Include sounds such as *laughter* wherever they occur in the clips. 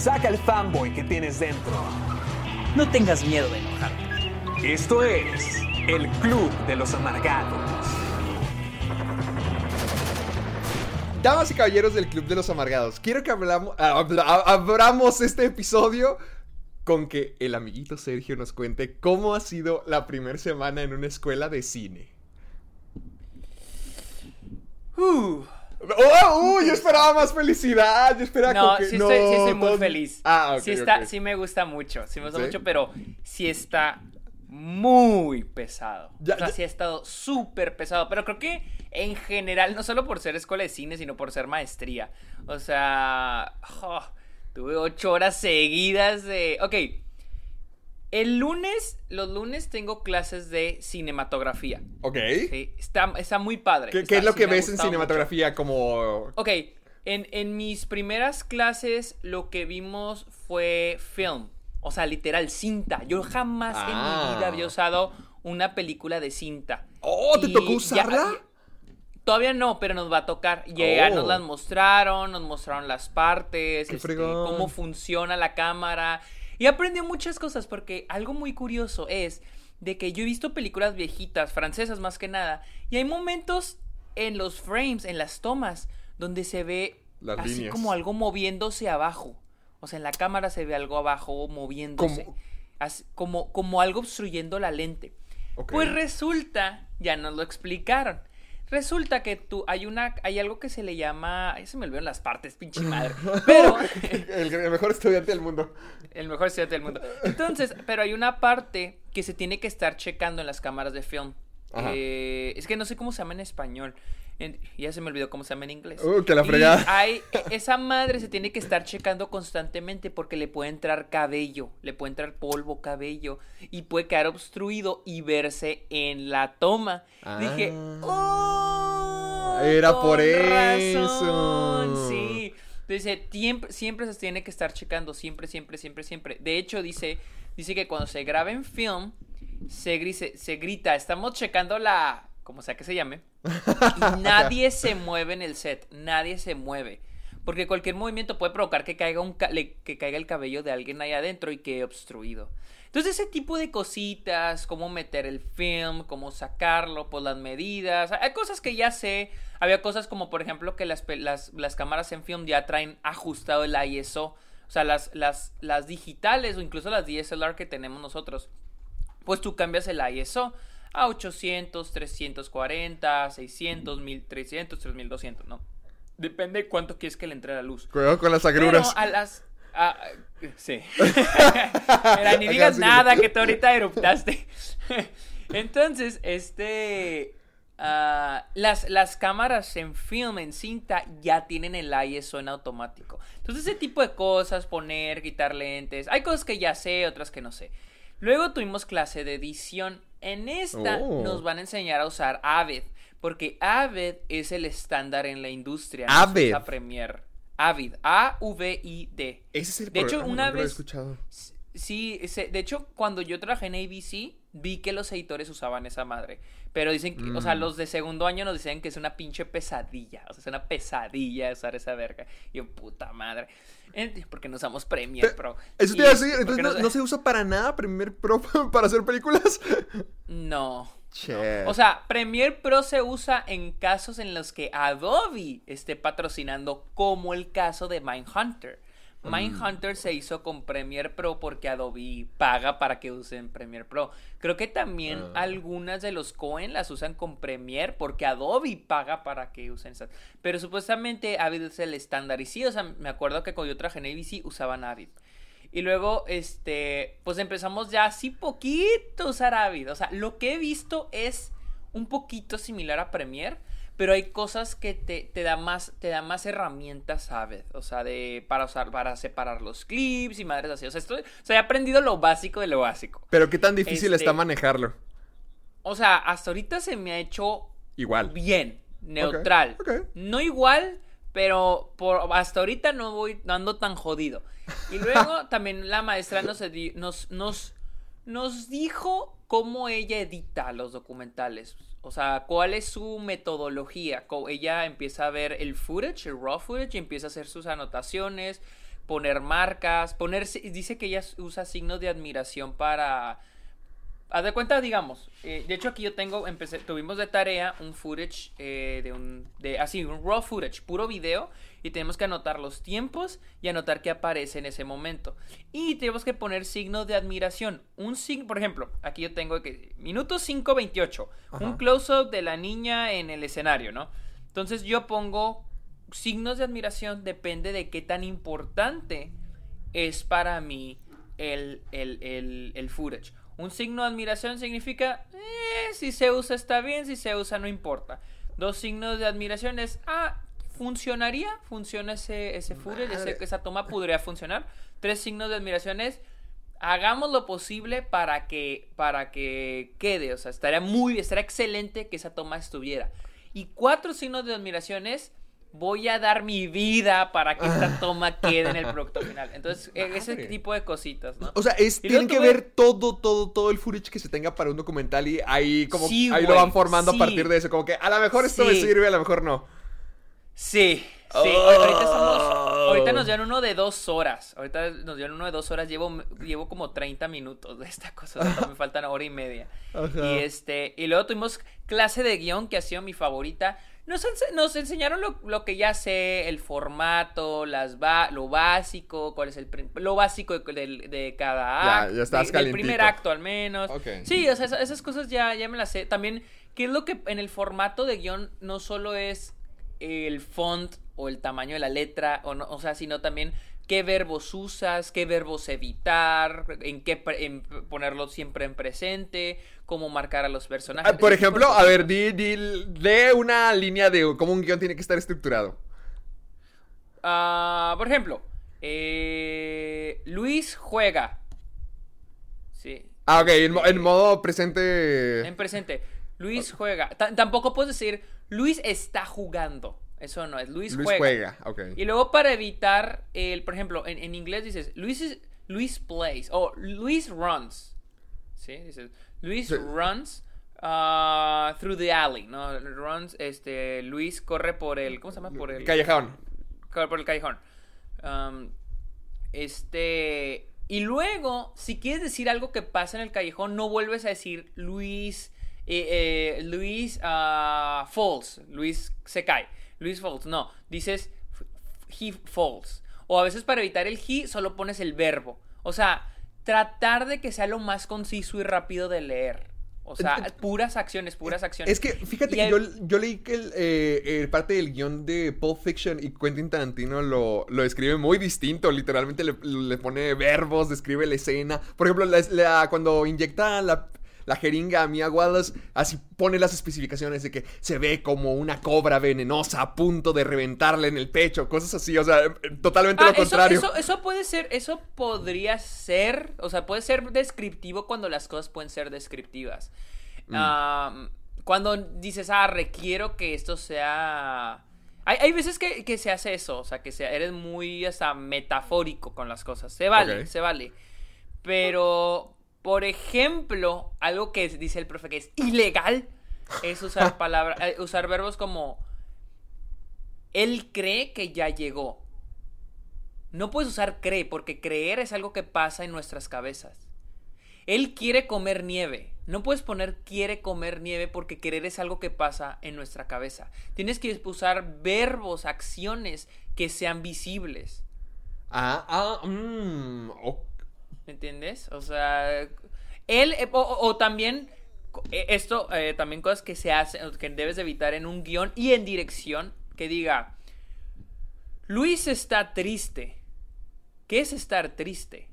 Saca el fanboy que tienes dentro. No tengas miedo de enojarte. Esto es el Club de los Amargados. Damas y caballeros del Club de los Amargados, quiero que hablamos, habla- abramos este episodio con que el amiguito Sergio nos cuente cómo ha sido la primera semana en una escuela de cine. Uh, ¡Oh! ¡Uy! Yo esperaba más felicidad. Yo esperaba no, que. sí estoy, sí estoy muy feliz. Ah, ok. sí, está, ok. sí me gusta mucho, sí me gusta ¿Sí? mucho, pero sí está muy pesado. Ya- o sea, ya- sí ha estado súper pesado, pero creo que en general, no solo por ser escuela de cine, sino por ser maestría. O sea, oh, tuve ocho horas seguidas de... Ok, el lunes, los lunes tengo clases de cinematografía. Ok. Sí, está, está muy padre. ¿Qué, Está- qué es lo sí que ves en mucho. cinematografía? Como. Ok, en, en mis primeras clases lo que vimos fue film. O sea, literal, cinta. Yo jamás en Ah. mi vida había usado una película de cinta. ¡Oh! ¿Te Y tocó ya- usarla? Todavía no, pero nos va a tocar. Ya Oh. nos las mostraron, nos mostraron las partes, este, cómo funciona la cámara. Y aprendí muchas cosas porque algo muy curioso es de que yo he visto películas viejitas, francesas más que nada, y hay momentos en los frames, en las tomas, donde se ve Las así líneas. como algo moviéndose abajo. O sea, en la cámara se ve algo abajo moviéndose. Como- Así- como, como algo obstruyendo la lente. Pues resulta, ya nos lo explicaron. Resulta que tú hay una hay algo que se le llama, ay, se me olvidaron las partes, pinche madre. *laughs* Pero el, el mejor estudiante del mundo. el mejor estudiante del mundo. Entonces, pero hay una parte que se tiene que estar checando en las cámaras de film. Eh, es que no sé cómo se llama en español. En- ya se me olvidó cómo se llama en inglés. Uh, que la Y fregada. hay, esa madre se tiene que estar checando constantemente porque le puede entrar cabello, le puede entrar polvo, cabello y puede quedar obstruido y verse en la toma. Dije, Ah. "Oh, Era con por razón". eso. Sí. Dice, siempre, siempre se tiene que estar checando, siempre, siempre, siempre, siempre. De hecho, dice, dice que cuando se graba en film, se, gri- se, grita, estamos checando la, como sea que se llame, y *laughs* nadie se mueve en el set, nadie se mueve. Porque cualquier movimiento puede provocar que caiga, un ca- le- que caiga el cabello de alguien ahí adentro y quede obstruido. Entonces ese tipo de cositas, cómo meter el film, cómo sacarlo, pues las medidas, hay cosas que ya sé. Había cosas como por ejemplo que las, las, las cámaras en film ya traen ajustado el ISO. O sea, las, las, las digitales o incluso las DSLR que tenemos nosotros pues tú cambias el ISO a 800, 340, 600, 1300, 3200, ¿no? Depende de cuánto quieres que le entre la luz. Cuidado con las Pero agruras. a las... a- sí. *laughs* Mira, ni digas Acá sí. nada que tú ahorita eruptaste. *laughs* Entonces, este... ah, las, las cámaras en film, en cinta, ya tienen el ISO en automático. Entonces, ese tipo de cosas, poner, quitar lentes. Hay cosas que ya sé, otras que no sé. Luego tuvimos clase de edición. En esta Oh. nos van a enseñar a usar Avid. Porque Avid es el estándar en la industria. no se Avid. usa Premiere. Avid. A-V-I-D. Ese es el De hecho, una nunca lo he vez- escuchado. Sí, de hecho, cuando yo trabajé en ABC, vi que los editores usaban esa madre. Pero dicen que, o sea, Mm. los de segundo año nos dicen que es una pinche pesadilla. O sea, es una pesadilla usar esa verga. Y yo, puta madre. Porque no usamos Premiere Pro. Eso te iba a decir, porque entonces no, no se usa para nada Premiere Pro *laughs* para hacer películas. No. Che. O sea, Premiere Pro se usa en casos en los que Adobe esté patrocinando, como el caso de Mindhunter. Mm. Mindhunter se hizo con Premiere Pro porque Adobe paga para que usen Premiere Pro. Creo que también Ah. algunas de los Cohen las usan con Premiere porque Adobe paga para que usen esas. Pero supuestamente Avid es el estándar. Y sí, o sea, me acuerdo que cuando yo trabajé en ABC usaban Avid. Y luego, este, pues empezamos ya así poquito a usar Avid. O sea, lo que he visto es un poquito similar a Premiere, pero hay cosas que te, te da más, te da más herramientas Avid. O sea, de, para usar, para separar los clips y madres así. O sea, estoy, o sea, he aprendido lo básico de lo básico. Pero qué tan difícil Este- está manejarlo. O sea, hasta ahorita se me ha hecho Igual. bien, neutral. No igual, pero por, hasta ahorita no voy no ando tan jodido. Y luego *laughs* también la maestra nos, nos, nos, nos dijo cómo ella edita los documentales. O sea, cuál es su metodología. Ella empieza a ver el footage, el raw footage, y empieza a hacer sus anotaciones, poner marcas, poner, dice que ella usa signos de admiración para Haz de cuenta, digamos, eh, de hecho aquí yo tengo, empecé, tuvimos de tarea un footage eh, de un, de, así, un raw footage, puro video, y tenemos que anotar los tiempos y anotar qué aparece en ese momento. Y tenemos que poner signos de admiración. Un signo, por ejemplo, aquí yo tengo que, minuto 5.28, un Ajá. close-up de la niña en el escenario, ¿no? Entonces yo pongo signos de admiración, depende de qué tan importante es para mí el, el, el, el footage. Un signo de admiración significa, eh, si se usa está bien, si se usa no importa. Dos signos de admiración es, ah, funcionaría, funciona ese, ese Madre. esa toma podría funcionar. Tres signos de admiración es, hagamos lo posible para que, para que quede, o sea, estaría muy, estaría excelente que esa toma estuviera. Y cuatro signos de admiración es, voy a dar mi vida para que esta toma quede en el *laughs* producto final. Entonces, e- ese tipo de cositas, ¿no? O sea, es, tienen luego que tuve- ver todo, todo, todo el footage que se tenga para un documental y ahí como Sí, ahí lo van formando sí. a partir de eso. Como que a lo mejor esto me sirve, a lo mejor no. Sí, sí. Oh. Ahorita, estamos- ahorita nos dieron uno de dos horas. Ahorita nos dieron uno de dos horas. Llevo, llevo como 30 minutos de esta cosa. me faltan hora y media. Ajá. Y este. Y luego tuvimos clase de guion que ha sido mi favorita. Nos, ense- nos enseñaron lo, lo que ya sé, el formato, las ba- lo básico, cuál es el lo básico de, de- de cada acto. ya estás de- del primer acto al menos. Sí, o sea, esa- esas cosas ya, ya me las sé. También, ¿qué es lo que en el formato de guion no solo es el font o el tamaño de la letra, o, no, o sea, sino también qué verbos usas, qué verbos evitar, en qué en ponerlo siempre en presente, cómo marcar a los personajes. Ah, por de ejemplo, a ver, di, di, lee una línea de cómo un guion tiene que estar estructurado. Ah, por ejemplo, eh, Luis juega. Sí. Ah, ok, en, mo- en modo presente. En presente. Luis juega. Ta- tampoco puedes decir Luis está jugando. Eso no es. Luis, Luis juega. Y luego para evitar el, por ejemplo, en, en inglés dices Luis is- Luis plays o Luis runs. ¿Sí? Dices Luis Sí. runs uh, through the alley, ¿no? Runs, este, Luis corre por el, ¿cómo se llama? Por el Callejón. corre por el callejón. Um, este. Y luego, si quieres decir algo que pasa en el callejón, no vuelves a decir Luis. Eh, eh, Luis ah, falls. Luis se cae. Luis falls. No. Dices he falls. O a veces para evitar el he, solo pones el verbo. O sea, tratar de que sea lo más conciso y rápido de leer. O sea, puras acciones, puras acciones. Es que, fíjate que hay- yo, yo leí que el, eh, eh, parte del guion de Pulp Fiction y Quentin Tarantino lo, lo escribe muy distinto. Literalmente le, le pone verbos, describe la escena. Por ejemplo, la- la- cuando inyecta la, la jeringa a Mia Wallace, así pone las especificaciones de que se ve como una cobra venenosa a punto de reventarle en el pecho, cosas así. O sea, totalmente Ah, lo eso, contrario. eso, eso puede ser, eso podría ser, o sea, puede ser descriptivo cuando las cosas pueden ser descriptivas. Mm. Cuando dices, ah, requiero que esto sea... Hay, hay veces que, que se hace eso, o sea, que sea, eres muy hasta metafórico con las cosas. Se vale, se vale. Pero, por ejemplo, algo que dice el profe que es ilegal es usar *laughs* palabras, eh, usar verbos como él cree que ya llegó. No puedes usar cree, porque creer es algo que pasa en nuestras cabezas. Él quiere comer nieve. No puedes poner quiere comer nieve porque querer es algo que pasa en nuestra cabeza. Tienes que usar verbos, acciones que sean visibles. Ah, ah, mm, ok. ¿Entiendes? O sea, él, eh, o, también, eh, esto, eh, también cosas que se hacen, que debes de evitar en un guion y en dirección, que diga, Luis está triste. ¿Qué es estar triste?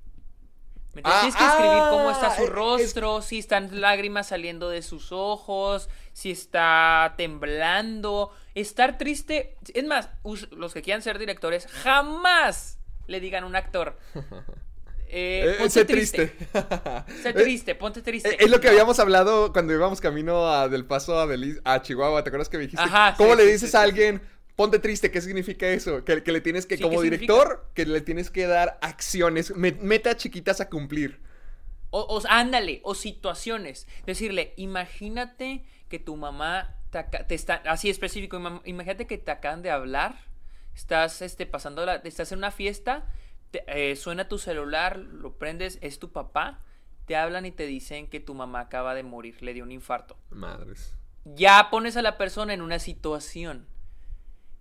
¿Me? Ah, Tienes que escribir cómo está ah, su es- rostro, si están lágrimas saliendo de sus ojos, si está temblando. Estar triste. Es más, los que quieran ser directores, jamás le digan a un actor. *laughs* Eh, Eh, ponte sé triste. triste. *laughs* Sé Eh, triste, ponte triste. Eh, Es lo que habíamos hablado cuando íbamos camino a- del paso a, Belice- a Chihuahua. ¿Te acuerdas que me dijiste? Ajá, ¿Cómo sí, le dices sí, a alguien, ponte triste? ¿Qué significa eso? Que, que le tienes que, Sí, como director, que le tienes que dar acciones, me- metas chiquitas a cumplir. O, o- ándale, o situaciones. Decirle, imagínate que tu mamá te, te está, así específico, imagínate que te acaban de hablar, estás este, pasando la, estás en una fiesta, te- eh, suena tu celular, lo prendes, es tu papá, te hablan y te dicen que tu mamá acaba de morir, le dio un infarto. Madres. Ya pones a la persona en una situación.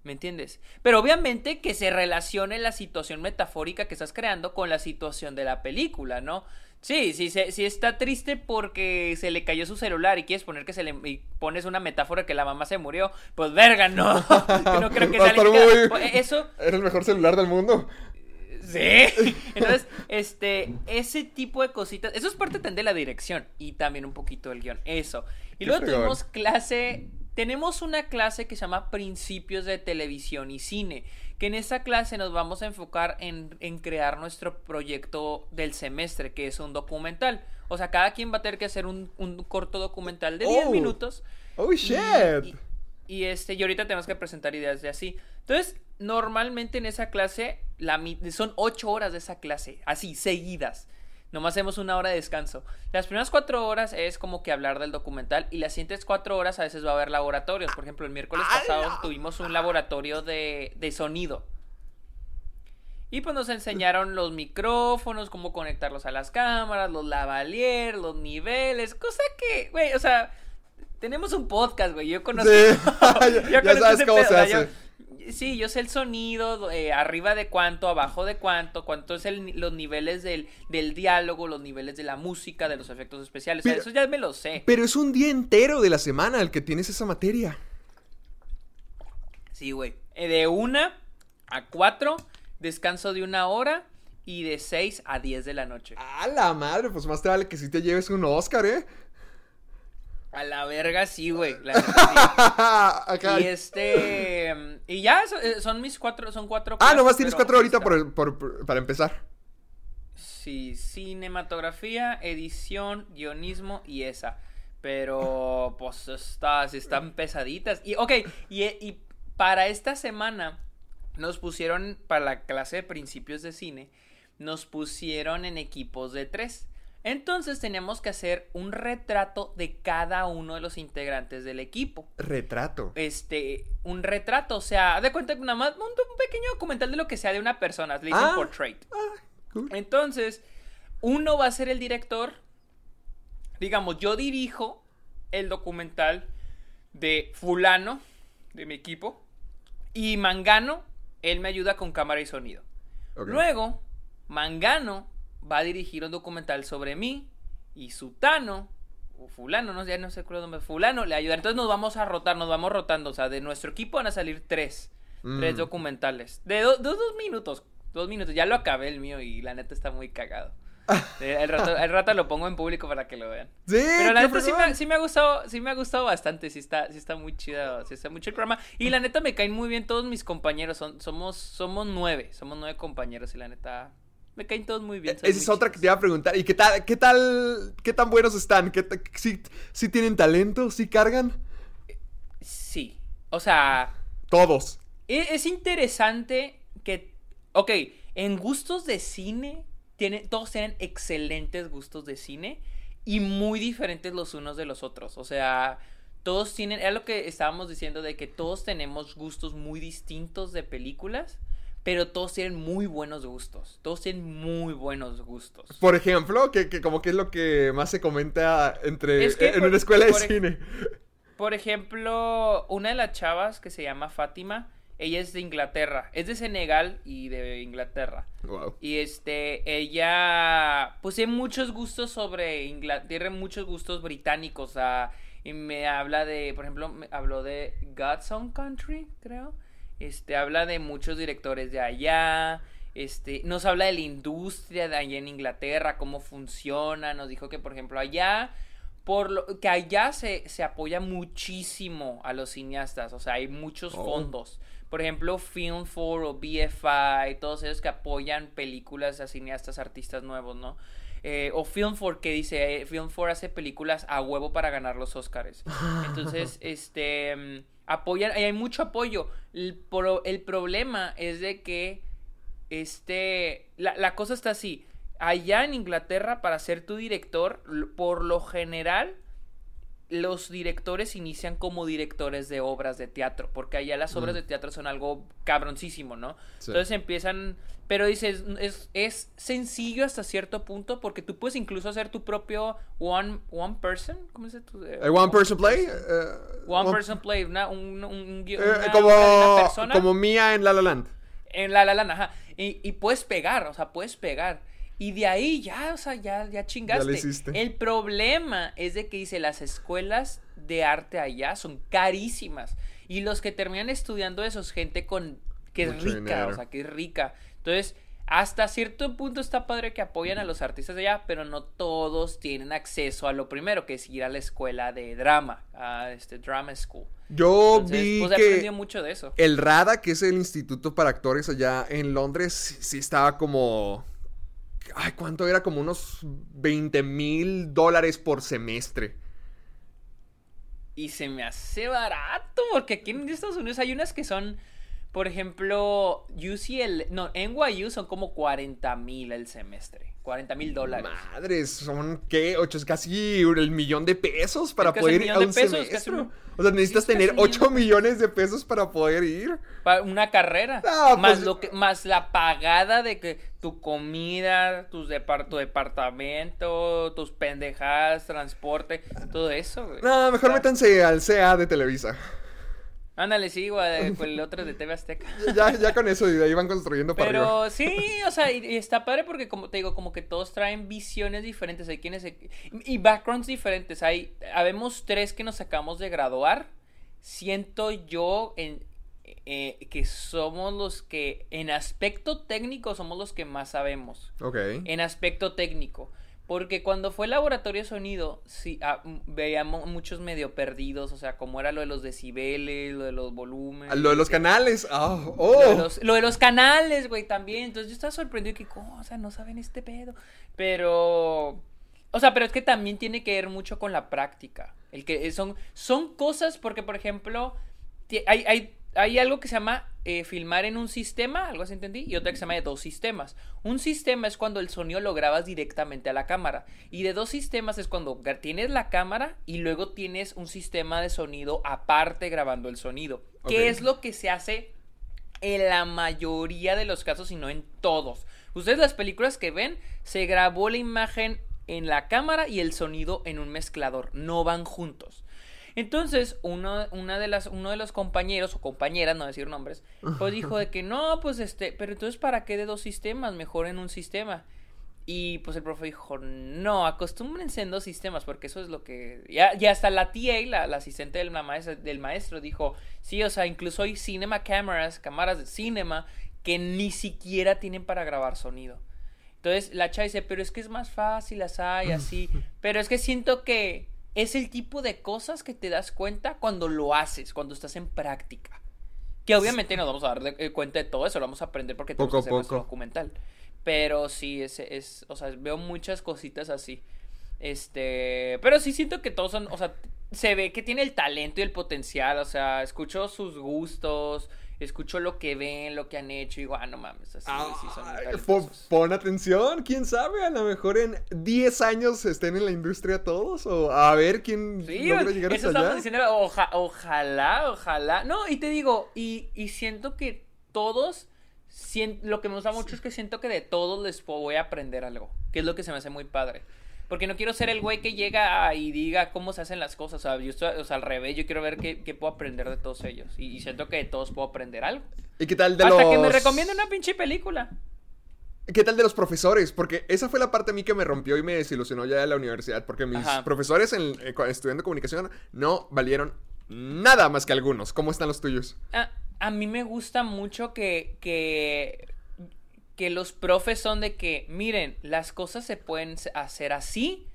¿Me entiendes? Pero obviamente que se relacione la situación metafórica que estás creando con la situación de la película, ¿no? Sí, sí, sí, sí está triste porque se le cayó su celular y quieres poner que se le y pones una metáfora que la mamá se murió, pues verga, no. *laughs* No creo que sea muy- Eso Era el mejor celular del mundo. Sí. *laughs* Entonces, este, ese tipo de cositas, eso es parte también de la dirección y también un poquito del guion, eso. Y Qué luego fregón. tuvimos clase, tenemos una clase que se llama Principios de Televisión y Cine, que en esa clase nos vamos a enfocar en, en crear nuestro proyecto del semestre, que es un documental. O sea, cada quien va a tener que hacer un, un corto documental de 10 Oh. minutos. Oh, Y- shit. Y, y, este, y ahorita tenemos que presentar ideas de así. Entonces, normalmente en esa clase, la, son ocho horas de esa clase, así, seguidas. Nomás hacemos una hora de descanso. Las primeras cuatro horas es como que hablar del documental y las siguientes cuatro horas a veces va a haber laboratorios. Por ejemplo, el miércoles pasado tuvimos un laboratorio de, de sonido. Y pues nos enseñaron los micrófonos, cómo conectarlos a las cámaras, los lavaliers, los niveles, cosa que, güey, o sea, tenemos un podcast, güey, yo conozco. Sí. *laughs* yo *laughs* Ya conozco sabes cómo pedo, se o sea, hace. yo- sí, yo sé el sonido, eh, arriba de cuánto, abajo de cuánto, cuánto es el, los niveles del, del diálogo, los niveles de la música, de los efectos especiales, o sea, Pero- eso ya me lo sé. Pero es un día entero de la semana el que tienes esa materia. Sí, güey. Eh, De una a cuatro, descanso de una hora y de seis a diez de la noche. A la madre, pues más te vale que si te lleves un Oscar, ¿eh? A la verga, sí, güey. la *laughs* Acá. sí. Y este. Y ya, eh, son mis cuatro. Son cuatro. Ah, nomás tienes cuatro ahorita por el- por- por- para empezar. Sí, cinematografía, edición, guionismo y esa. Pero, pues, está, sí están pesaditas. Y, ok, y, y para esta semana nos pusieron, para la clase de principios de cine, nos pusieron en equipos de tres. Entonces teníamos que hacer un retrato de cada uno de los integrantes del equipo. Retrato. Este, un retrato, o sea, de cuenta que nada más un, un pequeño documental de lo que sea de una persona, le dicen Ah. portrait. Ah, cool. Entonces, uno va a ser el director. Digamos, yo dirijo el documental de fulano, de mi equipo. Y Mangano, él me ayuda con cámara y sonido. Luego, Mangano va a dirigir un documental sobre mí. Y Sutano, o fulano, no, ya no sé cuál nombre, fulano le ayuda. Entonces nos vamos a rotar, nos vamos rotando. O sea, de nuestro equipo van a salir tres. Tres Mm. documentales. De do- dos, dos minutos. Dos minutos. Ya lo acabé el mío y la neta está muy cagado. *laughs* Eh, El rato, el rato lo pongo en público para que lo vean. Sí, Pero la neta sí me, sí me ha gustado, sí me ha gustado bastante, sí está, sí está muy chido, sí está mucho el programa. Y la neta me caen muy bien todos mis compañeros, son, somos, somos nueve, somos nueve compañeros y la neta me caen todos muy bien. Eh, Esa es otra que te iba a preguntar. ¿Y qué tal, qué tal, qué tan buenos están? ¿Qué si, si tienen talento? ¿Si cargan? Sí, o sea, Todos. e- es interesante que, ok, en gustos de cine, todos tienen excelentes gustos de cine y muy diferentes los unos de los otros. O sea, todos tienen, era lo que estábamos diciendo de que todos tenemos gustos muy distintos de películas, pero todos tienen muy buenos gustos. Todos tienen muy buenos gustos. Por ejemplo, que, que como que es lo que más se comenta entre Es que en por- una escuela de cine. Por ejemplo, una de las chavas que se llama Fátima, ella es de Inglaterra, es de Senegal y de Inglaterra. Wow. Y este, ella, pues tiene muchos gustos sobre Inglaterra, tiene muchos gustos británicos. O sea, y me habla de, por ejemplo, me habló de God's Own Country, creo. Este, habla de muchos directores de allá. Este, nos habla de la industria de allá en Inglaterra, cómo funciona. Nos dijo que, por ejemplo, allá, por lo, que allá se, se apoya muchísimo a los cineastas. O sea, hay muchos Oh. fondos. Por ejemplo, Film 4 o BFI, todos ellos que apoyan películas a cineastas, artistas nuevos, ¿no? Eh, o Film 4 que dice, eh, Film 4 hace películas a huevo para ganar los Oscars. *laughs* Entonces, este, mm, apoyan, hay mucho apoyo. El, pro- el problema es de que, este, la, la cosa está así. Allá en Inglaterra, para ser tu director, por lo general, los directores inician como directores de obras de teatro, porque allá las obras Mm. de teatro son algo cabroncísimo, ¿no? Sí. Entonces empiezan, pero dices, es, es sencillo hasta cierto punto, porque tú puedes incluso hacer tu propio one, one person, ¿cómo se dice? Eh, One Person Play. eh, One person play, una, un, un- un guion- eh, una como, una persona como Mía en La La Land. en la la Land, ajá. Y, y puedes pegar, o sea, puedes pegar. Y de ahí ya, o sea, ya, ya chingaste. hiciste. El problema es de que dice, las escuelas de arte allá son carísimas. Y los que terminan estudiando eso es gente con que es rica, dinero. o sea, que es rica. Entonces, hasta cierto punto está padre que apoyan a los artistas de allá, pero no todos tienen acceso a lo primero, que es ir a la escuela de drama, a este drama school. Yo Entonces, vi pues que mucho de eso. el RADA, que es el Instituto para Actores allá en Londres, sí estaba como... Ay, ¿cuánto era? Como unos 20 mil dólares por semestre. Y se me hace barato, porque aquí en Estados Unidos hay unas que son, por ejemplo, UCL, no, NYU son como 40 mil el semestre, 40 mil dólares. Madres, son ¿qué? Ocho, es casi el millón de pesos para poder ir a un pesos, semestre. un- O sea, necesitas Sí, tener casi un 8 millones de pesos para poder ir. Pa- Una carrera. No, más, pues- lo que, más la pagada de que tu comida, tus depar- tu departamento, tus pendejadas, transporte, todo eso, güey. No, mejor métanse al CA de Televisa. Ándale, sí, güey, *laughs* con el otro de TV Azteca. Ya, ya con eso, y de ahí van construyendo para arriba. Pero sí, o sea, y, y está padre porque como te digo, como que todos traen visiones diferentes, hay quienes y backgrounds diferentes. Hay, habemos tres que nos acabamos de graduar. Siento yo en, eh, que somos los que, en aspecto técnico, somos los que más sabemos. Ok. En aspecto técnico. Porque cuando fue el laboratorio de sonido, sí, ah, veíamos muchos medio perdidos, o sea, como era lo de los decibeles, lo de los volúmenes. Lo de los canales. ah, lo, oh. de los, lo de los canales, güey, también. Entonces yo estaba sorprendido que, ¿cómo? O sea, no saben este pedo. Pero. O sea, pero es que también tiene que ver mucho con la práctica. El que son, son cosas, porque, por ejemplo, hay, hay algo que se llama eh, filmar en un sistema, algo así entendí, y otra que se llama de dos sistemas. Un sistema es cuando el sonido lo grabas directamente a la cámara. Y de dos sistemas es cuando tienes la cámara y luego tienes un sistema de sonido aparte grabando el sonido. Ok. Que es lo que se hace en la mayoría de los casos y no en todos. Ustedes las películas que ven, se grabó la imagen en la cámara y el sonido en un mezclador, no van juntos. Entonces, uno, una de las, uno de los compañeros o compañeras, no decir nombres, pues dijo de que no, pues este, pero entonces ¿para qué de dos sistemas? Mejor en un sistema. Y pues el profe dijo, no, acostúmbrense en dos sistemas, porque eso es lo que... Ya, ya hasta la TA, la, la asistente del, la maestra- del maestro, dijo, sí, o sea, incluso hay cinema cameras, cámaras de cinema, que ni siquiera tienen para grabar sonido. Entonces la chava dice, pero es que es más fácil, así, así. *laughs* Pero es que siento que es el tipo de cosas que te das cuenta cuando lo haces, cuando estás en práctica. Que obviamente nos vamos a dar de- eh, cuenta de todo eso, lo vamos a aprender porque tenemos Poco a que hacer nuestro poco. documental. Pero sí, es, es, o sea, veo muchas cositas así. Este, pero sí siento que todos son, o sea, se ve que tiene el talento y el potencial, o sea, escucho sus gustos, escucho lo que ven, lo que han hecho y digo, ah, no mames, así, sí son pon, pon atención, quién sabe, a lo mejor en 10 años estén en la industria todos, o a ver quién Sí, logra llegar eso hasta estamos allá. diciendo, oja- ojalá, ojalá. No, y te digo, y, y siento que todos, lo que me gusta mucho es que siento que de todos les voy a aprender algo, que es lo que se me hace muy padre. Porque no quiero ser el güey que llega y diga cómo se hacen las cosas, o sea, yo estoy, o sea, al revés, yo quiero ver qué, qué puedo aprender de todos ellos. Y, y siento que de todos puedo aprender algo. ¿Y qué tal de Hasta los... que me recomienden una pinche película. ¿Qué tal de los profesores? Porque esa fue la parte a mí que me rompió y me desilusionó ya de la universidad. Porque mis Ajá. profesores en, eh, estudiando comunicación no valieron nada más que algunos. ¿Cómo están los tuyos? A, a mí me gusta mucho que, que que los profes son de que, miren, las cosas se pueden hacer así,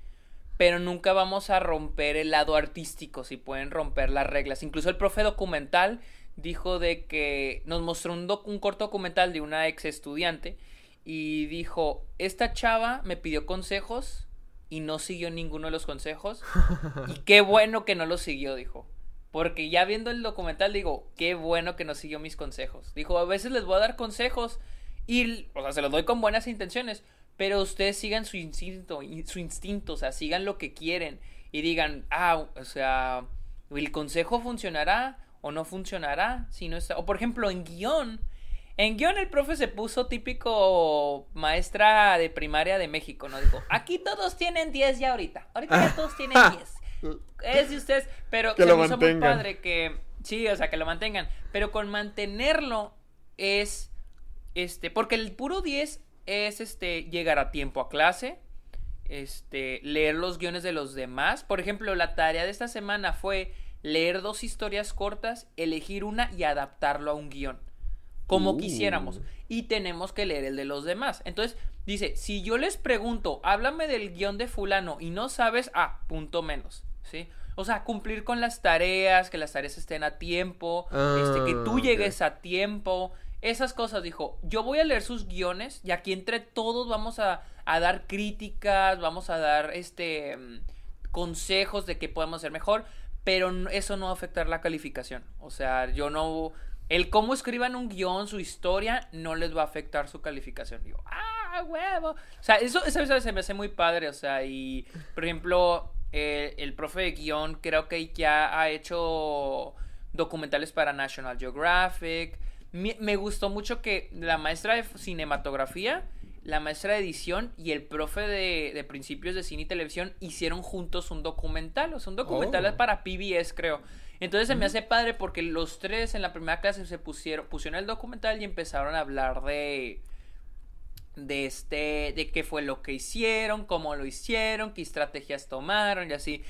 pero nunca vamos a romper el lado artístico, si pueden romper las reglas. Incluso el profe documental dijo de que nos mostró un, un corto documental de una ex estudiante y dijo, esta chava me pidió consejos y no siguió ninguno de los consejos. *laughs* y qué bueno que no los siguió, dijo. Porque ya viendo el documental digo, qué bueno que no siguió mis consejos. Dijo, a veces les voy a dar consejos y, o sea, se los doy con buenas intenciones, pero ustedes sigan su instinto, su instinto, o sea, sigan lo que quieren y digan, ah, o sea, el consejo funcionará o no funcionará si no está, o por ejemplo en guion, en guion el profe se puso típico maestra de primaria de México, ¿no? Dijo, aquí todos tienen 10 ya ahorita, ahorita ya todos tienen 10. Es de ustedes, pero que se lo hizo muy mantengan. padre que, sí, o sea, que lo mantengan, pero con mantenerlo es, este, porque el puro 10 es, este, llegar a tiempo a clase, este, leer los guiones de los demás. Por ejemplo, la tarea de esta semana fue leer dos historias cortas, elegir una y adaptarlo a un guion. Como Uh. quisiéramos. Y tenemos que leer el de los demás. Entonces, dice, si yo les pregunto, háblame del guion de fulano y no sabes, ah, punto menos. ¿Sí? O sea, cumplir con las tareas, que las tareas estén a tiempo, este, que Ah, tú ok. llegues a tiempo. Esas cosas, dijo, yo voy a leer sus guiones y aquí entre todos vamos a, a dar críticas, vamos a dar este mm, consejos de qué podemos hacer mejor, pero eso no va a afectar la calificación. O sea, yo no... El cómo escriban un guion, su historia, no les va a afectar su calificación. Digo, ¡ah, huevo! O sea, eso, eso, eso se me hace muy padre. O sea, y, por ejemplo, el profe de guion creo que ya ha hecho documentales para National Geographic. Me, me gustó mucho que la maestra de cinematografía, la maestra de edición y el profe de, de principios de cine y televisión hicieron juntos un documental. O sea, un documental Oh. para PBS, creo. Entonces se me hace padre porque los tres en la primera clase se pusieron, pusieron el documental y empezaron a hablar de de este de qué fue lo que hicieron, cómo lo hicieron, qué estrategias tomaron y así.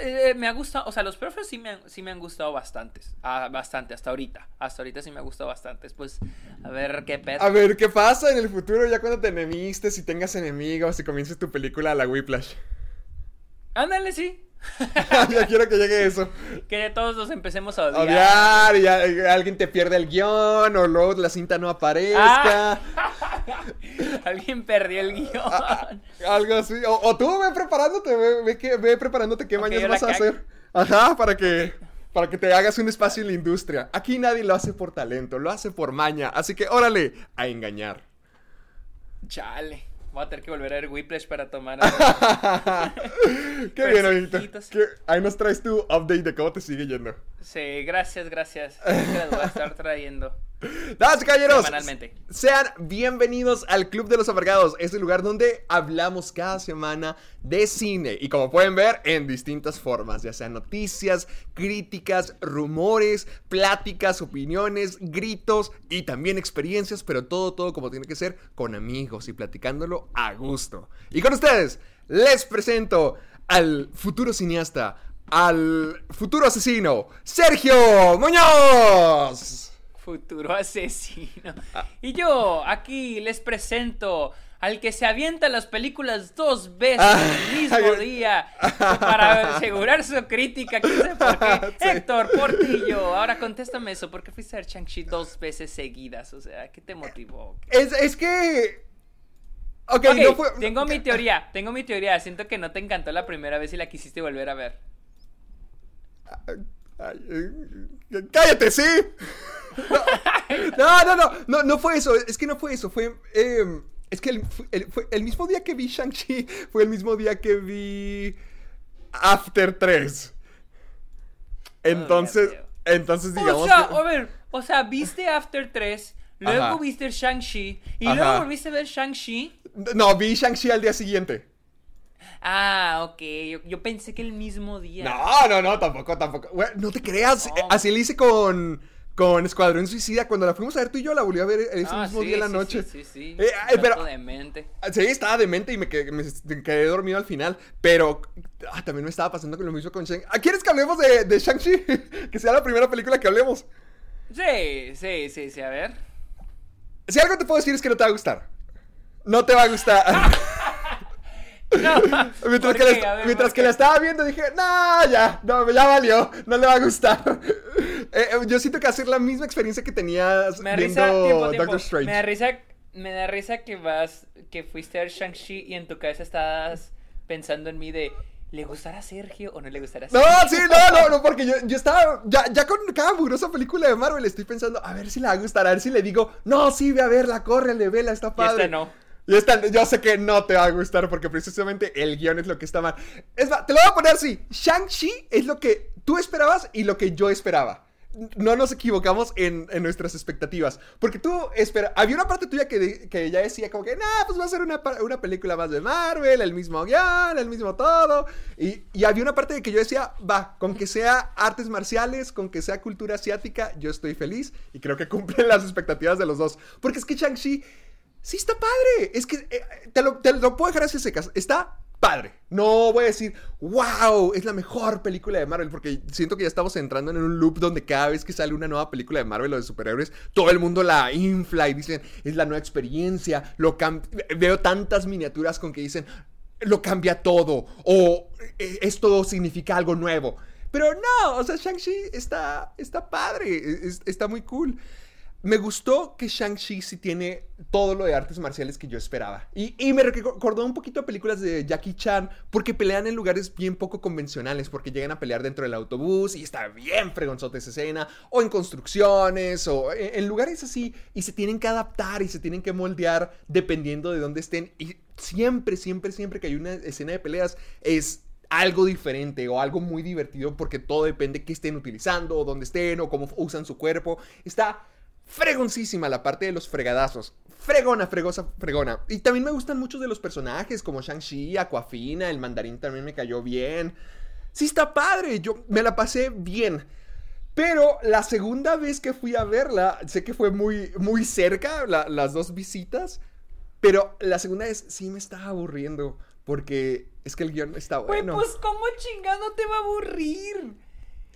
Eh, me ha gustado, o sea, los profes sí me han, sí me han gustado bastantes, ah, bastante hasta ahorita, hasta ahorita sí me ha gustado bastantes. Pues a ver qué pedo. A ver, ¿qué pasa en el futuro ya cuando te enemistes, si tengas enemigos, y comiences tu película la Whiplash? Ándale, sí. *laughs* ya quiero que llegue eso. Que todos nos empecemos a odiar. Odiar, y a- y alguien te pierde el guion, o luego la cinta no aparezca. Ah. *laughs* Alguien perdió el guion. *laughs* Algo así. O, o tú ve preparándote, ve, ve que, ve preparándote qué Ok, mañas yo la vas a hacer. Ajá, para que, para que te hagas un espacio en la industria. Aquí nadie lo hace por talento, lo hace por maña. Así que órale, a engañar. Chale. Voy a tener que volver a ver Whiplash para tomar. *laughs* Qué bien, Ahorita. Ahí nos traes tu update de cómo te sigue yendo. Sí, gracias, gracias. *laughs* Las voy a estar trayendo. Damas y caballeros, Semanalmente. sean bienvenidos al Club de los Amargados, este lugar donde hablamos cada semana de cine y como pueden ver en distintas formas, ya sean noticias, críticas, rumores, pláticas, opiniones, gritos y también experiencias, pero todo, todo como tiene que ser con amigos y platicándolo a gusto. Y con ustedes les presento al futuro cineasta, al futuro asesino, Sergio Muñoz. Futuro asesino. Ah. Y yo aquí les presento al que se avienta las películas dos veces Ah. el *laughs* mismo día para asegurar su crítica. ¿Quién sabe por qué? *laughs* Sí. Héctor Portillo. Ahora contéstame eso. ¿Por qué fuiste a ver Shang-Chi dos veces seguidas? O sea, ¿qué te motivó? Es, es que. Ok, Ok, no fue. tengo mi teoría. Tengo mi teoría. Siento que no te encantó la primera vez y la quisiste volver a ver. ¡Cállate, sí! No, no, no, no, no fue eso. Es que no fue eso. Fue. eh, es que el, fue- el- fue el mismo día que vi Shang-Chi *laughs* fue el mismo día que vi After 3. Entonces, entonces digamos o sea, que- a ver, o sea, viste After 3, luego Ajá. viste Shang-Chi y Ajá. luego volviste a ver Shang-Chi. No, vi Shang-Chi al día siguiente. Ah, ok. Yo, yo pensé que el mismo día. No, no, no, tampoco, tampoco. Güey, no te creas. No. eh, Así le hice con, con Escuadrón Suicida. Cuando la fuimos a ver tú y yo, la volví a ver ese Ah, mismo sí, día en la sí, noche. Sí, sí, sí. Eh, Trato pero- de mente. Sí, estaba demente y me quedé, me quedé dormido al final. Pero ah, también me estaba pasando con lo mismo con Shang. Ah, ¿Quieres que hablemos de, de Shang-Chi? *laughs* que sea la primera película que hablemos. Sí, sí, sí, sí, a ver. Si algo te puedo decir es que no te va a gustar. No te va a gustar. *laughs* No, *laughs* mientras ¿por que, la, ver, mientras ¿por que la estaba viendo dije, no, ya, no, ya valió, no le va a gustar. *laughs* Eh, eh, yo siento que hacer la misma experiencia que tenías Me da viendo risa, tiempo, tiempo. Doctor Strange. Me da risa, me da risa que vas, que fuiste a Shang-Chi y en tu cabeza estabas pensando en mí de, ¿le gustará a Sergio o no le gustará a No, Sergio? sí, no, no, no, porque yo, yo estaba, ya, ya con cada mugrosa película de Marvel estoy pensando, a ver si le va a gustar, a ver si le digo, no, sí, ve a verla, córrele, vela, está Y padre. esta no. Y esta, yo sé que no te va a gustar porque precisamente el guion es lo que está mal. Es más, te lo voy a poner así, Shang-Chi es lo que tú esperabas y lo que yo esperaba. No nos equivocamos en, nuestras expectativas. Porque tú esperas. Había una parte tuya que, ya decía, como que, nah, pues va a ser una película más de Marvel, el mismo guion, el mismo todo. Y, y había una parte de que yo decía, va, con que sea artes marciales, con que sea cultura asiática, yo estoy feliz. Y creo que cumplen las expectativas de los dos. Porque es que Shang-Chi Sí, está padre. Es que eh, te, lo, te lo puedo dejar así secas. Está padre. No voy a decir, wow, es la mejor película de Marvel. Porque siento que ya estamos entrando en un loop donde cada vez que sale una nueva película de Marvel o de superhéroes, todo el mundo la infla y dicen, es la nueva experiencia. Lo Veo tantas miniaturas con que dicen, lo cambia todo. O eh, esto significa algo nuevo. Pero no, o sea, Shang-Chi está, está padre. es- está muy cool. Me gustó que Shang-Chi sí tiene todo lo de artes marciales que yo esperaba. Y, y me recordó un poquito a películas de Jackie Chan porque pelean en lugares bien poco convencionales, porque llegan a pelear dentro del autobús y está bien fregonzote esa escena, o en construcciones, o en, en lugares así, y se tienen que adaptar y se tienen que moldear dependiendo de dónde estén. Y siempre, siempre, siempre que hay una escena de peleas es algo diferente o algo muy divertido porque todo depende qué estén utilizando, o dónde estén, o cómo usan su cuerpo. Está fregoncísima la parte de los fregadazos. Fregona, fregosa, fregona. Y también me gustan muchos de los personajes, como Shang-Chi, Aquafina, el mandarín también me cayó bien. Sí, está padre, yo me la pasé bien. Pero la segunda vez que fui a verla, sé que fue muy, muy cerca la- las dos visitas, pero la segunda vez sí me estaba aburriendo, porque es que el guion está bueno. pues cómo chingado te va a aburrir.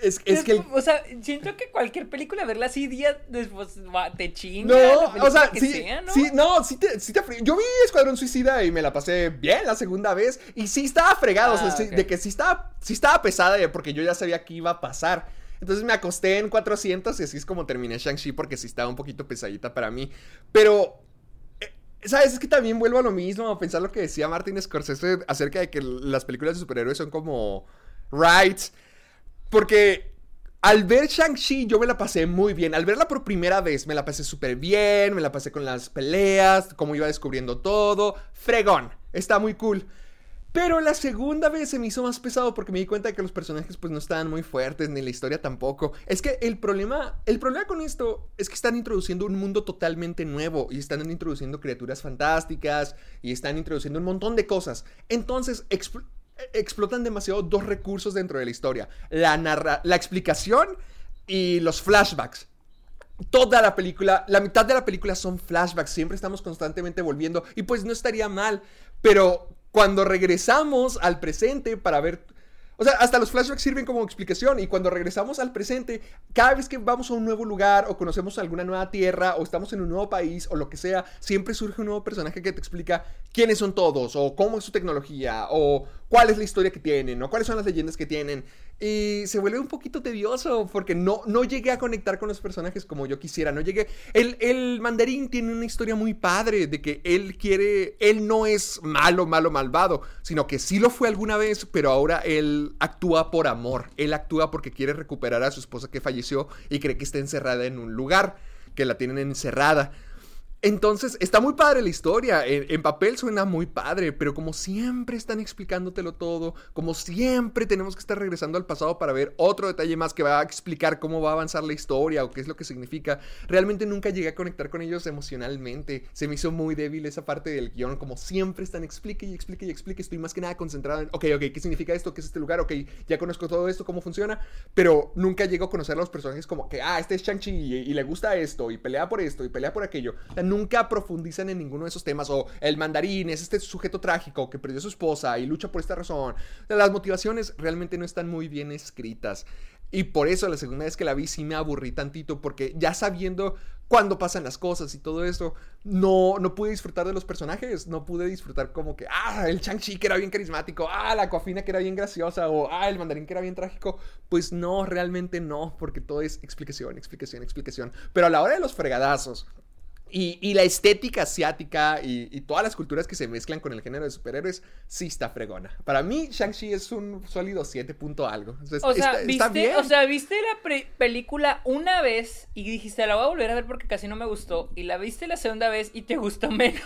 Es, es que el- O sea, siento que cualquier película, verla así días después te chinga. No, o sea, sí, sea, ¿no? sí, no, sí te, sí te fre- Yo vi Escuadrón Suicida y me la pasé bien la segunda vez. Y sí estaba fregado, o sea, Ah, sí- de que sí estaba, sí estaba pesada porque yo ya sabía que iba a pasar. Entonces me acosté en 400 y así es como terminé Shang-Chi porque sí estaba un poquito pesadita para mí. Pero, eh, ¿sabes? Es que también vuelvo a lo mismo, a pensar lo que decía Martin Scorsese acerca de que las películas de superhéroes son como rights. Porque al ver Shang-Chi yo me la pasé muy bien. Al verla por primera vez me la pasé súper bien, me la pasé con las peleas, cómo iba descubriendo todo. Fregón, está muy cool. Pero la segunda vez se me hizo más pesado porque me di cuenta de que los personajes pues no estaban muy fuertes, ni la historia tampoco. Es que el problema, el problema con esto es que están introduciendo un mundo totalmente nuevo y están introduciendo criaturas fantásticas y están introduciendo un montón de cosas. Entonces, explotan demasiado dos recursos dentro de la historia. La, narra la explicación y los flashbacks. Toda la película, la mitad de la película son flashbacks, siempre estamos constantemente volviendo y pues no estaría mal, pero cuando regresamos al presente para ver... O sea, hasta los flashbacks sirven como explicación y cuando regresamos al presente, cada vez que vamos a un nuevo lugar o conocemos alguna nueva tierra o estamos en un nuevo país o lo que sea, siempre surge un nuevo personaje que te explica quiénes son todos o cómo es su tecnología o cuál es la historia que tienen o cuáles son las leyendas que tienen. Y se vuelve un poquito tedioso porque no, no llegué a conectar con los personajes como yo quisiera. No llegué. El, el mandarín tiene una historia muy padre de que él quiere. Él no es malo, malo, malvado, sino que sí lo fue alguna vez, pero ahora él actúa por amor. Él actúa porque quiere recuperar a su esposa que falleció y cree que está encerrada en un lugar, que la tienen encerrada. Entonces, está muy padre la historia. En, papel suena muy padre, pero como siempre están explicándotelo todo, como siempre tenemos que estar regresando al pasado para ver otro detalle más que va a explicar cómo va a avanzar la historia o qué es lo que significa. Realmente nunca llegué a conectar con ellos emocionalmente. Se me hizo muy débil esa parte del guion. Como siempre están explique y explique y explique. Estoy más que nada concentrado en, ok, ok, ¿qué significa esto? ¿Qué es este lugar? Ok, ya conozco todo esto, cómo funciona. Pero nunca llego a conocer a los personajes como que, ah, este es Shang-Chi y, le gusta esto y pelea por esto y pelea por aquello. O nunca profundizan en ninguno de esos temas. O el mandarín es este sujeto trágico que perdió a su esposa y lucha por esta razón. Las motivaciones realmente no están muy bien escritas. Y por eso la segunda vez que la vi sí me aburrí tantito, porque ya sabiendo cuándo pasan las cosas y todo eso, no, no pude disfrutar de los personajes, no pude disfrutar como que, ah, el Chang-Chi que era bien carismático, ah, la Coafina que era bien graciosa, o ah, el mandarín que era bien trágico. Pues no, realmente no, porque todo es explicación, explicación, explicación. Pero a la hora de los fregadazos, y, la estética asiática y, todas las culturas que se mezclan con el género de superhéroes sí está fregona. Para mí, Shang-Chi es un sólido 7 punto algo. O sea, ¿viste, O sea, viste la película una vez y dijiste, la voy a volver a ver porque casi no me gustó. Y la viste la segunda vez y te gustó *laughs* menos.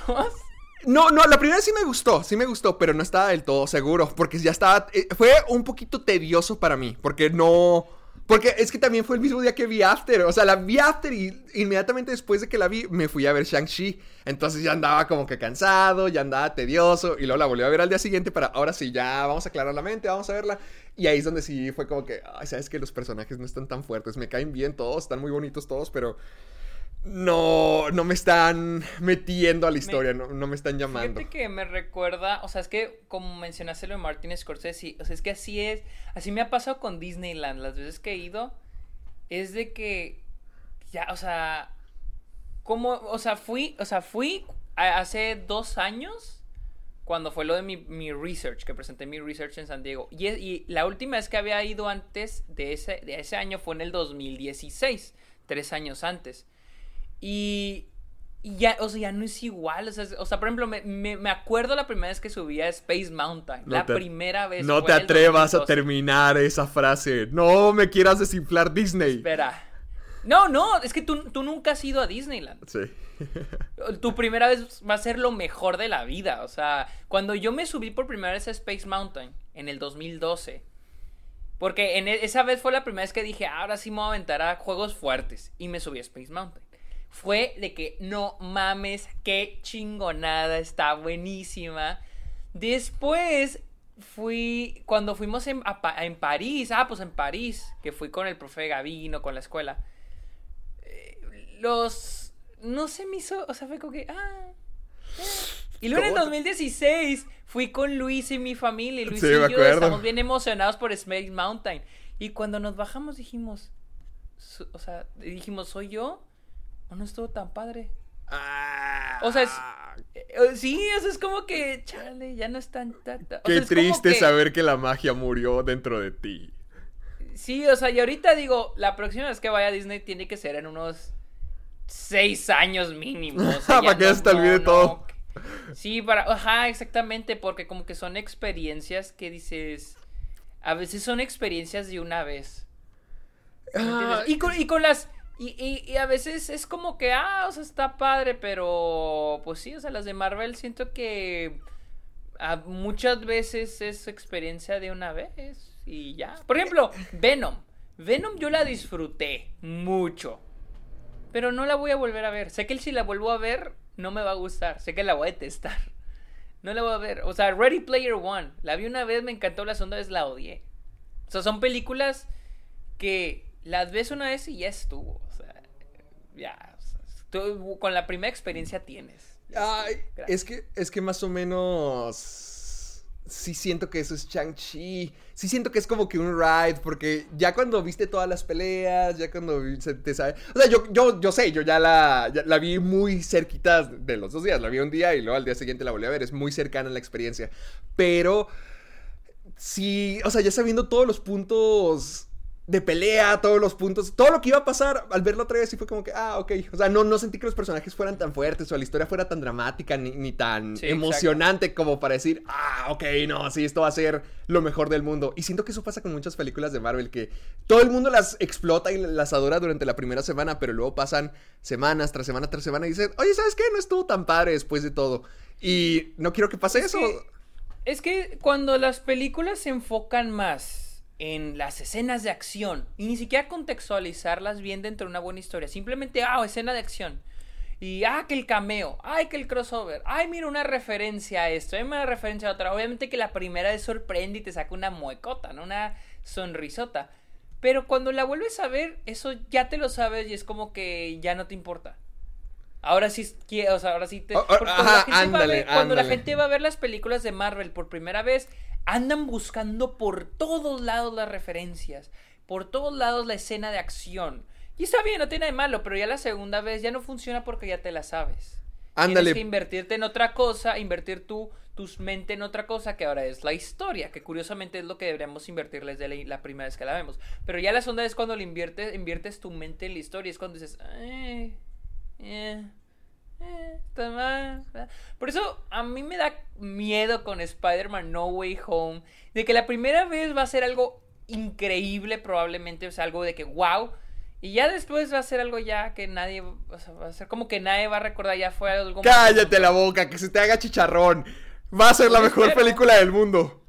No, no, la primera sí me gustó, sí me gustó, pero no estaba del todo seguro, porque ya estaba, eh, fue un poquito tedioso para mí, porque no, porque es que también fue el mismo día que vi After. O sea, la vi After y inmediatamente después de que la vi me fui a ver Shang-Chi. Entonces ya andaba como que cansado, ya andaba tedioso. Y luego la volví a ver al día siguiente para ahora sí, ya vamos a aclarar la mente, vamos a verla. Y ahí es donde sí fue como que, ay, sabes que los personajes no están tan fuertes. Me caen bien todos, están muy bonitos todos, pero no, no me están metiendo a la historia, no, no, me están llamando. Fíjate que me recuerda, o sea, es que como mencionaste lo de Martin Scorsese, o sea, es que así es, así me ha pasado con Disneyland, las veces que he ido, es de que, ya, o sea, como, o sea, fui, o sea, fui hace dos años, cuando fue lo de mi, mi research, que presenté mi research en San Diego, y, y la última vez que había ido antes de ese, de ese año fue en el 2016, tres años antes. Y, ya, o sea, ya no es igual. O sea, o sea por ejemplo, me, me, acuerdo la primera vez que subí a Space Mountain. la primera vez. No te atrevas a terminar esa frase. No me quieras desinflar Disney. Espera. No, no, es que tú, tú nunca has ido a Disneyland. Sí. *laughs* tu primera vez va a ser lo mejor de la vida. O sea, cuando yo me subí por primera vez a Space Mountain en el 2012. Porque en e, esa vez fue la primera vez que dije, ahora sí me voy a aventar a juegos fuertes. Y me subí a Space Mountain fue de que no mames, qué chingonada, está buenísima. Después fui, cuando fuimos en, en, París, ah, pues en París, que fui con el profe Gavino, con la escuela. Eh, los, no se me hizo, o sea, fue como que, ah. Eh. Y luego en 2016 fui con Luis y mi familia. Y Luis y yo estamos bien emocionados por Space Mountain. Y cuando nos bajamos dijimos, o sea, dijimos, ¿soy yo? No estuvo tan padre. Ah. O sea, es, eh, eh, sí, eso es como que, chale, ya no es tan... Qué triste saber que la magia murió dentro de ti. Sí, o sea, y ahorita digo, la próxima vez que vaya a Disney tiene que ser en unos seis años mínimo. *laughs* para que ya se te olvide todo. Sí, para, ajá, exactamente, porque como que son experiencias que dices, a veces son experiencias de una vez. Ah, y, con, y con las y, y, a veces es como que, ah, o sea, está padre, pero pues sí, o sea, las de Marvel siento que muchas veces es experiencia de una vez y ya. Por ejemplo, Venom. Venom yo la disfruté mucho, pero no la voy a volver a ver. Sé que si la vuelvo a ver, no me va a gustar. Sé que la voy a detestar. *laughs* No la voy a ver. O sea, Ready Player One. La vi una vez, me encantó, la segunda vez la odié. O sea, son películas que las ves una vez y ya estuvo ya, tú, con la primera experiencia tienes. Ay, es que, es que más o menos sí siento que eso es Chang-Chi. Sí siento que es como que un ride, porque ya cuando viste todas las peleas, ya cuando se te sabe... O sea, yo, yo, yo sé, yo ya la, la vi muy cerquita de los dos días. La vi un día y luego al día siguiente la volví a ver. Es muy cercana la experiencia. Pero sí, o sea, ya sabiendo todos los puntos de pelea, todos los puntos, todo lo que iba a pasar, al verlo otra vez sí fue como que, ah, ok, o sea, no, no sentí que los personajes fueran tan fuertes o la historia fuera tan dramática ni, tan emocionante como para decir, ah, ok, no, sí, esto va a ser lo mejor del mundo. Y siento que eso pasa con muchas películas de Marvel, que todo el mundo las explota y las adora durante la primera semana, pero luego pasan semanas tras semana tras semana y dicen, oye, ¿sabes qué? No estuvo tan padre después de todo. Y no quiero que pase eso. es que cuando las películas se enfocan más en las escenas de acción y ni siquiera contextualizarlas bien dentro de una buena historia. Simplemente, ah, escena de acción. Y, ah, que el cameo, ay, que el crossover, ay, mira una referencia a esto, hay una referencia a otra. Obviamente que la primera vez sorprende y te saca una muecota, ¿no? Una sonrisota. Pero cuando la vuelves a ver, eso ya te lo sabes y es como que ya no te importa. Ahora sí, o sea, ahora sí te... cuando la gente va a ver las películas de Marvel por primera vez, andan buscando por todos lados las referencias. por todos lados la escena de acción. Y está bien, no tiene nada de malo, pero ya la segunda vez ya no funciona porque ya te la sabes. Ándale. Tienes que invertirte en otra cosa, invertir tu, tus mente en otra cosa que ahora es la historia, que curiosamente es lo que deberíamos invertirles de la, la primera vez que la vemos. Pero ya la segunda vez cuando le inviertes, inviertes tu mente en la historia, es cuando dices, "Ay, eh, eh, está mal". Por eso a mí me da miedo con Spider-Man No Way Home, de que la primera vez va a ser algo increíble probablemente, o sea, algo de que wow. Y ya después va a ser algo ya que nadie, o sea, va a ser como que nadie va a recordar, ya fue algo... Cállate la boca, que se te haga chicharrón. Va a ser la mejor Espero. película del mundo.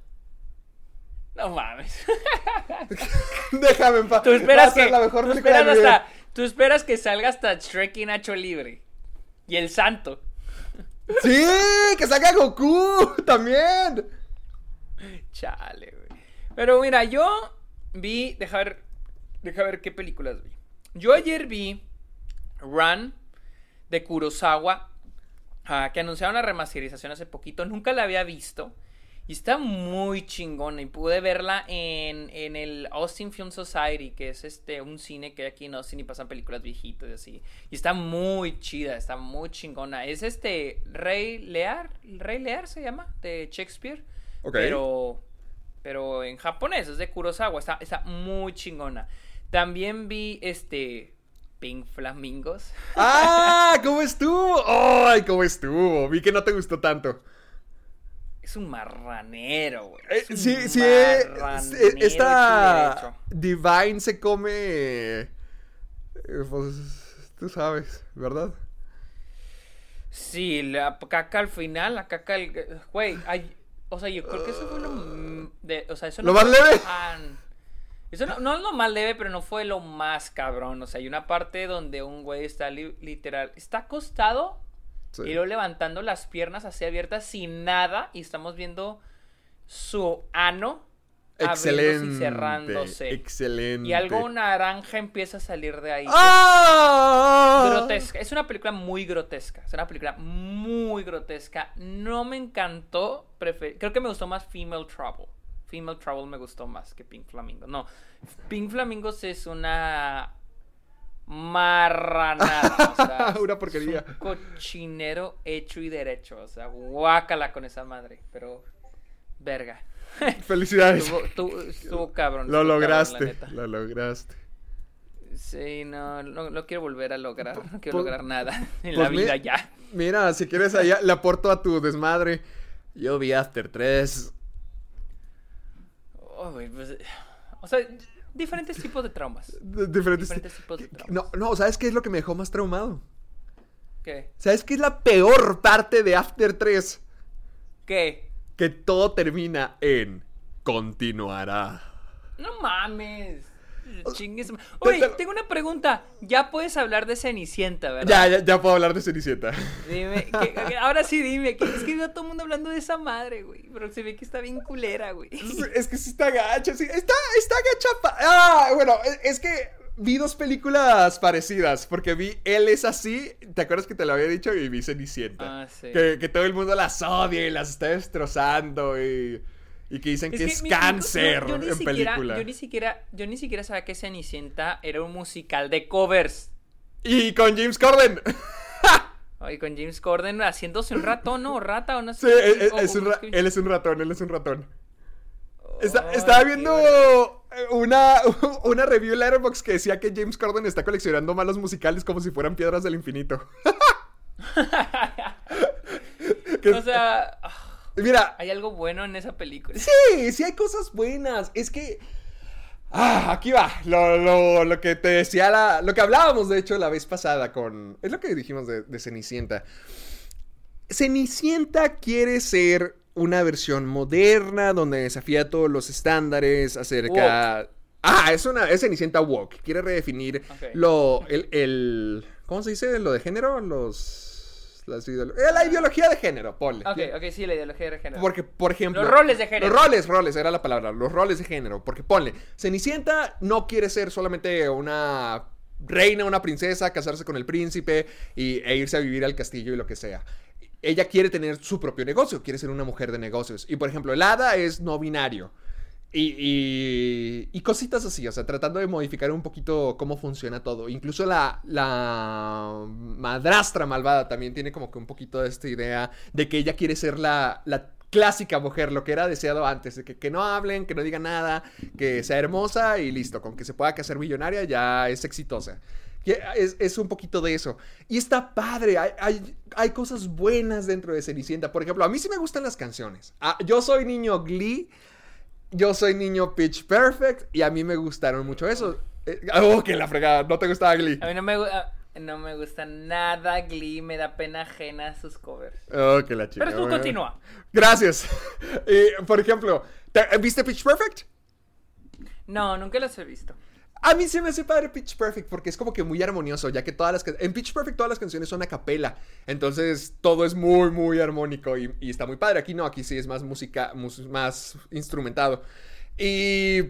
No mames. *laughs* Déjame en paz. Tú Va a esperas ser que, la mejor tú película esperas de mi vida. hasta, tú esperas que salga hasta Shrek y Nacho Libre. Y el santo. Sí, que salga Goku también. Chale, güey. Pero mira, yo vi, deja ver, deja ver qué películas vi. Yo ayer vi Run de Kurosawa, ah, que anunciaron la remasterización hace poquito. Nunca la había visto. Y está muy chingona. Y pude verla en, en el Austin Film Society, que es este un cine que hay aquí en Austin y pasan películas viejitas y así. Y está muy chida, está muy chingona. Es este Rey Lear, Rey Lear se llama, de Shakespeare. Ok. Pero, pero en japonés, es de Kurosawa. Está, está muy chingona. También vi este Pink Flamingos. ¡Ah! ¿Cómo estuvo? ¡Ay, cómo estuvo! Vi que no te gustó tanto. Es un marranero, güey. Eh, Es un sí, sí, eh, marranero esta. Divine se come. eh, Pues tú sabes, ¿verdad? Sí, la caca al final, la caca al... Güey, hay... O sea, yo creo que eso fue lo... De, o sea, eso ¿Lo no más fue leve? tan- Eso no, no es lo más leve, pero no fue lo más cabrón. O sea, hay una parte donde un güey está li- literal... Está acostado Sí. y luego levantando las piernas así abiertas sin nada y estamos viendo su ano abriéndose Excelente. y cerrándose. Excelente. Y algo naranja empieza a salir de ahí. ¡Ah! grotesca. Es una película muy grotesca. Es una película muy grotesca. No me encantó. prefe- Creo que me gustó más Female Trouble. Female Trouble me gustó más que Pink Flamingo. No. Pink Flamingos es una marranada. O sea, *laughs* Una porquería. Es un cochinero hecho y derecho. O sea, guácala con esa madre. Pero, verga. *laughs* Felicidades. Estuvo, estuvo- estuvo cabrón. Lo estuvo lograste. Lo lograste. Sí, no, no, no quiero volver a lograr, no quiero pues- lograr nada *laughs* en pues la mi- vida ya. Mira, si quieres allá, le aporto a tu desmadre. Yo vi After 3. Oh, pues, o sea, diferentes tipos de traumas. Diferentes. Diferentes tipos de traumas. No, no, ¿sabes qué es lo que me dejó más traumado? ¿Qué? ¿Sabes qué es la peor parte de After 3? ¿Qué? Que todo termina en continuará. No mames. *laughs* Oye, tengo una pregunta. Ya puedes hablar de Cenicienta, ¿verdad? Ya, ya, ya puedo hablar de Cenicienta. Dime, que- que- ahora sí dime, que es que veo a todo el mundo hablando de esa madre, güey. Pero se ve que está bien culera, güey. Es, es que sí está gacha, sí. Está, está gacha. Ah, bueno, es, es que vi dos películas parecidas. Porque vi Él es así. ¿Te acuerdas que te lo había dicho? Y vi Cenicienta. Ah, sí. que, que todo el mundo las odia y las está destrozando. Y, y que dicen que es cáncer yo- yo ni en siquiera- película. Yo ni siquiera, yo ni siquiera sabía que Cenicienta era un musical de covers. Y con James Corden. *laughs* Ay, con James Corden haciéndose un ratón, ¿no? O rata o no Sí, sé. es- es- o- es o- un él es un ratón, él es un ratón. Está- estaba viendo bueno. una, *laughs* una review en Letterboxd que decía que James Corden está coleccionando malos musicales como si fueran piedras del infinito. *laughs* O sea, Mira, hay algo bueno en esa película. sí, sí hay cosas buenas. Es que... Ah, aquí va. Lo, lo- lo que te decía la... Lo que hablábamos, de hecho, la vez pasada con... Es lo que dijimos de, de Cenicienta. Cenicienta quiere ser una versión moderna donde desafía todos los estándares acerca... Ah, es una... Es Cenicienta woke. Quiere redefinir lo... El, el- ¿Cómo se dice? Lo de género. Los... las eh, la ideología de género, ponle. Ok, ok, sí, la ideología de género. Porque, por ejemplo. Los roles de género. Los roles, roles, era la palabra. Los roles de género. Porque ponle. Cenicienta no quiere ser solamente una reina, una princesa, casarse con el príncipe y, e irse a vivir al castillo y lo que sea. Ella quiere tener su propio negocio, quiere ser una mujer de negocios. Y por ejemplo, el hada es no binario. Y, y, cositas así, o sea, tratando de modificar un poquito cómo funciona todo. Incluso la, madrastra malvada también tiene como que un poquito de esta idea de que ella quiere ser la, clásica mujer, lo que era deseado antes, de que, no hablen, que no digan nada, que sea hermosa y listo, con que se pueda casar millonaria ya es exitosa. Es, un poquito de eso. Y está padre, hay, cosas buenas dentro de Cenicienta. Por ejemplo, a mí sí me gustan las canciones. Ah, yo soy niño Glee, yo soy niño Pitch Perfect y a mí me gustaron mucho eso. Eh, oh, que la fregada, no te gustaba Glee. A mí no me gusta. No me gusta nada Glee, me da pena ajena sus covers. Oh, que la chica. Pero tú bueno. continúa. Gracias. *laughs* Y, por ejemplo, ¿viste Pitch Perfect? No, nunca los he visto. A mí se me hace padre Pitch Perfect porque es como que muy armonioso, ya que todas las en Pitch Perfect todas las canciones son a capela, entonces todo es muy muy armónico y, y está muy padre. Aquí no, aquí sí es más música, más instrumentado y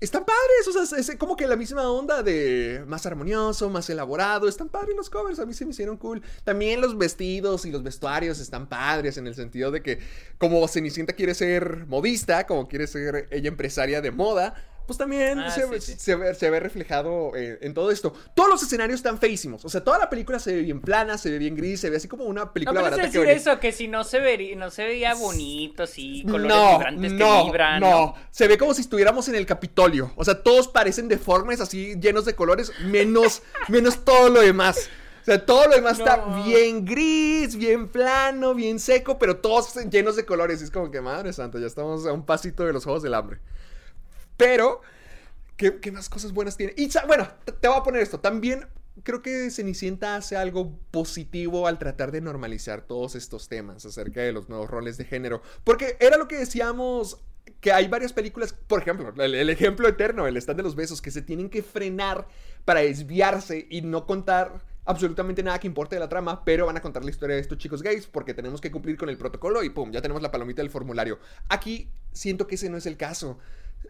están padres, o sea, es como que la misma onda de más armonioso, más elaborado. Están padres los covers, a mí se me hicieron cool. También los vestidos y los vestuarios están padres en el sentido de que como Cenicienta quiere ser modista, como quiere ser ella empresaria de moda, pues también Ah, se, sí, sí. se ve, se ve reflejado eh, en todo esto. Todos los escenarios están feísimos. O sea, toda la película se ve bien plana, se ve bien gris, se ve así como una No película puedes barata decir eso, que si no se, vería, no se veía bonito, sí, colores no, vibrantes no, que vibran. no. Se ve como si estuviéramos en el Capitolio. O sea, todos parecen deformes, así llenos de colores, menos, *laughs* menos todo lo demás. O sea, todo lo demás está No. bien gris, bien plano, bien seco, pero todos llenos de colores. Y es como que, madre santa, ya estamos a un pasito de los Juegos del Hambre. Pero, ¿qué, más cosas buenas tiene? Y, bueno, te voy a poner esto. También creo que Cenicienta hace algo positivo al tratar de normalizar todos estos temas acerca de los nuevos roles de género. Porque era lo que decíamos que hay varias películas, por ejemplo, el, el ejemplo eterno, el stand de los besos, que se tienen que frenar para desviarse y no contar absolutamente nada que importe de la trama, pero van a contar la historia de estos chicos gays porque tenemos que cumplir con el protocolo y pum, ya tenemos la palomita del formulario. Aquí siento que ese no es el caso.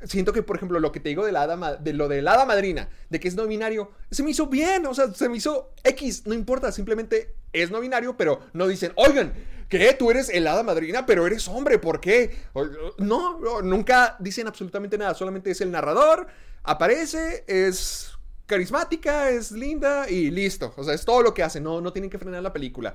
Siento que, por ejemplo, lo que te digo de, la hada de lo de la hada madrina, de que es no binario, se me hizo bien, o sea, se me hizo X, no importa, simplemente es no binario, pero no dicen, oigan, ¿qué? Tú eres el hada madrina, pero eres hombre, ¿por qué? No, nunca dicen absolutamente nada, solamente es el narrador, aparece, es carismática, es linda y listo. O sea, es todo lo que hace, no, no tienen que frenar la película.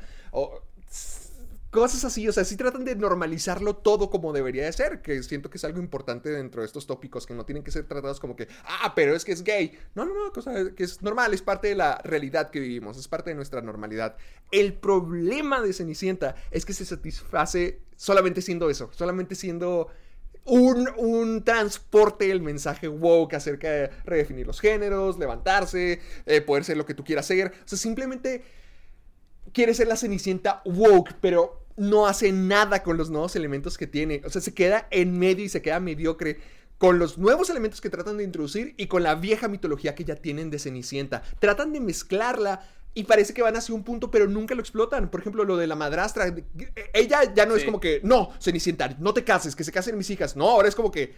Cosas así, o sea, sí tratan de normalizarlo todo como debería de ser, que siento que es algo importante dentro de estos tópicos, que no tienen que ser tratados como que, ah, pero es que es gay. No, no, no, cosa que es normal, es parte de la realidad que vivimos, es parte de nuestra normalidad. El problema de Cenicienta es que se satisface solamente siendo eso, solamente siendo un, un transporte del mensaje woke acerca de redefinir los géneros, levantarse, eh, poder ser lo que tú quieras ser. O sea, simplemente quiere ser la Cenicienta woke, pero no hace nada con los nuevos elementos que tiene. O sea, se queda en medio y se queda mediocre con los nuevos elementos que tratan de introducir y con la vieja mitología que ya tienen de Cenicienta. Tratan de mezclarla y parece que van hacia un punto, pero nunca lo explotan. Por ejemplo, lo de la madrastra. Ella ya no es como que, no, Cenicienta, no te cases, que se casen mis hijas. No, ahora es como que,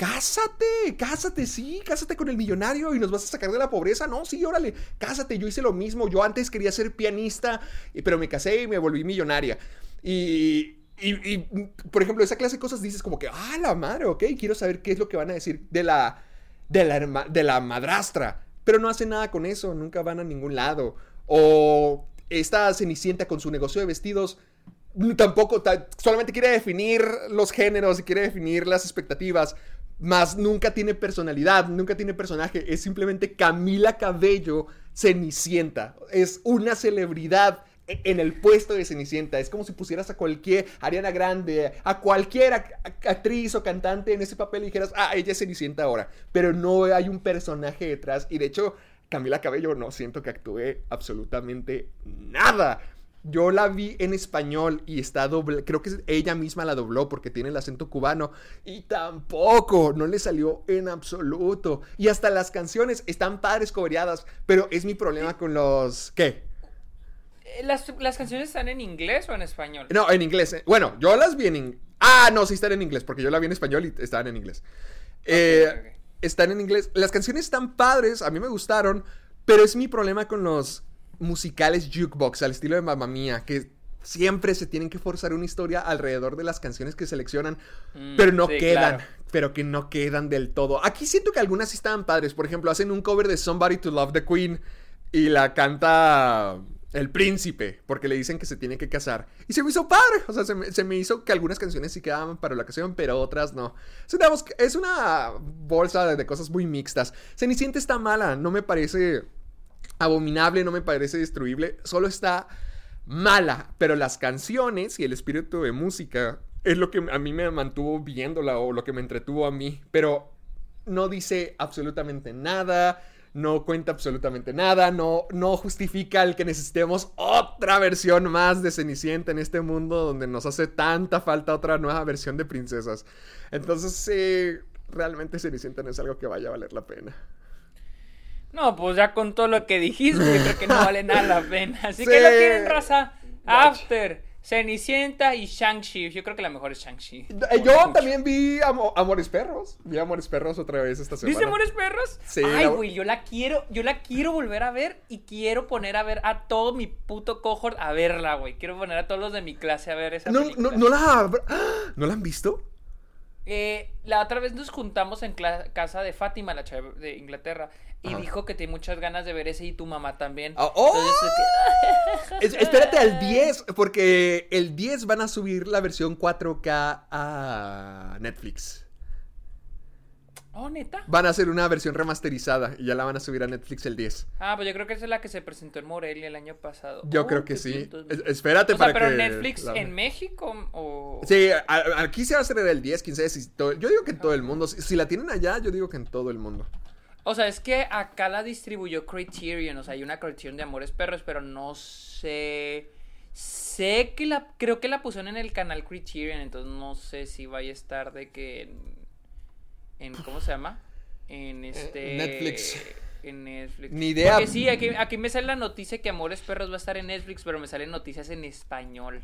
Cásate, cásate, sí, cásate con el millonario y nos vas a sacar de la pobreza. No, sí, órale, cásate. Yo hice lo mismo. Yo antes quería ser pianista, pero me casé y me volví millonaria. Y, y- por ejemplo, esa clase de cosas dices como que, ah, la madre, ok, quiero saber qué es lo que van a decir de la, de la, de la madrastra. Pero no hacen nada con eso, nunca van a ningún lado. O esta cenicienta con su negocio de vestidos tampoco, ta- solamente quiere definir los géneros y quiere definir las expectativas, más nunca tiene personalidad, nunca tiene personaje, es simplemente Camila Cabello Cenicienta, es una celebridad e- en el puesto de Cenicienta, es como si pusieras a cualquier Ariana Grande, a cualquier ac- ac- actriz o cantante en ese papel y dijeras, ah, ella es Cenicienta ahora, pero no hay un personaje detrás y de hecho Camila Cabello no siento que actúe absolutamente nada. Yo la vi en español y está doble, creo que ella misma la dobló porque tiene el acento cubano y tampoco, no le salió en absoluto. Y hasta las canciones están padres cobereadas, pero es mi problema con los... ¿Qué? Eh, ¿Las, ¿Las canciones están en inglés o en español? No, en inglés. eh. Bueno, yo las vi en... in- Ah, no, sí están en inglés, porque yo la vi en español y estaban en inglés. Eh. Están en inglés. Las canciones están padres, a mí me gustaron, pero es mi problema con los musicales jukebox al estilo de Mamma Mía, que Siempre se tienen que forzar una historia alrededor de las canciones que seleccionan, Mm, pero no sí, quedan, claro. pero que no quedan del todo. Aquí siento que algunas sí estaban padres. Por ejemplo, hacen un cover de Somebody to Love the Queen y la canta el príncipe, porque le dicen que se tiene que casar. Y se me hizo padre, o sea, se me, se me hizo que algunas canciones sí quedaban para la ocasión, pero otras no. Es una, bos- es una bolsa de, de cosas muy mixtas. Cenicienta está mala, no me parece abominable, no me parece destruible, solo está mala, pero las canciones y el espíritu de música es lo que a mí me mantuvo viéndola o lo que me entretuvo a mí, pero no dice absolutamente nada, no cuenta absolutamente nada, no, no justifica el que necesitemos otra versión más de Cenicienta en este mundo donde nos hace tanta falta otra nueva versión de princesas. Entonces, eh, realmente Cenicienta no es algo que vaya a valer la pena. No, pues ya con todo lo que dijiste, creo que no vale nada la pena. *laughs* Así Sí. que lo quieren, raza. After, Cenicienta y Shang-Chi. Yo creo que la mejor es Shang-Chi. Eh, Yo también vi Amo- Amores Perros, vi Amores Perros otra vez esta semana. ¿Viste Amores Perros? Sí, Ay, la- güey, yo la quiero, yo la quiero volver a ver y quiero poner a ver a todo mi puto cohort a verla, güey. Quiero poner a todos los de mi clase a ver esa No, película. no, no la... *gasps* ¿No la han visto? Eh, la otra vez nos juntamos en casa de Fátima, la chava de Inglaterra, y Ajá. dijo que tiene muchas ganas de ver ese y tu mamá también. Ah, ¡oh! Entonces, Es- *laughs* espérate al 10, porque el 10 van a subir la versión 4K a Netflix. Oh, neta. Van a hacer una versión remasterizada y ya la van a subir a Netflix el 10. Ah, pues yo creo que esa es la que se presentó en Morelia el año pasado. Yo Oh, creo que sí. Es- espérate O sea, para pero que... Netflix la- en México o Sí, a- aquí se va a hacer el 10, 15, si todo- yo digo que en todo el mundo. Si, si la tienen allá, yo digo que en todo el mundo. O sea, es que acá la distribuyó Criterion, o sea, hay una Criterion de Amores Perros, pero no sé sé que la creo que la pusieron en el canal Criterion, entonces no sé si vaya a estar de que en, en ¿cómo se llama? En este Netflix. En Netflix. Ni idea. Porque sí, aquí, aquí me sale la noticia que Amores Perros va a estar en Netflix, pero me salen noticias en español.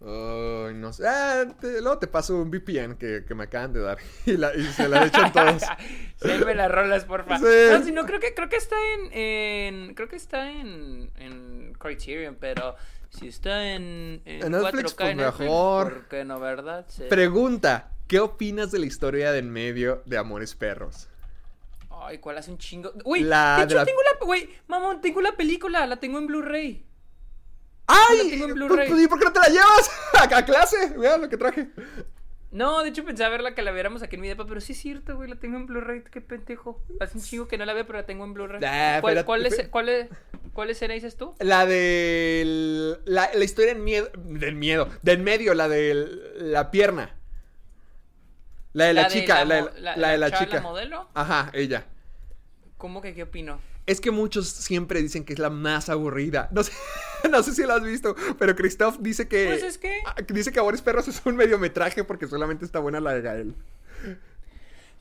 Ay, no sé. Ah, te- luego te paso un VPN que, que me acaban de dar. *laughs* Y, la- y se la echan todos. *laughs* Séme las rolas, porfa. Sí. No, si no, creo que, creo que está en, en- Creo que está en, en Criterion, pero si está en, En Netflix, 4K pues en Netflix, mejor. ¿Por qué no, verdad? Sí. Pregunta: ¿Qué opinas de la historia de en medio de Amores Perros? Ay, ¿cuál hace un chingo? Uy, La de de hecho la- tengo la... Güey, mamón, tengo la película, la tengo en Blu-ray. ¡Ay! La tengo en Blu-ray. ¿Y por qué no te la llevas *laughs* a, a clase? Vean lo que traje. No, de hecho pensaba verla que la viéramos aquí en mi depa, pero sí es cierto, güey, la tengo en Blu-ray, qué pendejo. Hace un chingo que no la veo, pero la tengo en Blu-ray. Ah, ¿Cuál, espérate, cuál, es, cuál, es, ¿Cuál escena dices tú? La de. La, la historia en miedo. Del miedo. Del medio, la de la pierna. La de la, chica. la, de la, la de la chica. modelo? Ajá, ella. ¿Cómo que qué opino? Es que muchos siempre dicen que es la más aburrida. No sé, *laughs* no sé si lo has visto, pero Christoph dice que. Pues es que- ah, Dice que Amores Perros es un mediometraje porque solamente está buena la de Gael.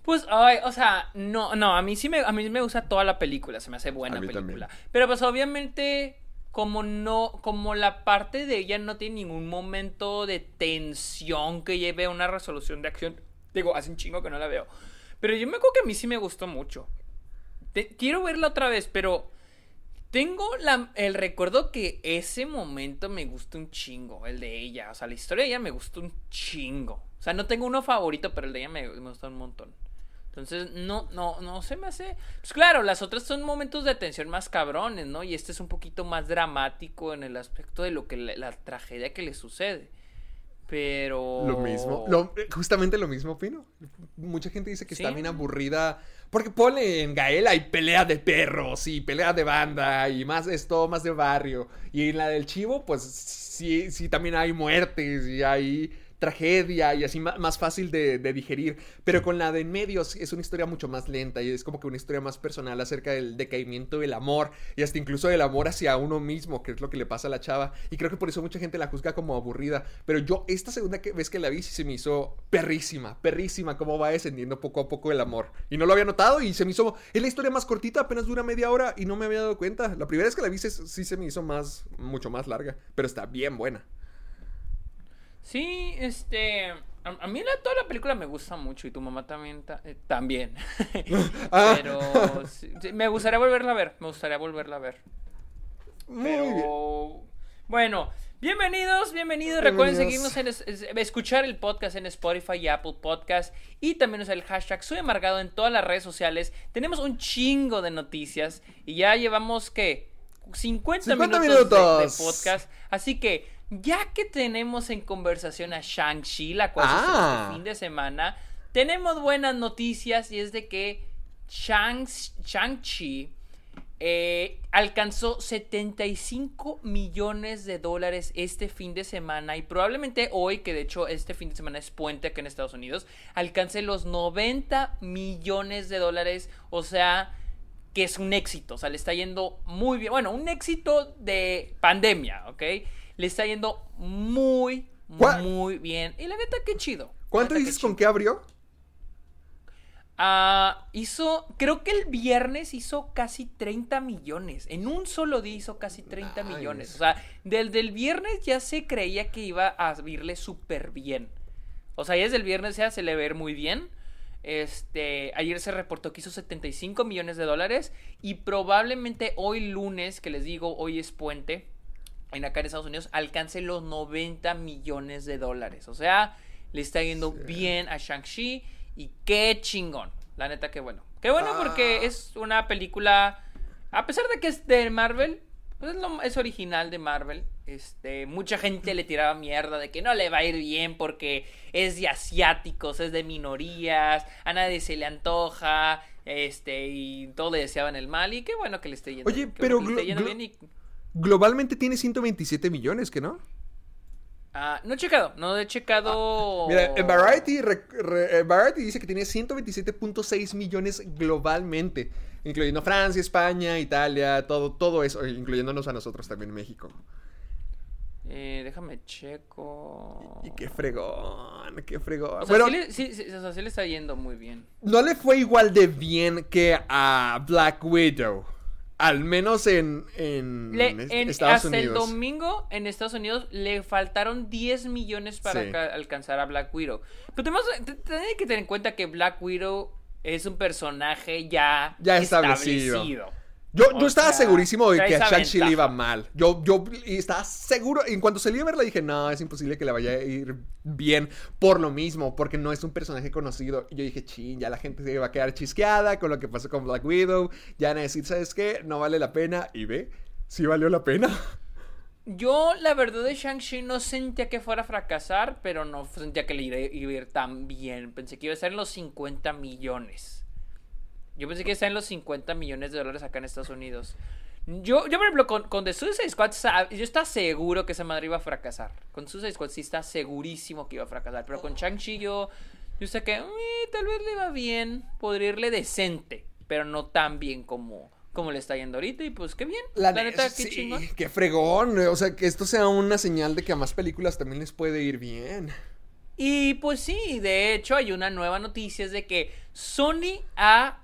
Pues, ay, o sea, no, no, a mí sí me, a mí me gusta toda la película, se me hace buena película. también. Pero pues obviamente, como no, como la parte de ella no tiene ningún momento de tensión que lleve a una resolución de acción, digo, hace un chingo que no la veo. Pero yo me acuerdo que a mí sí me gustó mucho. Quiero verla otra vez, pero tengo el recuerdo que ese momento me gustó un chingo, el de ella. O sea, la historia de ella me gustó un chingo. O sea, no tengo uno favorito, pero el de ella me, me gustó un montón. Entonces, no, no, no se me hace. Pues claro, las otras son momentos de tensión más cabrones, ¿no? Y este es un poquito más dramático en el aspecto de lo que la tragedia que le sucede. Pero. Lo mismo. Lo, eh, justamente lo mismo opino. Mucha gente dice que está bien aburrida. Porque pone en Gael hay pelea de perros y pelea de banda y más esto, más de barrio. Y en la del chivo, pues sí, sí también hay muertes y hay tragedia y así más fácil de, digerir. Pero con la de en medio sí, es una historia mucho más lenta y es como que una historia más personal acerca del decaimiento del amor y hasta incluso del amor hacia uno mismo, que es lo que le pasa a la chava. Y creo que por eso mucha gente la juzga como aburrida. Pero yo esta segunda vez que la vi sí se me hizo perrísima, perrísima cómo va descendiendo poco a poco el amor. Y no lo había notado y se me hizo... Es la historia más cortita, apenas dura media hora y no me había dado cuenta. La primera vez que la vi sí se me hizo más, mucho más larga, pero está bien buena. Sí, este. A, a mí la, toda la película me gusta mucho y tu mamá también. ta- eh, también. *laughs* Ah. Pero *laughs* sí, sí, me gustaría volverla a ver. Me gustaría volverla a ver. Muy bien. Pero. Bueno, Bienvenidos, bienvenidos. Recuerden seguirnos en es- es- escuchar el podcast en Spotify y Apple Podcast y también usar el hashtag Soy Amargado en todas las redes sociales. Tenemos un chingo de noticias y ya llevamos que 50, 50 minutos, de- podcast. Así que ya que tenemos en conversación a Shang-Chi, la cual sucedió Ah. este fin de semana, tenemos buenas noticias y es de que Shang- Shang-Chi eh, alcanzó 75 millones de dólares este fin de semana y probablemente hoy, que de hecho este fin de semana es puente acá en Estados Unidos, alcance los 90 millones de dólares, o sea, que es un éxito, o sea, le está yendo muy bien, bueno, un éxito de pandemia, ¿ok? Le está yendo muy, ¿Cuá- muy bien. Y la neta, qué chido. ¿Cuánto dices con qué abrió? Ah, hizo, creo que el viernes hizo casi 30 millones. En un solo día hizo casi 30 Nice. millones. O sea, desde el viernes ya se creía que iba a irle súper bien. O sea, ya desde el viernes ya se le ve muy bien. Este, ayer se reportó que hizo 75 millones de dólares. Y probablemente hoy lunes, que les digo, hoy es puente, en acá en Estados Unidos, alcance los 90 millones de dólares. O sea, le está yendo bien a Shang-Chi. Y qué chingón. La neta, qué bueno. Qué bueno Ah. porque es una película. A pesar de que es de Marvel, pues es, lo- es original de Marvel. Este, mucha gente le tiraba mierda de que no le va a ir bien porque es de asiáticos, es de minorías, a nadie se le antoja, este, y todos le deseaban el mal, y qué bueno que le esté yendo Oye, pero que le esté yendo bien y- Globalmente tiene 127 millones, ¿que no? Ah, no he checado, no he checado. Mira, en Variety, re- re- en Variety dice que tiene 127.6 millones globalmente, incluyendo Francia, España, Italia, todo, todo eso, incluyéndonos a nosotros también México. Eh, déjame checo. Y qué fregón, qué fregón. O sea, bueno, sí, le, sí- sí- o sea, sí le está yendo muy bien. no le fue igual de bien que a Black Widow. Al menos en, en Le- en- Estados hasta el Unidos. domingo en Estados Unidos le faltaron 10 millones para Sí. alcanzar a Black Widow. Pero tenemos que tener en cuenta que Black Widow es un personaje ya, Ya establecido. Yo, yo estaba sea, segurísimo de que a Shang-Chi le iba mal. Yo, yo estaba seguro. En cuanto salí a verla dije, no, es imposible que le vaya a ir bien por lo mismo, porque no es un personaje conocido. Y yo dije, chin, ya la gente se va a quedar chisqueada con lo que pasó con Black Widow. Ya van a decir, ¿sabes qué? No vale la pena. Y ve, sí valió la pena. Yo, la verdad de Shang-Chi no sentía que fuera a fracasar, pero no sentía que le iba a ir tan bien. Pensé que iba a estar en los 50 millones. Yo pensé que estar en los 50 millones de dólares acá en Estados Unidos. Yo, yo por ejemplo, con, con The Suicide Squad, yo estaba seguro que esa madre iba a fracasar. Con Suicide Squad sí está segurísimo que iba a fracasar. Pero con Shang-Chi yo, yo sé que "Eh, tal vez le va bien, podría irle decente, pero no tan bien como, como le está yendo ahorita. Y pues qué bien. La, ne- neta, qué sí, chingón. Qué fregón. O sea, que esto sea una señal de que a más películas también les puede ir bien. Y pues sí, de hecho hay una nueva noticia, es de que Sony ha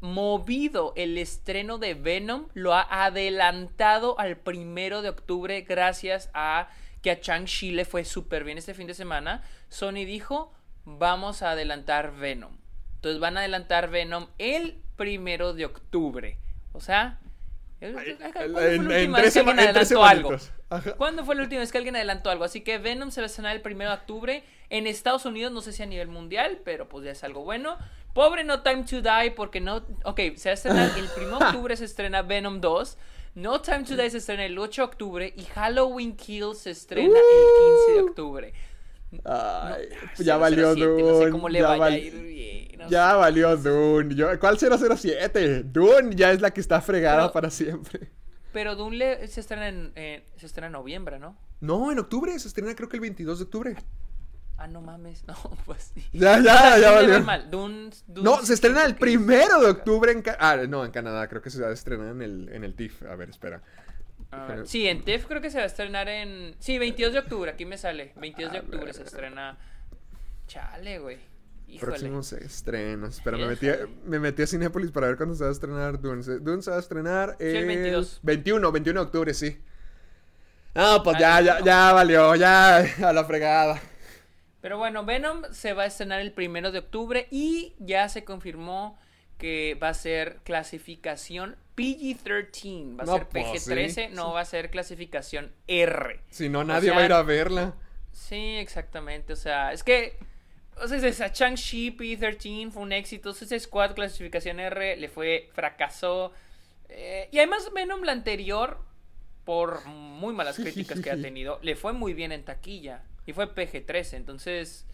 movido el estreno de Venom, lo ha adelantado al primero de octubre gracias a que a Chang-Chi le fue súper bien este fin de semana. Sony dijo, vamos a adelantar Venom. Entonces van a adelantar Venom el primero de octubre. O sea... ¿cuándo fue la última vez que alguien adelantó algo? semanitas. Ajá. ¿Cuándo fue la última vez que alguien adelantó algo? Así que Venom se va a estrenar el 1 de octubre. En Estados Unidos, no sé si a nivel mundial, pero pues ya es algo bueno. Pobre No Time to Die, porque no. Ok, se va a estrenar el 1 de octubre, se estrena Venom 2. No Time to Die se estrena el 8 de octubre. Y Halloween Kills se estrena el 15 de octubre. Ay, No, ya valió 007, No sé Dune. cómo le ya vaya a val- ir bien. no Ya sé. valió Dune. Yo- ¿Cuál 007? Dune ya es la que está fregada Pero- para siempre. Pero Dune le- se estrena en, eh, se estrena en noviembre, ¿no? No, en octubre. Se estrena creo que el 22 de octubre. Ah, no mames. *laughs* No, pues sí. Ya, O ya, sea, ya valió. mal. Dune- Dune No, sí se estrena el primero de octubre en... Ca- ah, no, en Canadá. Creo que se va a estrenar en el, en el TIFF. A ver, espera. Ah, Pero- sí, en TEF creo que se va a estrenar en... Sí, 22 de octubre, aquí me sale. 22 de octubre se estrena... Chale, güey. Híjole. Próximos estrenos. Espera, me metí, a, me metí a Cinépolis para ver cuándo se va a estrenar Dune. Dune se va a estrenar el 22. 21, 21 de octubre, sí. No, pues Ah, ya, ya, no. ya valió, ya a la fregada. Pero bueno, Venom se va a estrenar el primero de octubre y ya se confirmó que va a ser clasificación PG-13, va a No, ser pues, PG-13, sí, no va a ser clasificación R. Si no, O nadie sea, va a ir a verla. Sí, exactamente. O sea, es que. O sea, esa Chang-Chi P13 fue un éxito. Ese Squad clasificación R le fue. fracasó. Eh, y además, Venom la anterior, por muy malas críticas que ha tenido, le fue muy bien en taquilla. Y fue PG-13. Entonces.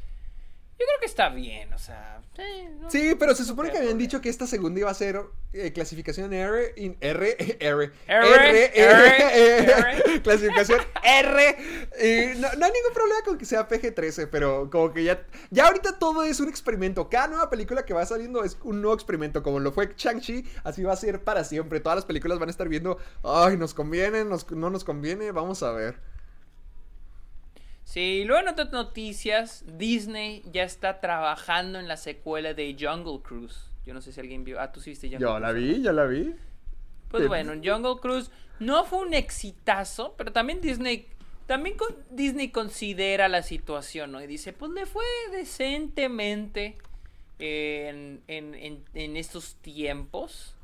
Yo creo que está bien. O sea. sí, no- Sí, pero se supone no que habían dicho que esta segunda iba a ser eh, clasificación R, in- *laughs* R, R, R, R, *laughs* *laughs* clasificación R. y no, no hay ningún problema con que sea PG-13, pero como que ya, ya ahorita todo es un experimento. Cada nueva película que va saliendo es un nuevo experimento, como lo fue Shang-Chi, así va a ser para siempre. Todas las películas van a estar viendo, ay, nos conviene, nos- no nos conviene, vamos a ver. Sí, luego en otras noticias, Disney ya está trabajando en la secuela de Jungle Cruise. Yo no sé si alguien vio. Ah, tú sí viste Jungle Yo la Cruise, vi, yo la vi. Pues bueno, Jungle Cruise no fue un exitazo, pero también Disney también con- Disney considera la situación, ¿no? Y dice, pues le fue decentemente en, en- en- en estos tiempos.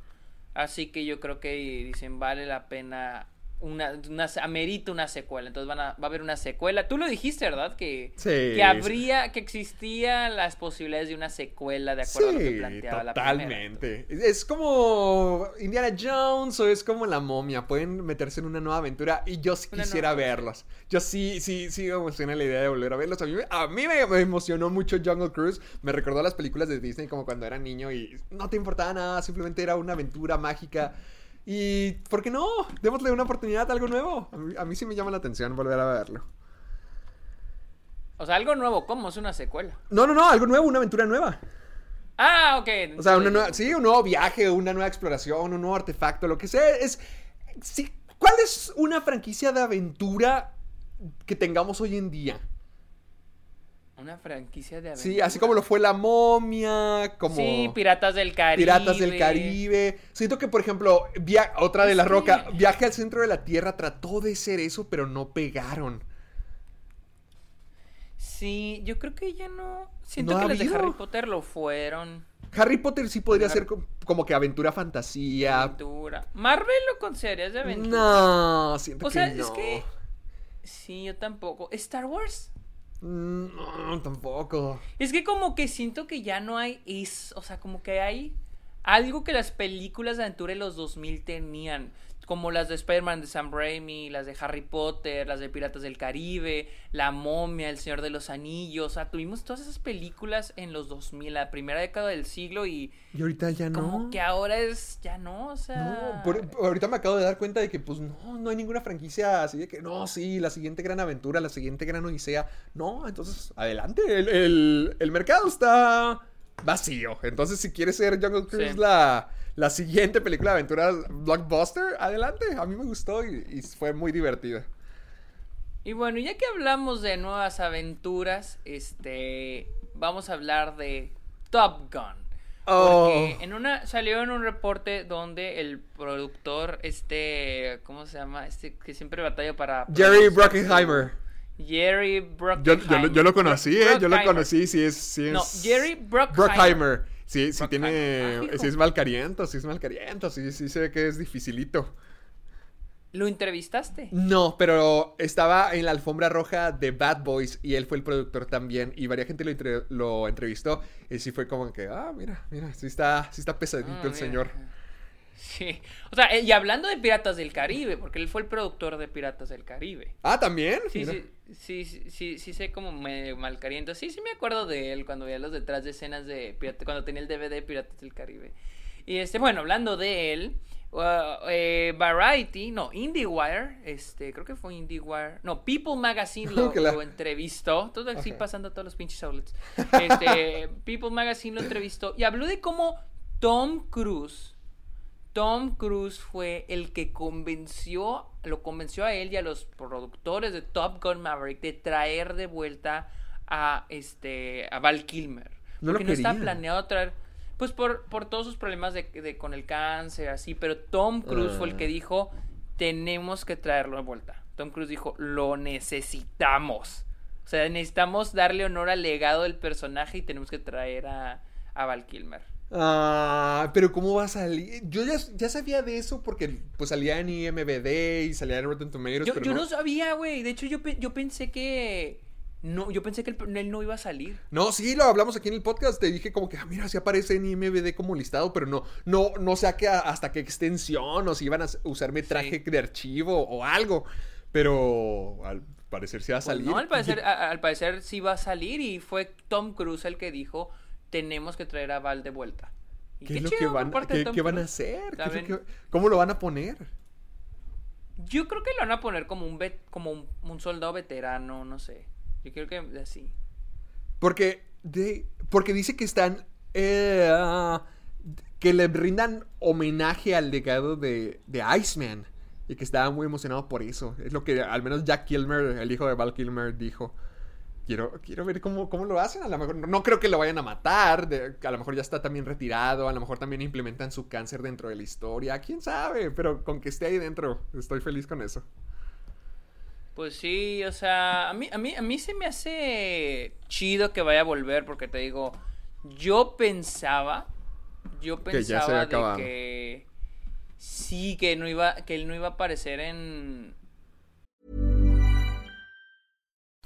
Así que yo creo que dicen, vale la pena una, una amerita una secuela. Entonces van a, va a haber una secuela. Tú lo dijiste, ¿verdad? Que, Sí, que sí. habría, que existían las posibilidades de una secuela de acuerdo a lo que Sí, planteaba la primera. totalmente. Es como Indiana Jones o es como la momia. Pueden meterse en una nueva aventura y yo sí quisiera verlos. Yo sí, sí, sí me emociona la idea de volver a verlos. A mí, me- a mí me, me emocionó mucho Jungle Cruise. Me recordó las películas de Disney como cuando era niño y no te importaba nada. Simplemente era una aventura mágica. Y, ¿por qué no? Démosle una oportunidad a algo nuevo. A mí, a mí sí me llama la atención volver a verlo. O sea, algo nuevo, ¿cómo? Es una secuela. No, no, no, algo nuevo, una aventura nueva. Ah, ok. O sea, una nueva, sí, un nuevo viaje, una nueva exploración, un nuevo artefacto, lo que sea. Es, sí, ¿Cuál es una franquicia de aventura que tengamos hoy en día? Una franquicia de Sí, así como lo fue La Momia, como Sí, Piratas del Caribe. Piratas del Caribe. Siento que, por ejemplo, via- otra de La Roca, Viaje al Centro de la Tierra trató de ser eso, pero no pegaron. Sí, yo creo que ya no. Siento No que las de. Harry Potter lo fueron. Harry Potter sí podría Har- ser co- como que aventura fantasía. Aventura. Marvel lo considerarías de aventura. No, siento O sea, que no. es que. Sí, yo tampoco. ¿Star Wars? Mm, No, tampoco. Es que como que siento que ya no hay es, o sea, como que hay algo que las películas de aventura de los 2000 tenían, como las de Spider-Man de Sam Raimi, las de Harry Potter, las de Piratas del Caribe, La Momia, El Señor de los Anillos, o sea, tuvimos todas esas películas en los 2000, la primera década del siglo y Y ahorita ya no. como que ahora es ya no, o sea, No, por- ahorita me acabo de dar cuenta de que pues no, no hay ninguna franquicia así de que no, sí, la siguiente gran aventura, la siguiente gran odisea. No, entonces adelante, el, el- el mercado está vacío. Entonces si quieres ser Jungle Cruise Sí. la, la siguiente película de aventura blockbuster, adelante. A mí me gustó y, y fue muy divertida. Y bueno, ya que hablamos de nuevas aventuras, este, vamos a hablar de Top Gun. Porque Oh. en una salió en un reporte donde el productor este, ¿cómo se llama? Este que siempre batalla para Jerry Bruckheimer. Jerry Bruckheimer. yo, lo- yo lo conocí, ¿eh? Yo lo conocí, sí es... Sí es... No, Jerry Bruckheimer. Bruckheimer. Sí, sí tiene... Hijo. sí es malcariento, sí es malcariento, sí, sí sé que es dificilito. ¿Lo entrevistaste? No, pero estaba en la alfombra roja de Bad Boys y él fue el productor también y varias gente lo, entre- lo entrevistó y sí fue como que, ah, mira, mira, sí está, sí está pesadito Ah, el mira. señor. Sí. O sea, eh, y hablando de Piratas del Caribe, porque él fue el productor de Piratas del Caribe. Ah, ¿también? Sí, Mira. sí, sí, sí, sí, sí sé como me malcariento. Sí, sí me acuerdo de él cuando veía los detrás de escenas de Pirata- cuando tenía el DVD Piratas del Caribe. Y este, bueno, hablando de él, uh, eh, Variety, no, IndieWire, este, creo que fue IndieWire, no, People Magazine lo, *laughs* Que la- lo entrevistó, todo así Ajá. pasando a todos los pinches outlets. Este, *laughs* People Magazine lo entrevistó y habló de cómo Tom Cruise Tom Cruise fue el que convenció, lo convenció a él y a los productores de Top Gun Maverick de traer de vuelta a este a Val Kilmer. No lo porque no estaba querían. planeado traer, pues por, por todos sus problemas de, de- con el cáncer, así, pero Tom Cruise fue el que Ah. dijo, tenemos que traerlo de vuelta. Tom Cruise dijo, lo necesitamos. O sea, necesitamos darle honor al legado del personaje y tenemos que traer a, a Val Kilmer. Ah, pero ¿cómo va a salir? Yo ya, ya sabía de eso porque pues salía en IMBD y salía en Rotten Tomatoes, Yo, pero yo no... no sabía, güey. De hecho, yo, pe- yo pensé que. No, yo pensé que él, él no iba a salir. No, sí, lo hablamos aquí en el podcast. Te dije como que, ah, mira, sí aparece en IMBD como listado, pero no, no, no sé a qué- hasta qué extensión o si iban a usar metraje de archivo o algo. Pero al parecer sí va a Pues salir. no, al parecer, a- al parecer sí va a salir y fue Tom Cruise el que dijo: Tenemos que traer a Val de vuelta. Y ¿Qué qué es lo que chido por van, qué, qué a hacer? ¿Qué es lo ¿Saben? que- ¿Cómo lo van a poner? Yo creo que lo van a poner como un vet- como un, un soldado veterano, no sé. Yo creo que así. Porque, de, porque dice que están. eh, que le brindan homenaje al legado de, de Iceman. Y que estaba muy emocionado por eso. Es lo que al menos Jack Kilmer, el hijo de Val Kilmer, dijo. Quiero, quiero ver cómo, cómo lo hacen. A lo mejor no creo que lo vayan a matar. de- a lo mejor ya está también retirado. A lo mejor también implementan su cáncer dentro de la historia. Quién sabe. Pero con que esté ahí dentro, estoy feliz con eso. Pues sí, o sea, a mí, a mí, a mí se me hace chido que vaya a volver, porque te digo, yo pensaba, yo Que ya se había pensaba acabado. de que sí, que no iba, que él no iba a aparecer en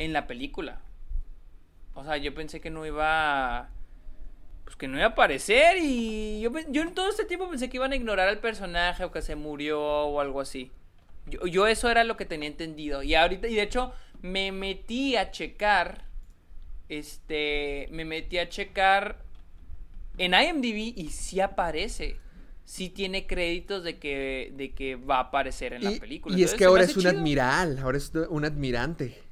En la película. O sea, yo pensé que no iba pues que no iba a aparecer y yo, yo en todo este tiempo pensé que iban a ignorar al personaje o que se murió o algo así. Yo, yo eso era lo que tenía entendido. Y ahorita, y de hecho, me metí a checar. Este. Me metí a checar en IMDb y sí aparece. Sí tiene créditos de que, de que va a aparecer en la película. y es que ahora es un chido. admiral, ahora es un admirante.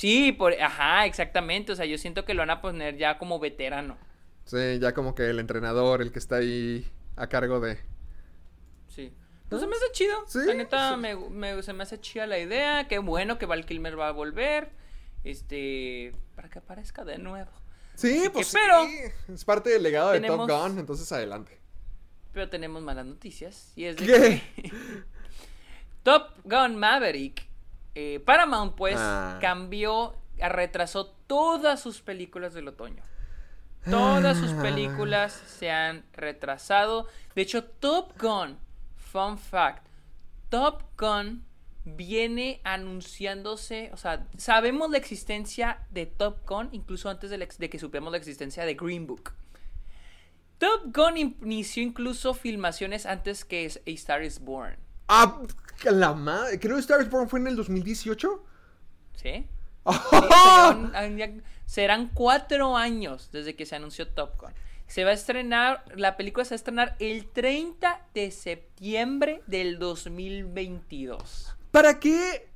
Sí, por, ajá, exactamente. O sea, yo siento que lo van a poner ya como veterano. Sí, ya como que el entrenador, el que está ahí a cargo de... Sí. Pues se me hace chido. Sí, la neta, sí. me, me- se me hace chida la idea. Qué bueno que Val Kilmer va a volver. Este. Para que aparezca de nuevo. Sí, pues sí, pero es parte del legado de Top Gun, entonces adelante. Pero tenemos malas noticias. Y es de ¿Qué? que *laughs* Top Gun Maverick. Eh, Paramount, pues, Ah. cambió, retrasó todas sus películas del otoño. Todas sus Ah. películas se han retrasado. De hecho, Top Gun, fun fact, Top Gun viene anunciándose, o sea, sabemos la existencia de Top Gun incluso antes de, la de que supiéramos la existencia de Green Book. Top Gun in- inició incluso filmaciones antes que A Star is Born. Ah, la madre. Creo que Star Born fue en el 2018. ¿Sí? *laughs* Sí, serán, serán cuatro años desde que se anunció Top Gun. Se va a estrenar, la película se va a estrenar el 30 de septiembre del 2022. ¿Para qué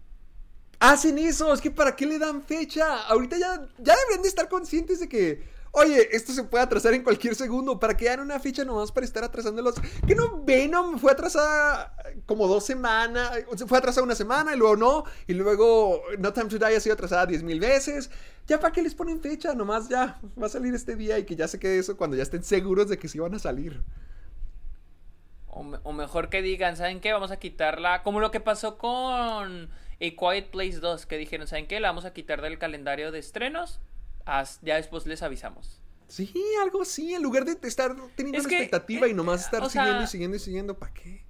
hacen eso? Es que ¿para qué le dan fecha? Ahorita ya, ya deberían de estar conscientes de que, oye, esto se puede atrasar en cualquier segundo. ¿Para qué dan una fecha nomás para estar atrasándolos? Que no Venom fue atrasada como dos semanas, sea, fue atrasada una semana y luego no, y luego No Time to Die ha sido atrasada diez mil veces. Ya para qué les ponen fecha, nomás ya va a salir este día y que ya se quede eso cuando ya estén seguros de que sí van a salir. O, o mejor que digan, ¿saben qué? Vamos a quitarla. Como lo que pasó con A Quiet Place 2, que dijeron, ¿saben qué? La vamos a quitar del calendario de estrenos. Ya después les avisamos. Sí, algo así, en lugar de estar teniendo Es una que, expectativa y eh, nomás estar sea- siguiendo y siguiendo y siguiendo, ¿para qué?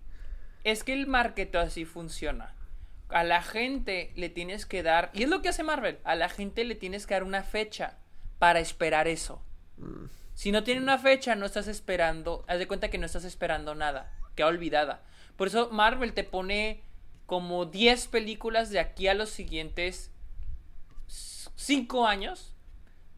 Es que el marketing así funciona. A la gente le tienes que dar, y es lo que hace Marvel, a la gente le tienes que dar una fecha para esperar eso. Si no tiene una fecha, no estás esperando, haz de cuenta que no estás esperando nada, queda olvidada. Por eso Marvel te pone como 10 películas de aquí a los siguientes 5 años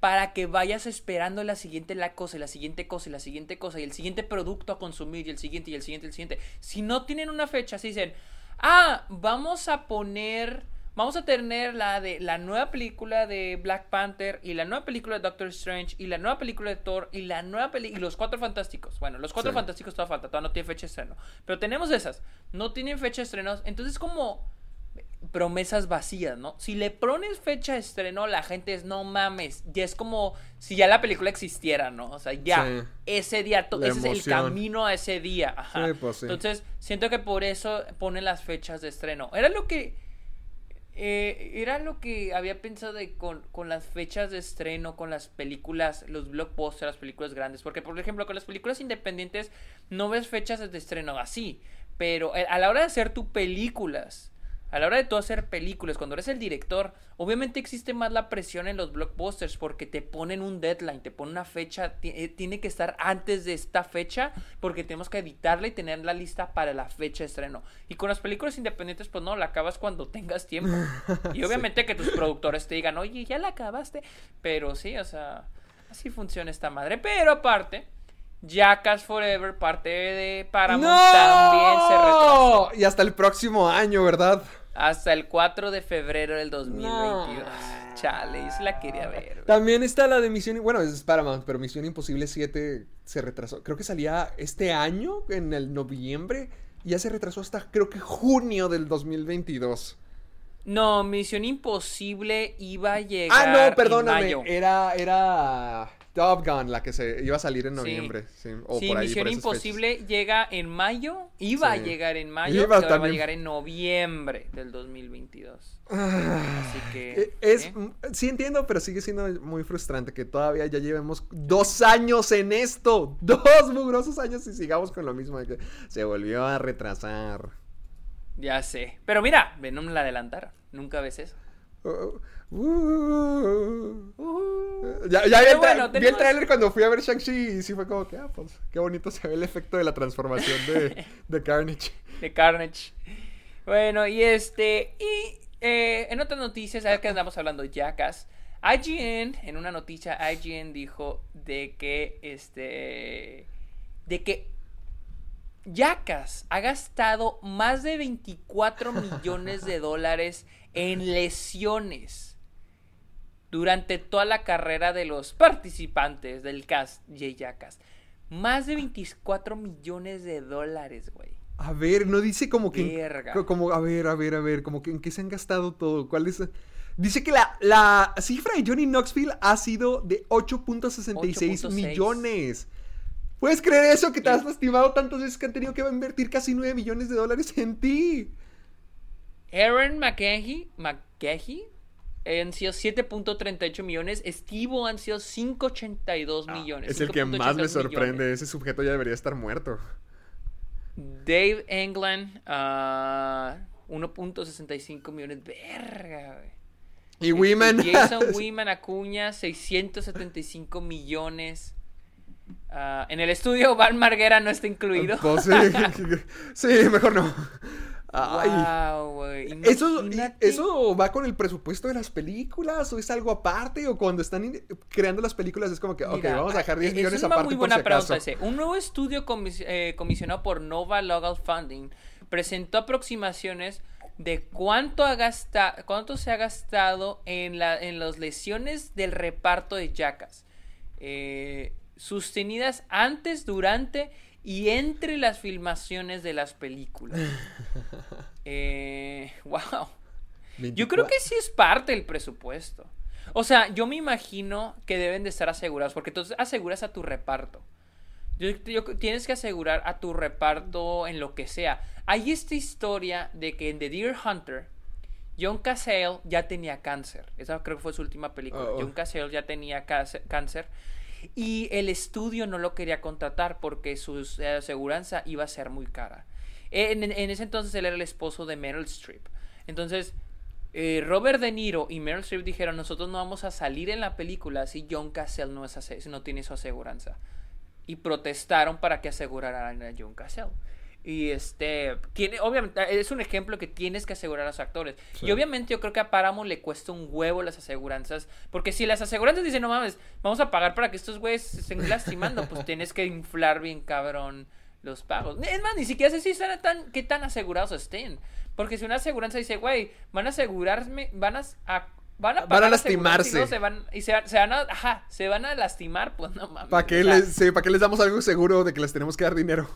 para que vayas esperando la siguiente la cosa, y la siguiente cosa, y la siguiente cosa, y el siguiente producto a consumir, y el siguiente, y el siguiente, y el siguiente. Si no tienen una fecha, si dicen, ah, vamos a poner vamos a tener la de la nueva película de Black Panther y la nueva película de Doctor Strange y la nueva película de Thor y la nueva película y los cuatro fantásticos. Bueno, los cuatro Sí. fantásticos todavía falta, todavía no tiene fecha de estreno. Pero tenemos esas, no tienen fecha de estreno, entonces como promesas vacías, ¿no? Si le pones fecha de estreno, la gente es, no mames, ya es como si ya la película existiera, ¿no? O sea, ya, Sí. ese día, ese es el camino a ese día, ajá. Sí, pues, sí. Entonces, siento que por eso ponen las fechas de estreno. Era lo que... eh, era lo que había pensado de con, con las fechas de estreno, con las películas, los blockbusters, las películas grandes. Porque, por ejemplo, con las películas independientes no ves fechas de estreno así. Pero eh, a la hora de hacer tus películas, a la hora de tú hacer películas, cuando eres el director, obviamente existe más la presión en los blockbusters porque te ponen un deadline, te ponen una fecha, eh, tiene que estar antes de esta fecha porque tenemos que editarla y tenerla lista para la fecha de estreno. Y con las películas independientes, pues no, la acabas cuando *laughs* tengas tiempo. Y *laughs* obviamente que tus productores te digan, oye, ya la acabaste. Pero sí, o sea, así funciona esta madre. Pero aparte, Jackass Forever, parte de Paramount, también se retrasó. Y hasta el próximo año, ¿verdad? Hasta el 4 de febrero del 2022. No. Chale, yo sí la quería ver. güey. También está la de Misión... Bueno, es Paramount, pero Misión Imposible 7 se retrasó. Creo que salía este año, en el noviembre. Y ya se retrasó hasta, creo que junio del 2022. No, Misión Imposible iba a llegar. Ah, no, perdóname. mayo. Era, era Top Gun la que se iba a salir en noviembre. Sí, o Sí, por ahí, Misión por Imposible llega en mayo. Iba Sí. a llegar en mayo. Iba y ahora va a llegar en noviembre del 2022. Ah, Así que. eh, Es, ¿eh? sí entiendo, pero sigue siendo muy frustrante que todavía ya llevemos dos años en esto. *laughs* Dos mugrosos años y sigamos con lo mismo. de que se volvió a retrasar. Ya sé. Pero mira, Venom la adelantaron. Nunca ves eso. Uh, uh. Ya, ya vi, el vi trailer cuando fui a ver Shang-Chi y sí fue como que, ah, pues, qué bonito se ve el efecto de la transformación de, *laughs* de Carnage. de Carnage. Bueno, y este. Y eh, en otras noticias, ¿sabes que andamos hablando de Jackass? IGN, en una noticia, IGN dijo de que este. De que Jackass ha gastado más de 24 millones de dólares en lesiones durante toda la carrera de los participantes del cast de Jackass. Más de 24 millones de dólares, güey. A ver, no dice como que. Verga. co- Como, a ver, a ver, a ver, como que en qué se han gastado todo. ¿Cuál es? Dice que la, la cifra de Johnny Knoxville ha sido de 8.66 8.6. millones. ¿Puedes creer eso? Que te has lastimado tantas veces que han tenido que invertir casi 9 millones de dólares en ti. Aaron McKenzie, McKenzie han sido 7.38 millones. Steve han sido 5.82 millones. Ah, Es el que más me 5.82 sorprende. millones. Ese sujeto ya debería estar muerto. Dave England, ah, 1.65 millones. Verga, güey. Y Women. Jason *laughs* Wiman Acuña, 675 millones. Ah, en el estudio, Van Marguera no está incluido. Pues sí, *laughs* sí, mejor no. Ay. Wow, güey. ¿Eso. ¿Eso va con el presupuesto de las películas? ¿O es algo aparte? ¿O cuando están creando las películas es como que, ok, vamos a dejar 10 es millones una aparte muy por buena si pregunta ese. Un nuevo estudio comis- eh, comisionado por Nova Legal Funding presentó aproximaciones de cuánto, ha gasta cuánto se ha gastado en, la, en las lesiones del reparto de Jackass. eh, sostenidas antes, durante y entre las filmaciones de las películas. *laughs* Eh, wow. Yo creo que sí es parte del presupuesto. O sea, yo me imagino que deben de estar asegurados, porque entonces aseguras a tu reparto. Yo- yo- tienes que asegurar a tu reparto en lo que sea. Hay esta historia de que en The Deer Hunter, John Cassell ya tenía cáncer. Esa creo que fue su última película. Oh. John Cassell ya tenía cáncer. Y el estudio no lo quería contratar porque su aseguranza iba a ser muy cara. En, ese entonces él era el esposo de Meryl Streep. Entonces, eh, Robert De Niro y Meryl Streep dijeron, nosotros no vamos a salir en la película si John Cassell no, es no tiene su aseguranza. Y protestaron para que aseguraran a John Cassell. Y este, tiene, obviamente, es un ejemplo que tienes que asegurar a los actores. Sí. Y obviamente yo creo que a Paramount le cuesta un huevo las aseguranzas. Porque si las aseguranzas dicen, no mames, vamos a pagar para que estos güeyes se estén lastimando, pues tienes que inflar bien cabrón los pagos. Es más, ni siquiera sé si están tan, qué tan asegurados estén. Porque si una aseguranza dice, güey, van a asegurarme, van a, a- van a, Van a lastimarse. Se van, y se, van- se van a, ajá, se van a lastimar, pues no mames. ¿Para qué, les, sí, ¿pa' qué les damos algo seguro de que les tenemos que dar dinero?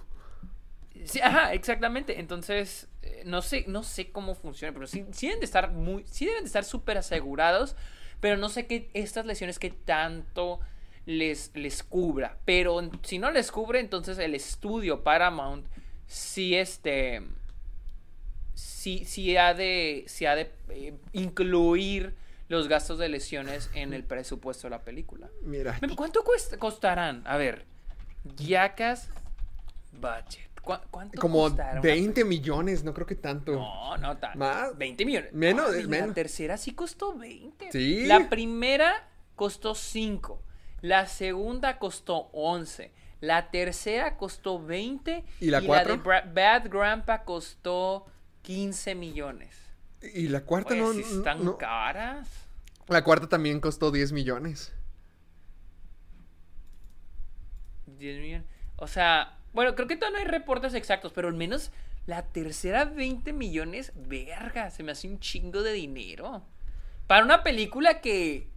Sí, ajá, exactamente. Entonces, eh, no sé, no sé cómo funciona, pero sí, sí deben de estar muy, sí deben de estar súper asegurados, pero no sé qué estas lesiones que tanto les, les cubra. Pero si no les cubre, entonces el estudio Paramount sí este sí, sí ha de, sí ha de eh, incluir los gastos de lesiones en el presupuesto de la película. Mira, ¿Cuánto cuesta- costarán? A ver, Yacas Budget. ¿Cu- ¿Cuánto como costará una 20 millones, no creo que tanto. no, no tan. ¿Más? 20 millones. Menos, No, es la menos. tercera sí costó 20. Sí. La primera costó 5. La segunda costó 11. La tercera costó 20. ¿Y la de cuatro? Bra- Bad Grandpa costó 15 millones. Y la cuarta Pues no, sí están no- caras. La cuarta también costó 10 millones. 10 millones. O sea, bueno, creo que todavía no hay reportes exactos, pero al menos la tercera 20 millones, verga, se me hace un chingo de dinero. Para una película que...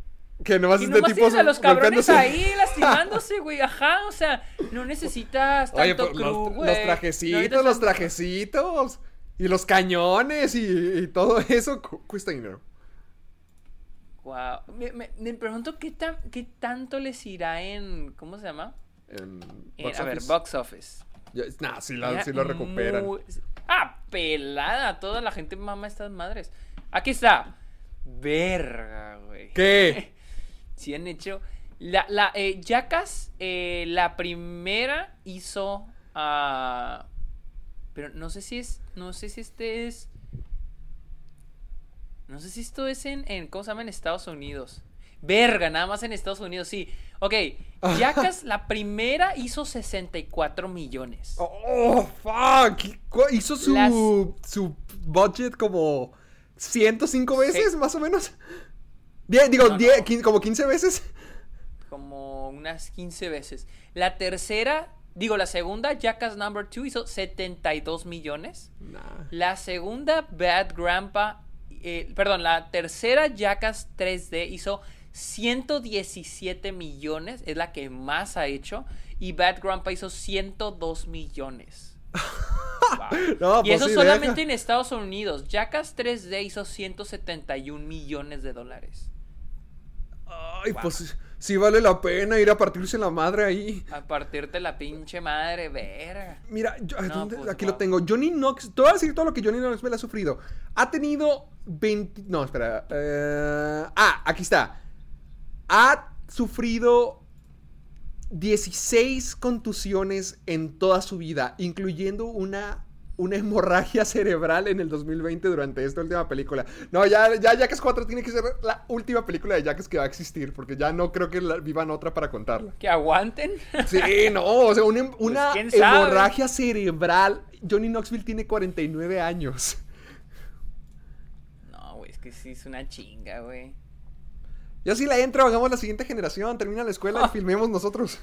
Que nomás Y es de nomás tienes a los cabrones ahí *laughs* lastimándose, güey, ajá, o sea, no necesitas tanto Oye, crew, los, trajecitos, los trajecitos. Y los cañones y, y todo eso cu- cuesta dinero. Guau. Me, me- me pregunto qué, tan, qué tanto les irá en... ¿Cómo se llama? En En- box a ver, box office. Ya- Nah, sí, la- sí lo recuperan. muy- Ah, pelada. Toda la gente mama estas madres. Aquí está. Verga, güey. ¿Qué? *laughs* Sí han hecho. La, la eh, Jackass, eh, la primera hizo. ah, pero no sé si es. No sé si este es. No sé si esto es en, en. ¿Cómo se llama? En Estados Unidos. Verga, nada más en Estados Unidos, sí. Ok, Jackass, la primera hizo 64 millones. Oh, fuck. ¿Cu- Hizo su, Las- su budget como 105 veces, Sí. más o menos. Die- digo, No, die- no. quin- como 15 veces. como unas 15 veces. La tercera, digo, la segunda, Jackass Number 2, hizo 72 millones. Nah. La segunda, Bad Grandpa, eh, perdón, la tercera, Jackass 3D, hizo 117 millones, es la que más ha hecho. Y Bad Grandpa hizo 102 millones. Wow. *laughs* No, y pues eso sí, solamente deja. en Estados Unidos. Jackass 3D hizo 171 millones de dólares. Ay, pues sí vale la pena ir a partirse la madre ahí. A partirte la pinche madre, verga. Mira, yo- No, ¿dónde? pues, aquí wow. lo tengo. Johnny Knox, te voy a decir todo lo que Johnny Knox me ha sufrido. Ha tenido 20. No, espera. eh, ah, aquí está. Ha sufrido 16 contusiones en toda su vida, incluyendo una, una hemorragia *laughs* cerebral en el 2020 durante esta última película. No, ya, ya Jackass 4 tiene que ser la última película de Jackass que va a existir, porque ya no creo que la- vivan otra para contarla. Que aguanten. *laughs* Sí, no, o sea, una, sabe. hemorragia cerebral. Johnny Knoxville tiene 49 años. No, güey, es que sí es una chinga, güey. Yo sí la entro, hagamos la siguiente generación, termina la escuela y *laughs* filmemos nosotros.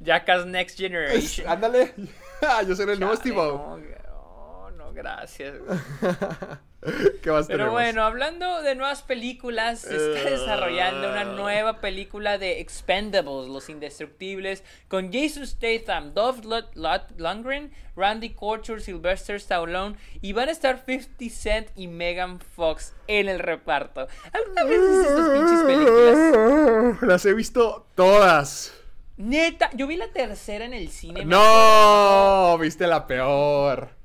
Jackass Next Generation. Ándale. *laughs* Yo seré el nuevo Steve no, no, gracias. *laughs* güey. *laughs* ¿Qué más Pero tenemos? bueno, hablando de nuevas películas, se está desarrollando una nueva película de Expendables, Los Indestructibles, con Jason Statham, Dolph Lund- Lund- Lundgren, Randy Couture, Sylvester Stallone y van a estar 50 Cent y Megan Fox en el reparto. ¿Alguna vez viste estas pinches películas? *laughs* Las he visto todas. Neta, yo vi la tercera en el cine. No, viste la peor.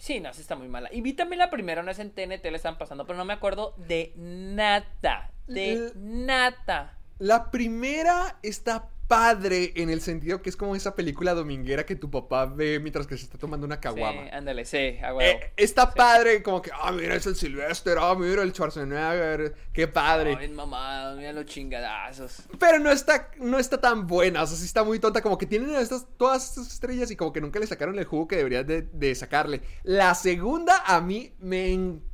Sí, no, sí está muy mala. Y vi también la primera, una vez en TNT le están pasando, pero no me acuerdo de nada. De L- nada. La primera está padre en el sentido que es como esa película dominguera que tu papá ve mientras que se está tomando una caguama. Sí, ándale, sí. Eh, está padre, como que, ah, mira, es el Sylvester, ah, mira el Schwarzenegger, qué padre. Ay, mamá, mira los chingadazos. Pero no está, no está tan buena, o sea, sí está muy tonta, como que tienen estas, todas estas estrellas y como que nunca le sacaron el jugo que deberían de, de sacarle. La segunda a mí me encanta.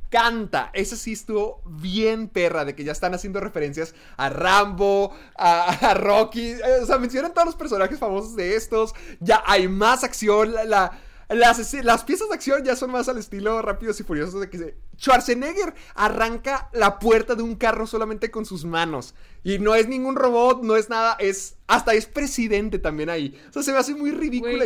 Esa sí estuvo bien perra, de que ya están haciendo referencias a Rambo, a, Rocky. O sea, mencionan todos los personajes famosos de estos. Ya hay más acción. La, las, las, piezas de acción ya son más al estilo Rápidos y Furiosos de que Schwarzenegger arranca la puerta de un carro solamente con sus manos. Y no es ningún robot, no es nada, es hasta es presidente también ahí. O sea, se me hace muy ridícula.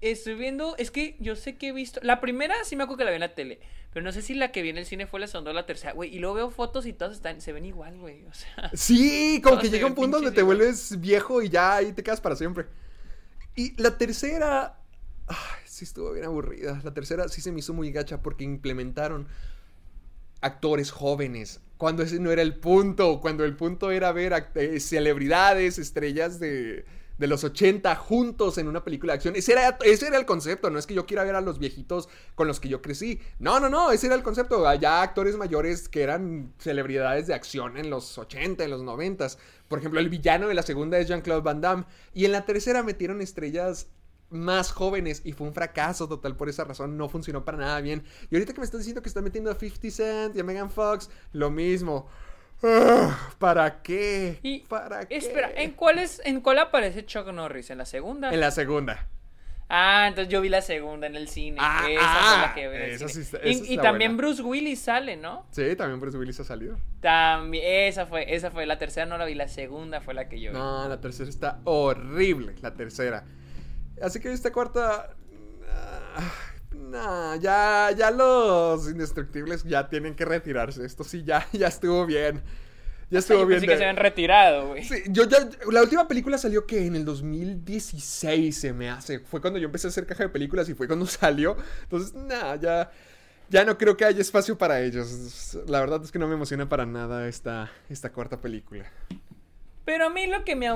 Estoy viendo, es que yo sé que he visto. La primera sí me acuerdo que la vi en la tele. Pero no sé si la que vi en el cine fue la segunda o la tercera, güey. Y luego veo fotos y todas están, se ven igual, güey. O sea. Sí, como que llega un punto donde te vuelves viejo y ya ahí te quedas para siempre. Y la tercera. Ay, sí estuvo bien aburrida. La tercera sí se me hizo muy gacha porque implementaron actores jóvenes. Cuando ese no era el punto. Cuando el punto era ver eh, celebridades, estrellas de de los 80 juntos en una película de acción. Ese era, ese era el concepto, no es que yo quiera ver a los viejitos con los que yo crecí. No, no, no, ese era el concepto. Allá actores mayores que eran celebridades de acción en los 80, en los 90. Por ejemplo, el villano de la segunda es Jean-Claude Van Damme. Y en la tercera metieron estrellas más jóvenes y fue un fracaso total por esa razón, no funcionó para nada bien. Y ahorita que me estás diciendo que están metiendo a 50 Cent y a Megan Fox, lo mismo. ¿Para qué? ¿Para qué? Espera, ¿en cuál, es, ¿en cuál aparece Chuck Norris? ¿En la segunda? En la segunda. Ah, entonces yo vi la segunda en el cine. Ah, esa fue la que vi. y, también Bruce Willis sale, ¿no? Sí, también Bruce Willis ha salido. También, esa fue, esa fue. La tercera no la vi, la segunda fue la que yo vi. No, la tercera está horrible, la tercera. Así que esta cuarta. Ah, Nah, ya, ya los indestructibles ya tienen que retirarse. Esto sí, ya, ya estuvo bien. Ya estuvo bien. Sí que se han retirado, güey. Sí, yo ya. La última película salió que en el 2016 se me hace. Fue cuando yo empecé a hacer caja de películas y fue cuando *laughs* salió. Entonces, nada, ya. Ya no creo que haya espacio para ellos. La verdad es que no me emociona para nada esta, esta cuarta película. Pero a mí lo que me,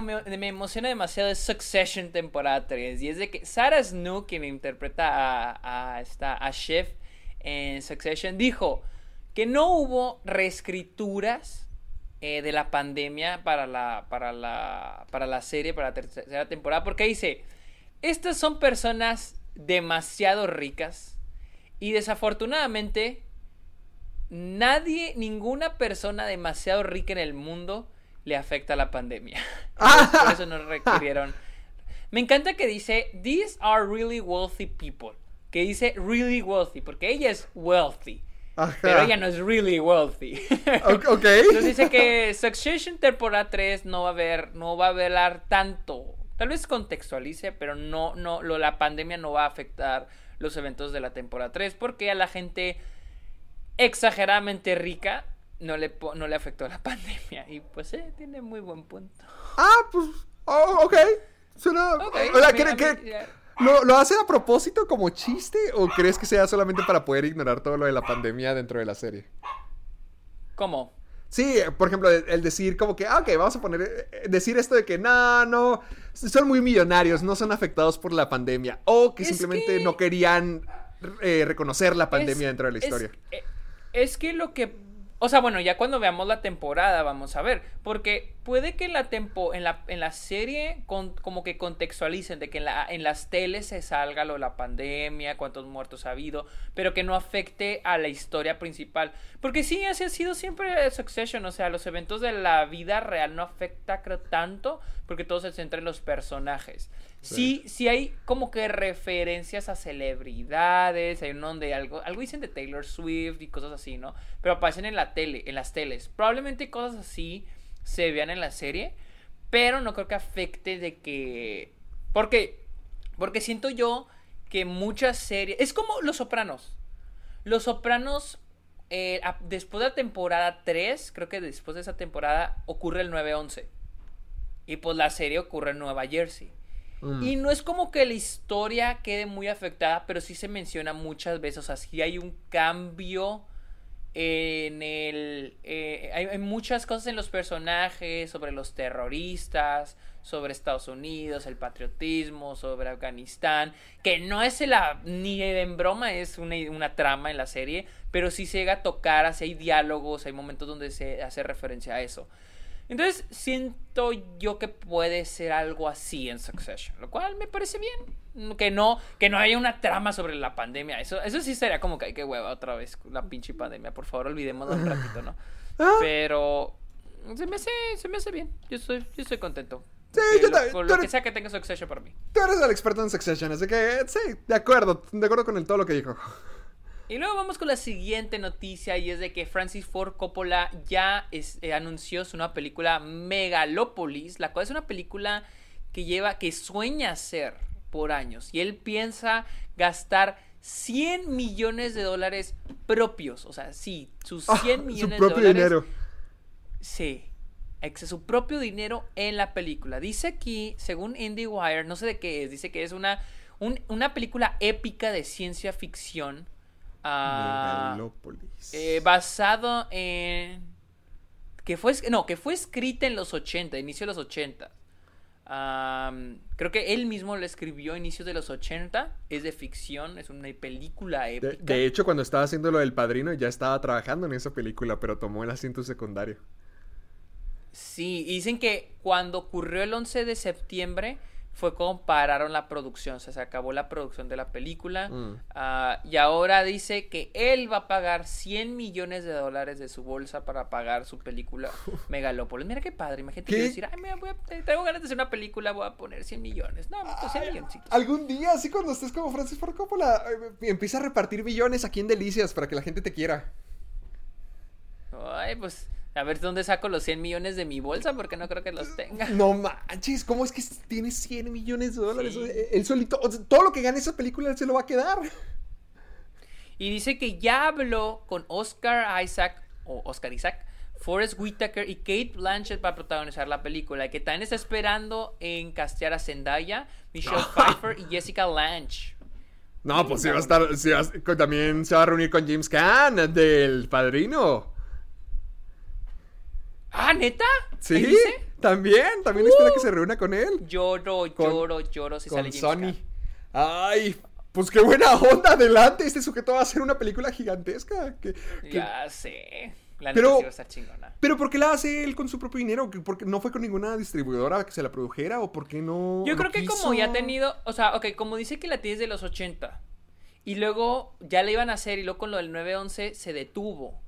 emociona demasiado es Succession temporada 3. Y es de que Sarah Snook, quien interpreta a, a, esta, a Chef en Succession, dijo que no hubo reescrituras eh, de la pandemia para la, para, la, para la serie, para la tercera temporada. Porque dice, estas son personas demasiado ricas. Y desafortunadamente, nadie, ninguna persona demasiado rica en el mundo le afecta la pandemia. *laughs* por eso nos requirieron. Me encanta que dice, these are really wealthy people. Que dice really wealthy, porque ella es wealthy. Pero ella no es really wealthy. ok. *laughs* Entonces dice que Succession temporada 3 no va a haber, no va a hablar tanto. Tal vez contextualice, pero no, no, lo, la pandemia no va a afectar los eventos de la temporada 3 porque a la gente exageradamente rica no le, no le afectó la *laughs* pandemia. Y pues eh, tiene muy buen punto. Ah, pues, oh, ok. Suena... ¿lo, ¿Lo hacen a propósito como chiste o crees que sea solamente para poder ignorar todo lo de la pandemia dentro de la serie? ¿Cómo? Sí, por ejemplo, el decir como que, ah, ok, vamos a poner, eh, decir esto de que no, no, son muy millonarios, no son afectados por la pandemia, o que simplemente no querían eh, reconocer la pandemia dentro de la historia. es, que lo que o sea, bueno, ya cuando veamos la temporada vamos a ver. Porque puede que en la, tempo, en la, en la serie como que contextualicen de que en, la, en las teles se salga lo de la pandemia, cuántos muertos ha habido, pero que no afecte a la historia principal. Porque sí, así ha sido siempre Succession. O sea, los eventos de la vida real no afecta, creo, tanto porque todo se centra en los personajes. Sí. sí, hay como que referencias a celebridades, hay un donde algo, algo dicen de Taylor Swift y cosas así, ¿no? Pero aparecen en la tele, en las teles. Probablemente cosas así se vean en la serie, pero no creo que afecte de que... Porque, porque siento yo que muchas series... Es como Los Sopranos. Los Sopranos, eh, después de la temporada 3, creo que después de esa temporada ocurre el 9-11. Y pues la serie ocurre en Nueva Jersey. Mm. Y no es como que la historia quede muy afectada, pero sí se menciona muchas veces. O sea, sí hay un cambio en el... Eh, hay, muchas cosas en los personajes, sobre los terroristas, sobre Estados Unidos, el patriotismo, sobre Afganistán, que no es la, ni en broma es una, una trama en la serie, pero sí llega a tocar, así hay diálogos, hay momentos donde se hace referencia a eso. Entonces siento yo que puede ser algo así en Succession, lo cual me parece bien. Que no, que no haya una trama sobre la pandemia. Eso, eso sí sería como que hay que hueva otra vez la pinche pandemia. Por favor, olvidémoslo un ratito, ¿no? *laughs* Ah. Pero se me hace, se me hace bien. Yo estoy, yo estoy contento. Sí, Que yo lo- también. Con lo que sea que tenga Succession para mí. Tú eres el experto en Succession, así que sí, de acuerdo, de acuerdo con el, todo lo que dijo. Y luego vamos con la siguiente noticia y es de que Francis Ford Coppola ya es- eh, anunció su nueva película Megalopolis, la cual es una película que lleva, que sueña hacer por años y él piensa gastar 100 millones de dólares propios, o sea, sí, sus 100 Ah, millones su propio de dólares. dinero. Sí. Su propio dinero en la película. Dice aquí, según IndieWire, no sé de qué es, dice que es una, un- una película épica de ciencia ficción. Megalópolis. eh, basado en. Que fue, no, que fue escrita en los 80, inicio de los 80. Am, creo que él mismo lo escribió a inicios de los 80. Es de ficción, es una película de, épica. de hecho, cuando estaba haciendo lo del padrino, ya estaba trabajando en esa película, pero tomó el asiento secundario. Sí, y dicen que cuando ocurrió el 11 de septiembre fue como pararon la producción, o sea, se acabó la producción de la película. Mm. ah, y ahora dice que él va a pagar 100 millones de dólares de su bolsa para pagar su película *laughs* Megalópolis. Mira qué padre, imagínate ¿Qué? yo decir, ay, mira, voy a- tengo ganas de hacer una película, voy a poner 100 millones. No, pues 100 milloncitos. Algún día, así cuando estés como Francis Ford Coppola, eh, empieza a repartir billones aquí en Delicias para que la gente te quiera. Ay, pues, a ver dónde saco los 100 millones de mi bolsa, porque no creo que los tenga. No manches, ¿cómo es que tiene 100 millones de dólares? Sí. Él solito, o sea, todo lo que gane esa película él se lo va a quedar. Y dice que ya habló con Oscar Isaac o Oscar Isaac, Forrest Whitaker y Kate Blanchett para protagonizar la película. Y que también está esperando en castear a Zendaya, Michelle *laughs* Pfeiffer y Jessica Lange. No, pues sí va a estar, sí va a- con- también se va a reunir con James Caan del Padrino. Ah, ¿neta? Sí, también, también espera que se reúna con él. Lloro, Con- lloro, lloro si sale con James Sony. Ay, pues qué buena onda, adelante. Este sujeto va a hacer una película gigantesca. que- que- Ya sé. La neta Pero- va a estar chingona. Pero ¿por qué la hace él con su propio dinero? ¿Que- ¿Porque no fue con ninguna distribuidora que se la produjera? ¿O por qué no? Yo no creo que quiso? como ya ha tenido, o sea, ok, como dice que la tienes de los 80 y luego ya la iban a hacer y luego con lo del 911 se detuvo.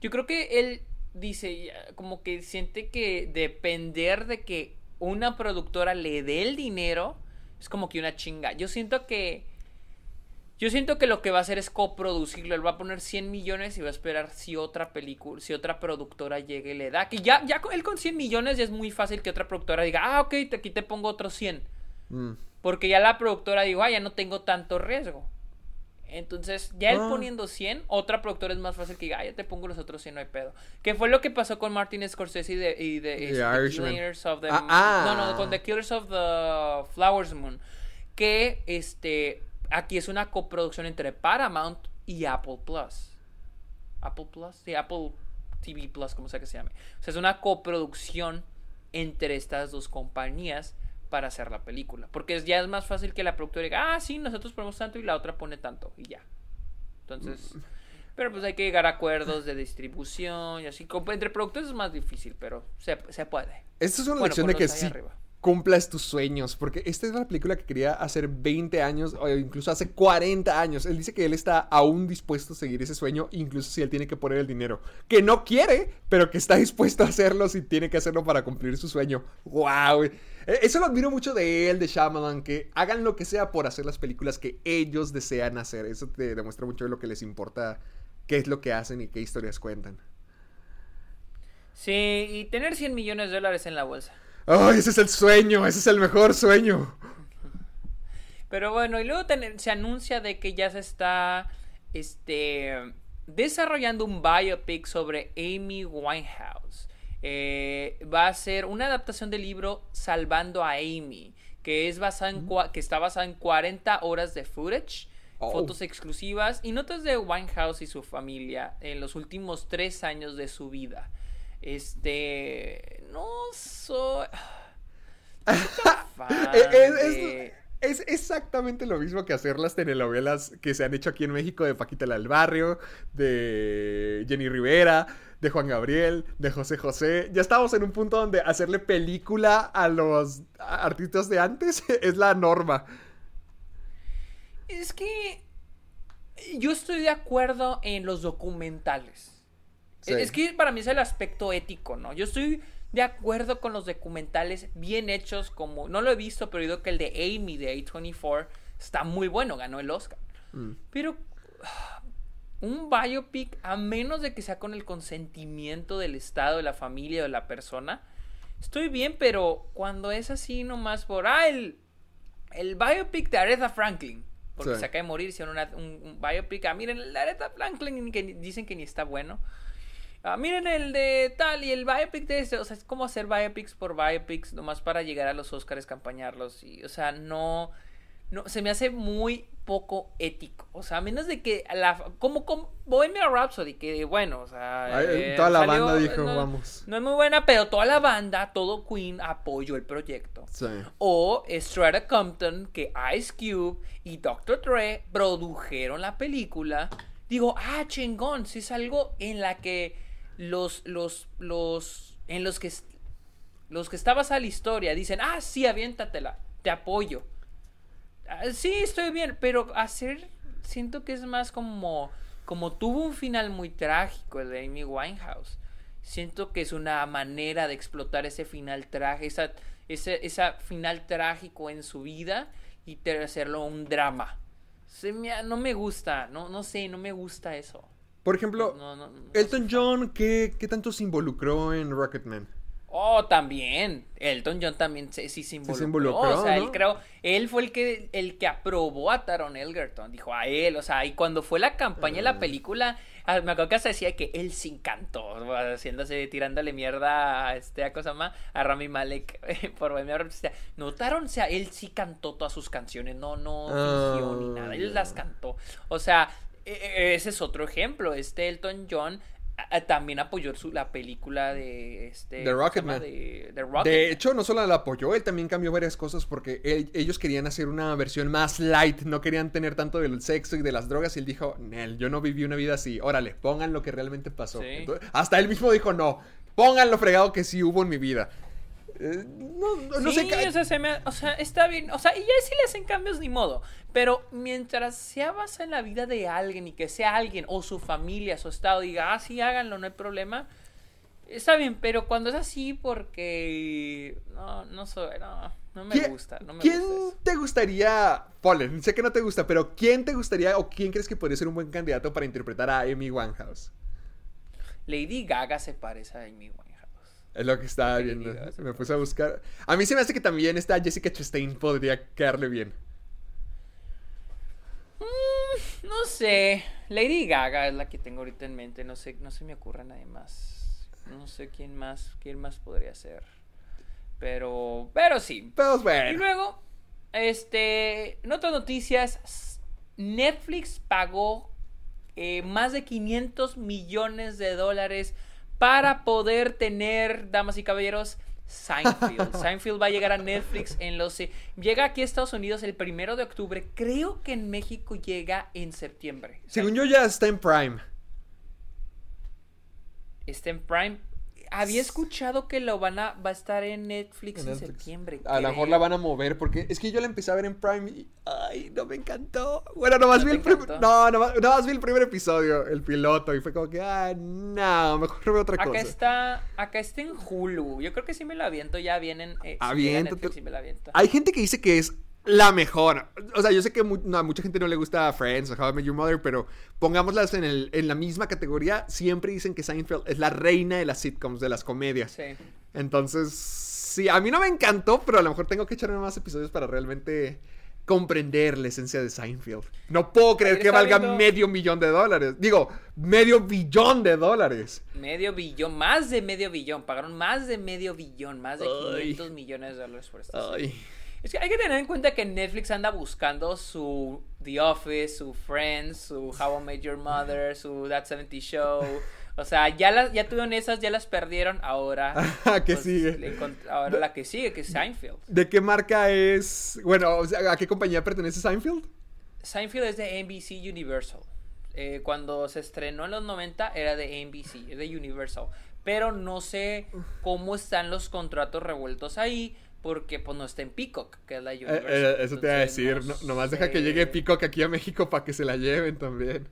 Yo creo que él dice, ya, como que siente que depender de que una productora le dé el dinero es como que una chinga. Yo siento que yo siento que lo que va a hacer es coproducirlo. Él va a poner 100 millones y va a esperar si otra película, si otra productora llegue y le da. Que ya, ya con- él con 100 millones ya es muy fácil que otra productora diga, ah, ok, te- aquí te pongo otros 100. Mm. Porque ya la productora dijo, ah, ya no tengo tanto riesgo. Entonces, ya él Ah. poniendo 100, otra productora es más fácil que diga, ah, ya te pongo los otros 100, no hay pedo. Que fue lo que pasó con Martin Scorsese y de, y de Y Irishman. Killers of the... Ah, ah. No, no, con The Killers of the Flowers Moon. Que, este, aquí es una coproducción entre Paramount y Apple Plus. Apple Plus, sí, Apple TV Plus, como sea que se llame. O sea, es una coproducción entre estas dos compañías para hacer la película. Porque es- ya es más fácil que la productora diga, ah, sí, nosotros ponemos tanto y la otra pone tanto y ya. Entonces, pero pues hay que llegar a acuerdos de distribución y así. Entre productores es más difícil, pero se, se puede. Esta es una Bueno, lección de que sí arriba. cumplas tus sueños. Porque esta es la película que quería hacer 20 años o incluso hace 40 años. Él dice que él está aún dispuesto a seguir ese sueño, incluso si él tiene que poner el dinero. Que no quiere, pero que está dispuesto a hacerlo si tiene que hacerlo para cumplir su sueño. ¡Wow! Eso lo admiro mucho de él, de Shyamalan, que hagan lo que sea por hacer las películas que ellos desean hacer. Eso te demuestra mucho de lo que les importa, qué es lo que hacen y qué historias cuentan. Sí, y tener 100 millones de dólares en la bolsa. ¡Ay, ese es el sueño! ¡Ese es el mejor sueño! Pero bueno, y luego ten- se anuncia de que ya se está este, desarrollando un biopic sobre Amy Winehouse. Eh, va a ser una adaptación del libro Salvando a Amy, que, es basada en que está basada en 40 horas de footage, Oh. fotos exclusivas y notas de Winehouse y su familia en los últimos tres años de su vida. Este. No soy. no soy tan *laughs* fan Es- es- de- Es exactamente lo mismo que hacer las telenovelas que se han hecho aquí en México de Paquita la del Barrio, de Jenny Rivera, de Juan Gabriel, de José José. Ya estamos en un punto donde hacerle película a los artistas de antes *laughs* es la norma. Es que yo estoy de acuerdo en los documentales. Sí. Es que para mí es el aspecto ético, ¿no? Yo estoy de acuerdo con los documentales bien hechos, como no lo he visto, pero digo que el de Amy de A24 está muy bueno, ganó el Oscar. Mm. Pero un biopic, a menos de que sea con el consentimiento del Estado, de la familia, de la persona, estoy bien, pero cuando es así nomás por, ah, el, el biopic de Aretha Franklin, porque Sí. se acaba de morir, hicieron una- un, un biopic, ah, miren, el de Aretha Franklin, que dicen que ni está bueno. Ah, miren el de tal y el biopic de este. O sea, es como hacer biopics por biopics, nomás para llegar a los Oscars, campañarlos. Y, o sea, no. No, se me hace muy poco ético. O sea, a menos de que la. Como con Bohemian Rhapsody, que bueno, o sea. Ay, eh, toda la salió- banda dijo, no- vamos. No es muy buena, pero toda la banda, todo Queen apoyó el proyecto. Sí. O Strata Compton, que Ice Cube y Dr. Dre produjeron la película. Digo, ah, chingón, si es algo en la que los, los, los, en los que, los que está basada la historia dicen, ah, sí, aviéntatela, te apoyo. Ah, sí, estoy bien, pero hacer, siento que es más como, como tuvo un final muy trágico el de Amy Winehouse. Siento que es una manera de explotar ese final trágico, esa, esa final trágico en su vida y hacerlo un drama. Se me- no me gusta, no, no sé, no me gusta eso. Por ejemplo, No, no, no, no Elton John, ¿qué, ¿qué tanto se involucró en Rocketman? Oh, también. Elton John también se- sí se involucró. involucró, o sea, ¿no? él creo, él fue el que, el que aprobó a Taron Egerton. Dijo a él, o sea, y cuando fue la campaña de la película, ah, me acuerdo que hasta decía que él sí cantó, haciéndose, tirándole mierda a este, a cosa más, a Rami Malek *laughs* por Bohemian Rhapsody. No, Taron, o sea, él sí cantó todas sus canciones, no, no fingió ni nada, él las cantó. O sea, e- e- ese es otro ejemplo. Este Elton John también apoyó su, la película de este De ¿cómo se Rocketman. de, de. De hecho, no solo la apoyó, él también cambió varias cosas porque él- ellos querían hacer una versión más light, no querían tener tanto del sexo y de las drogas. Y él dijo, Nel, yo no viví una vida así, órale, pongan lo que realmente pasó. Sí. Entonces, hasta él mismo dijo, no, pongan lo fregado que sí hubo en mi vida. Eh, no no, sí, o sea, se me- o sea, está bien. O sea, y ya si le hacen cambios, ni modo. Pero mientras sea basa en la vida de alguien y que sea alguien o su familia, su estado, diga, ah, sí, háganlo, no hay problema. Está bien, pero cuando es así, porque. No, no soy. No, no me ¿Quién- gusta. No me ¿Quién gusta eso. te gustaría, Polen? Sé que no te gusta, pero ¿quién te gustaría o quién crees que podría ser un buen candidato para interpretar a Amy Winehouse? Lady Gaga se parece a Amy Winehouse. Es lo que estaba viendo. Me puse a buscar. A mí se me hace que también esta Jessica Chastain podría quedarle bien. Mm, no sé. Lady Gaga es la que tengo ahorita en mente. No sé, no se me ocurre nadie más. No sé quién más, quién más podría ser. Pero, pero sí. Pero Y bueno. luego, este, en otras noticias, Netflix pagó eh, más de 500 millones de dólares para poder tener, damas y caballeros, Seinfeld. *laughs* Seinfeld va a llegar a Netflix en los... eh, Llega aquí a Estados Unidos el primero de octubre. Creo que en México llega en septiembre. Según yo ya está en Prime. Está en Prime. Había escuchado que lo van a... Va a estar en Netflix en, En Netflix. septiembre. A lo mejor la van a mover porque es que yo la empecé a ver en Prime y ay, no me encantó. Bueno, nomás ¿No vi el primer? No, nomás, nomás vi el primer episodio, el piloto y fue como que ah, no, mejor veo otra Acá cosa. está, acá está en Hulu. Yo creo que sí me lo aviento ya vienen. Eh, si. Hay gente que dice que es la mejor. O sea, yo sé que mu- no, a mucha gente no le gusta Friends o How I Met Your Mother, pero pongámoslas en, el, en la misma categoría. Siempre dicen que Seinfeld es la reina de las sitcoms, de las comedias. Sí. Entonces, sí, a mí no me encantó, pero a lo mejor tengo que echarme más episodios para realmente comprender la esencia de Seinfeld. No puedo creer que valga viendo- medio millón de dólares. Digo, medio billón de dólares. Medio billón, más de medio billón. Pagaron más de medio billón, más de Ay. 500 millones de dólares por esta serie. Es que hay que tener en cuenta que Netflix anda buscando su The Office, su Friends, su How I Met Your Mother, su That 70 Show. O sea, ya, las, ya tuvieron esas, ya las perdieron, ahora... *laughs* ¿Qué pues, sigue? ahora la que sigue, que es Seinfeld. ¿De qué marca es? Bueno, o sea, ¿a qué compañía pertenece Seinfeld? Seinfeld es de NBC Universal. Eh, cuando se estrenó en los 90 era de NBC, de Universal. Pero no sé cómo están los contratos revueltos ahí, porque pues no está en Peacock, que es la Eh, Universal. eh, eso te iba a decir. no no- nomás deja que llegue Peacock aquí a México para que se la lleven también.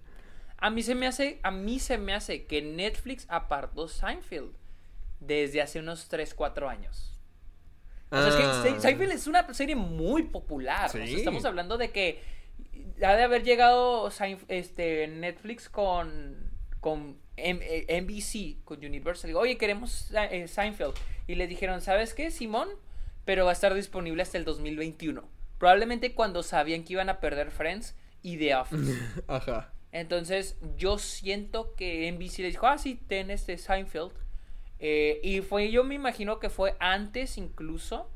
A mí se me hace, a mí se me hace que Netflix apartó Seinfeld desde hace unos 3, 4 años. O sea, es que Ah. Se- Seinfeld es una serie muy popular. O sea, Sí. estamos hablando de que ha de haber llegado este, Netflix con, con M- eh, NBC, con Universal. Oye, queremos Seinfeld. Y le dijeron, ¿sabes qué, Simón? Pero va a estar disponible hasta el 2021. Probablemente cuando sabían que iban a perder Friends y The Office. Ajá. Entonces, yo siento que NBC le dijo, ah, sí, ten este Seinfeld. Eh, y fue, yo me imagino que fue antes incluso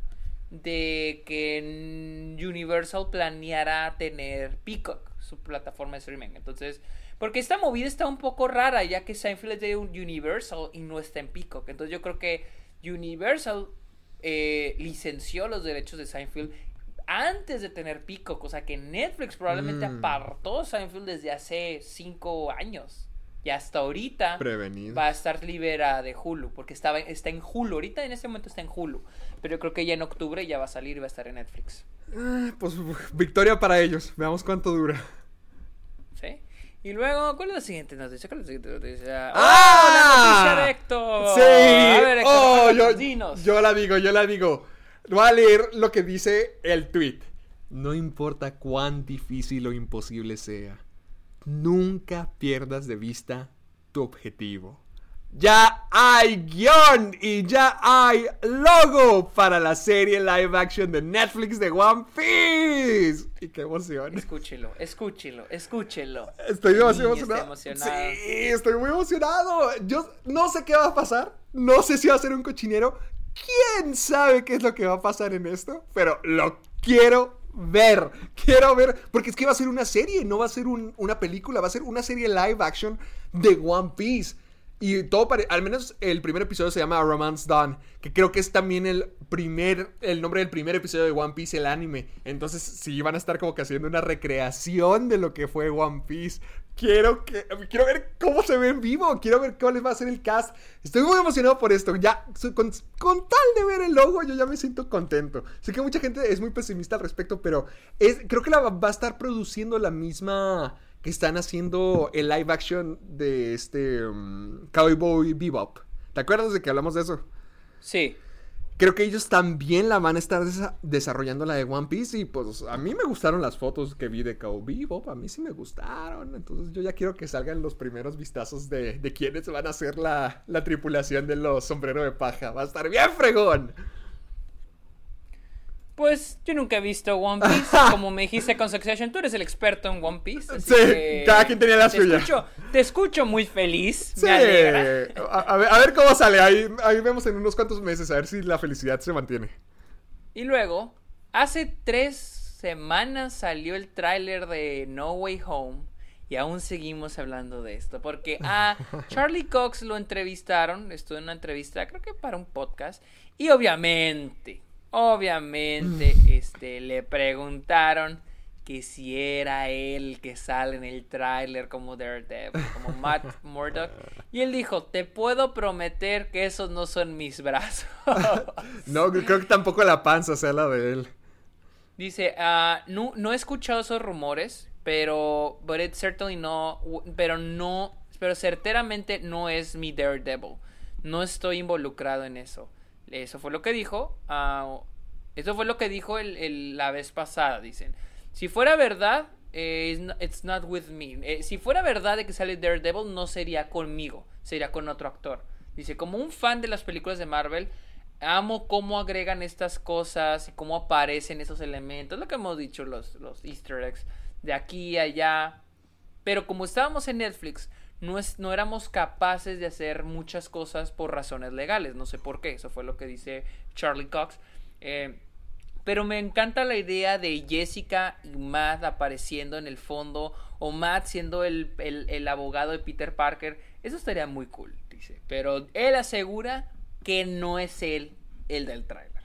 de que Universal planeara tener Peacock, su plataforma de streaming. Entonces, porque esta movida está un poco rara, ya que Seinfeld es de un Universal y no está en Peacock. Entonces, yo creo que Universal eh, licenció los derechos de Seinfeld antes de tener Peacock. O sea que Netflix probablemente Mm. apartó Seinfeld desde hace cinco años. Y hasta ahorita Prevenido. va a estar liberada de Hulu. Porque estaba, está en Hulu. Ahorita en este momento está en Hulu. Pero yo creo que ya en octubre ya va a salir y va a estar en Netflix. Ah, Pues victoria para ellos. Veamos cuánto dura. Y luego, ¿cuál es la siguiente noticia? ¿Cuál es la siguiente noticia? ¡Oh, ¡Ah! la noticia de Héctor! Sí. A ver, Héctor, Oh, yo, dinos. yo la digo, yo la digo. Voy a leer lo que dice el tweet. No importa cuán difícil o imposible sea, nunca pierdas de vista tu objetivo. Ya hay guion y ya hay logo para la serie live action de Netflix de One Piece. Y qué emoción. Escúchelo, escúchelo, escúchelo. Estoy demasiado emocionado. emocionado. Sí, estoy muy emocionado. Yo no sé qué va a pasar. No sé si va a ser un cochinero. ¿Quién sabe qué es lo que va a pasar en esto? Pero lo quiero ver. Quiero ver. Porque es que va a ser una serie, no va a ser un- una película. Va a ser una serie live action de One Piece. Y todo pare- al menos el primer episodio se llama Romance Dawn, que creo que es también el primer, el nombre del primer episodio de One Piece, el anime. Entonces sí van a estar como que haciendo una recreación de lo que fue One Piece. Quiero que, quiero ver cómo se ve en vivo, quiero ver cuál va a ser el cast. Estoy muy emocionado por esto. Ya, con, con tal de ver el logo, yo ya me siento contento. Sé que mucha gente es muy pesimista al respecto, pero es, creo que la va a estar produciendo la misma que están haciendo el live action de este um, Cowboy Bebop. ¿Te acuerdas de que hablamos de eso? Sí. Creo que ellos también la van a estar desa- desarrollando la de One Piece y pues a mí me gustaron las fotos que vi de Cowboy Bebop, a mí sí me gustaron, entonces yo ya quiero que salgan los primeros vistazos de, de quienes van a ser la, la tripulación de los sombreros de paja. Va a estar bien fregón. Pues yo nunca he visto One Piece. *laughs* Como me dijiste con Succession, tú eres el experto en One Piece. así Sí, que cada quien tenía la te suya. Escucho, te escucho muy feliz. Sí, Me alegra. a, a ver, a ver cómo sale, ahí, ahí vemos en unos cuantos meses, a ver si la felicidad se mantiene. Y luego, hace tres semanas salió el tráiler de No Way Home. Y aún seguimos hablando de esto. Porque a *laughs* Charlie Cox lo entrevistaron. Estuvo en una entrevista, creo que para un podcast. Y obviamente, obviamente, este, le preguntaron que si era él que sale en el tráiler como Daredevil, como *laughs* Matt Murdock. Y él dijo, te puedo prometer que esos no son mis brazos. *laughs* No, creo que tampoco la panza sea la de él. Dice, ah, no, no he escuchado esos rumores, pero, but it certainly no, pero no, pero certeramente no es mi Daredevil. No estoy involucrado en eso. Eso fue lo que dijo. ah, eso fue lo que dijo el, la vez pasada, dicen. Si fuera verdad, eh, it's not with me. Eh, si fuera verdad de que sale Daredevil, no sería conmigo, sería con otro actor. Dice, como un fan de las películas de Marvel, amo cómo agregan estas cosas y cómo aparecen esos elementos. Lo que hemos dicho, los, los easter eggs, de aquí y allá. Pero como estábamos en Netflix, no, es, no éramos capaces de hacer muchas cosas por razones legales. No sé por qué. Eso fue lo que dice Charlie Cox. Eh, Pero me encanta la idea de Jessica y Matt apareciendo en el fondo. O Matt siendo el, el- el abogado de Peter Parker. Eso estaría muy cool, dice. Pero él asegura que no es él el del tráiler.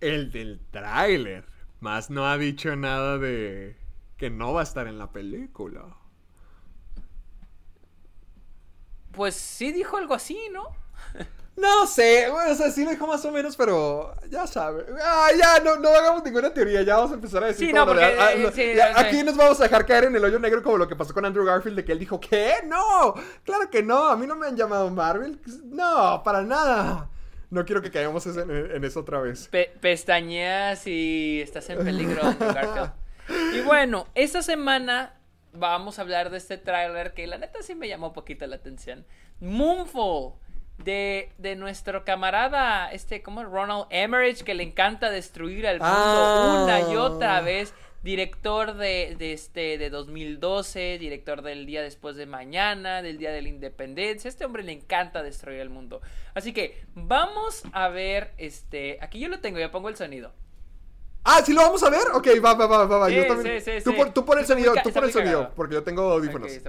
El del tráiler. Más no ha dicho nada de que no va a estar en la película. Pues sí dijo algo así, ¿no? *laughs* No sé, bueno, o sea, sí lo dijo más o menos, pero ya sabe. Ah, ya, no, no hagamos ninguna teoría, ya vamos a empezar a decir Sí, no, de- ah, eh, sí, ya, sé. Aquí nos vamos a dejar caer en el hoyo negro como lo que pasó con Andrew Garfield, de que él dijo, ¿qué? No, claro que no, a mí no me han llamado Marvel. No, para nada. No quiero que caigamos en, en eso otra vez. Pe- pestañeas y estás en peligro, Andrew Garfield. *laughs* Y bueno, esta semana vamos a hablar de este tráiler que la neta sí me llamó un poquito la atención. Moonfall. De, de nuestro camarada, este, como Ronald Emmerich, que le encanta destruir al mundo Ah. una y otra vez. Director de, de este, de 2012, director del día después de mañana, del día de la independencia. Este hombre le encanta destruir el mundo. Así que vamos a ver, este, aquí yo lo tengo, ya pongo el sonido. Ah, ¿sí lo vamos a ver? Ok, va, va, va, va, va. Sí, yo también. sí, sí, tú, pon, tú el sonido, tú pon el sonido, cagado. porque yo tengo audífonos. Ok,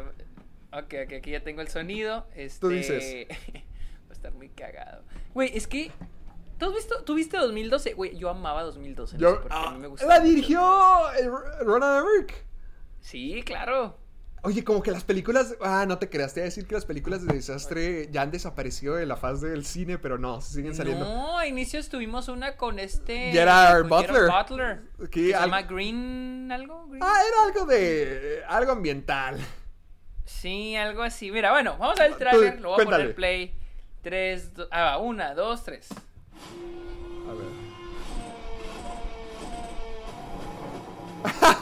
ok, ok, aquí ya tengo el sonido. Este... Tú dices. *laughs* Va a estar muy cagado. Güey, es que. ¿Tú has visto, tú viste 2012? Güey, yo amaba 2012. no sé por qué, a ah, mí me gustaba la dirigió Ronald Emmerich. Sí, claro. Oye, como que las películas. Ah, no te creas, te iba a decir que las películas de desastre ya han desaparecido de la faz del cine, pero no, siguen saliendo. No, a inicio tuvimos una con este. Gerard Butler. Butler. Que se al- llama Green. ¿Algo? Green. Ah, era algo de. algo ambiental. Sí, algo así. Mira, bueno, vamos a ver el Tú, trailer. Lo voy a cuéntale. poner play. Tres. do- Ah, va, una, dos, tres. A ver.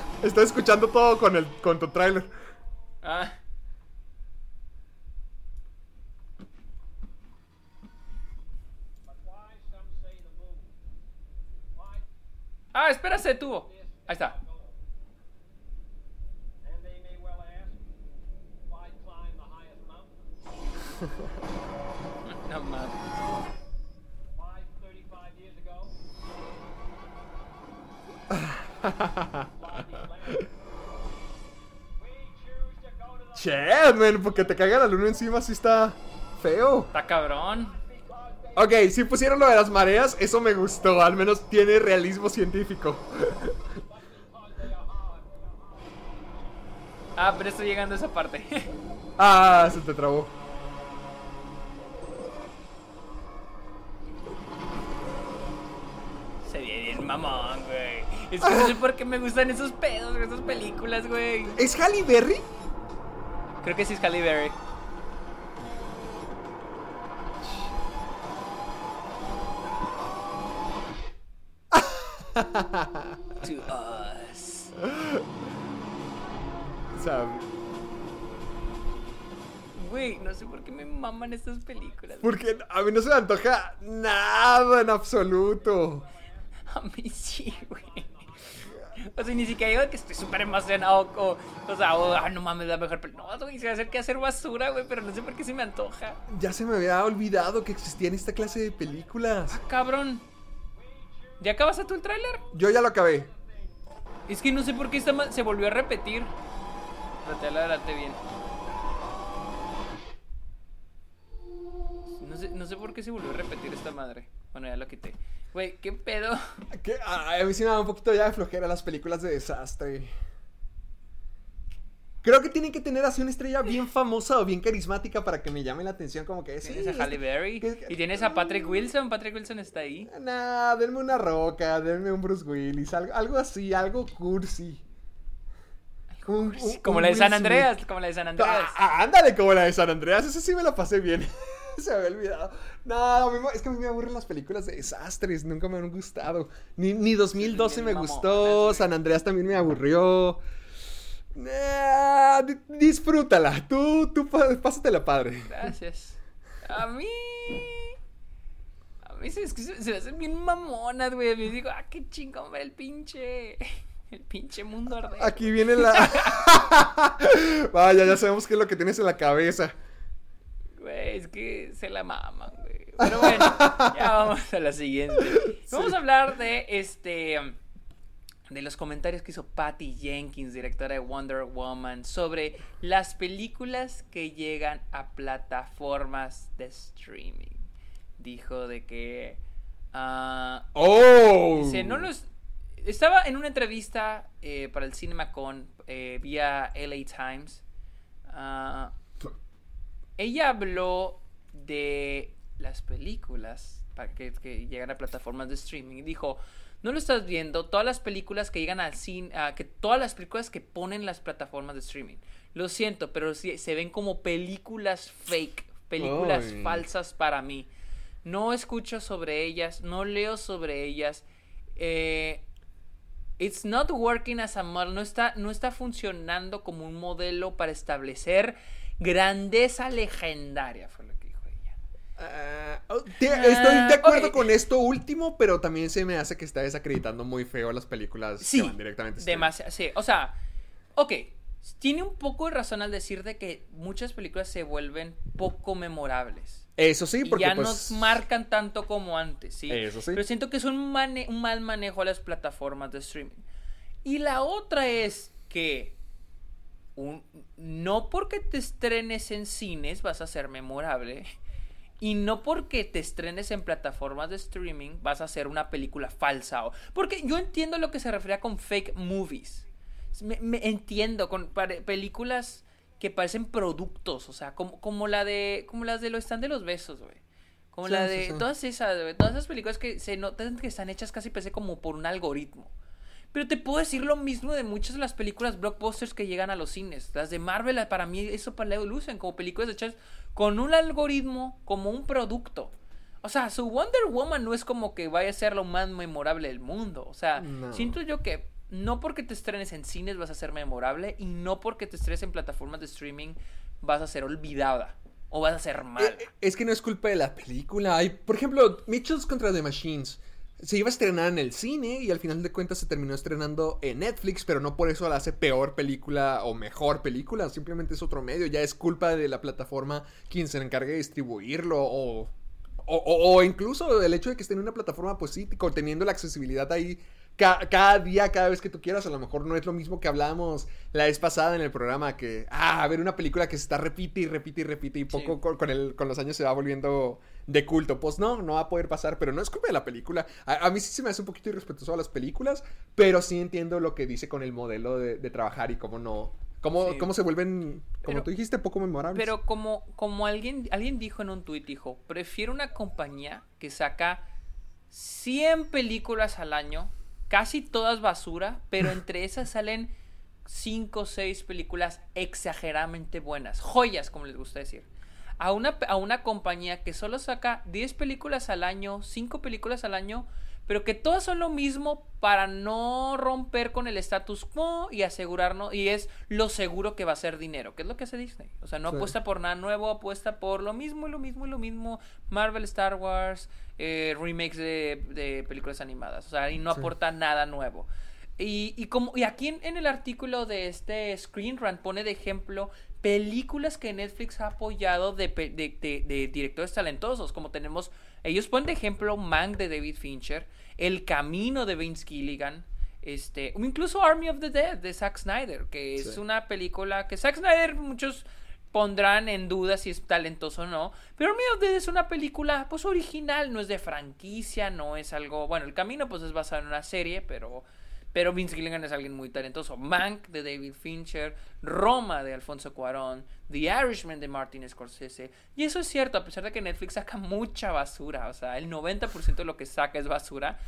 *laughs* Estoy escuchando todo con el con tu tráiler. Ah. Ah, espera, se detuvo. Ahí está. And they may well ask, why Che, man, porque te caiga la luna encima sí está feo. Está cabrón. Ok, si pusieron lo de las mareas, eso me gustó. Al menos tiene realismo científico. Ah, pero estoy llegando a esa parte. *laughs* Ah, se te trabó. Se ve bien mamón, güey. Es que no sé *laughs* por qué me gustan esos pedos, esas películas, güey. ¿Es Halle Berry? Creo que sí es Halle Berry. *laughs* to us. Güey, no sé por qué me maman estas películas. porque a mí no se me antoja nada en absoluto. Ni siquiera digo que estoy súper emocionado. O, o sea, o, ah, no mames, la mejor película. No, güey, se va a hacer que hacer basura, güey, pero no sé por qué se me antoja. Ya se me había olvidado que existían esta clase de películas. Cabrón. ¿Ya acabaste tú el tráiler? Yo ya lo acabé. Es que no sé por qué esta se volvió a repetir. Traté de adelante bien. No sé, no sé por qué se volvió a repetir esta madre. Bueno, ya lo quité. Güey, ¿qué pedo? *laughs* A a mí sí me da un poquito ya de flojera las películas de desastre. Creo que tienen que tener así una estrella bien famosa o bien carismática para que me llame la atención como que sí, Tienes a Halle Berry. ¿qué- Y tienes a Patrick Wilson. Patrick Wilson está ahí. Nah, denme una roca, denme un Bruce Willis, algo, algo así, algo cursi. Un- un- Como un la de San. Andreas. Como la de San Andreas. Ah, ah, ándale, como la de San Andreas, esa sí me la pasé bien. *laughs* Se me había olvidado. No, a mí me- es que a mí me aburren las películas de desastres, nunca me han gustado. Ni, ni 2012 me gustó. San Andreas también me aburrió. Di- disfrútala, tú, tú pásatela padre. Gracias. A mí. A mí se, me hacen bien mamonas, güey. A mí digo, ah, qué chingón ver el pinche. El pinche mundo arder. Aquí viene la... *laughs* Vaya, ya sabemos qué es lo que tienes en la cabeza. Güey, es que se la maman, güey. Pero bueno, ya *laughs* vamos a la siguiente. Vamos a hablar de este de los comentarios que hizo Patty Jenkins, directora de Wonder Woman, sobre las películas que llegan a plataformas de streaming. Dijo de que ah, ¡Oh! Dice, no los... Estaba en una entrevista eh, para el CinemaCon eh, vía LA Times. Ah, ella habló de las películas para que, que llegan a plataformas de streaming. Y dijo, no lo estás viendo, todas las películas que llegan al cine, que todas las películas que ponen las plataformas de streaming. Lo siento, pero sí, se ven como películas fake, películas falsas para mí. No escucho sobre ellas, no leo sobre ellas. Eh, it's not working as a model. No está, no está funcionando como un modelo para establecer grandeza legendaria, fue lo que dijo ella. Ah, oh, estoy de acuerdo con esto último, pero también se me hace que está desacreditando muy feo las películas Sí, que van directamente demasiado. Sí, o sea, ok. Tiene un poco de razón al decir de que muchas películas se vuelven poco memorables. Eso sí, y porque ya pues, no marcan tanto como antes, ¿sí? Eso sí. Pero siento que es un, mane- un mal manejo a las plataformas de streaming. Y la otra es que un- no porque te estrenes en cines vas a ser memorable. Y no porque te estrenes en plataformas de streaming vas a hacer una película falsa. o- Porque yo entiendo lo que se refería con fake movies. Me, me entiendo con películas que parecen productos, o sea, como, como la de como las de lo están de los besos, güey. Como Sí, la sí, de sí. todas esas, güey, todas esas películas que se notan que están hechas casi parece como por un algoritmo. Pero te puedo decir lo mismo de muchas de las películas blockbusters que llegan a los cines. Las de Marvel, para mí, eso para lucen como películas hechas con un algoritmo, como un producto. O sea, su Wonder Woman no es como que vaya a ser lo más memorable del mundo. O sea, No. siento yo que no porque te estrenes en cines vas a ser memorable y no porque te estrenes en plataformas de streaming vas a ser olvidada o vas a ser mala. Eh, eh, Es que no es culpa de la película. Hay, por ejemplo, Mitchells contra The Machines. Se iba a estrenar en el cine y al final de cuentas se terminó estrenando en Netflix, pero no por eso la hace peor película o mejor película. Simplemente es otro medio. Ya es culpa de la plataforma quien se encargue de distribuirlo o, o, o- o incluso el hecho de que esté en una plataforma, pues sí, teniendo la accesibilidad ahí ca- cada día, cada vez que tú quieras. A lo mejor no es lo mismo que hablábamos la vez pasada en el programa, que, ah, a ver una película que se está repite y repite y repite y poco Sí. con, con el, con los años se va volviendo de culto. Pues no, no va a poder pasar, pero no es culpa de la película. A, a mí sí se me hace un poquito irrespetuoso a las películas, pero sí entiendo lo que dice con el modelo de, de trabajar y cómo no. Cómo, Sí. cómo se vuelven, como Pero- tú dijiste, poco memorables. Pero como, como alguien, alguien dijo en un tuit, dijo, prefiero una compañía que saca 100 películas al año, casi todas basura, pero *laughs* entre esas salen 5 o 6 películas exageradamente buenas, joyas como les gusta decir. A una, a una compañía que solo saca 10 películas al año, 5 películas al año, pero que todas son lo mismo para no romper con el status quo y asegurarnos, y es lo seguro que va a ser dinero, que es lo que hace Disney. O sea, no Sí. apuesta por nada nuevo, apuesta por lo mismo y lo mismo y lo mismo. Marvel, Star Wars, eh, remakes de, de películas animadas. O sea, y no Sí. aporta nada nuevo. Y, y como, y aquí en, en el artículo de este Screen Rant pone de ejemplo películas que Netflix ha apoyado de, pe- de- de- de directores talentosos, como tenemos, ellos ponen de ejemplo Mank de David Fincher, El Camino de Vince Gilligan, este, incluso Army of the Dead de Zack Snyder, que es una película que Zack Snyder muchos pondrán en duda si es talentoso o no, pero Army of the Dead es una película pues original, no es de franquicia, no es algo, bueno, El Camino pues es basado en una serie, pero pero Vince Gilligan es alguien muy talentoso. Mank de David Fincher, Roma de Alfonso Cuarón, The Irishman de Martin Scorsese. Y eso es cierto, a pesar de que Netflix saca mucha basura, o sea, el 90% de lo que saca es basura,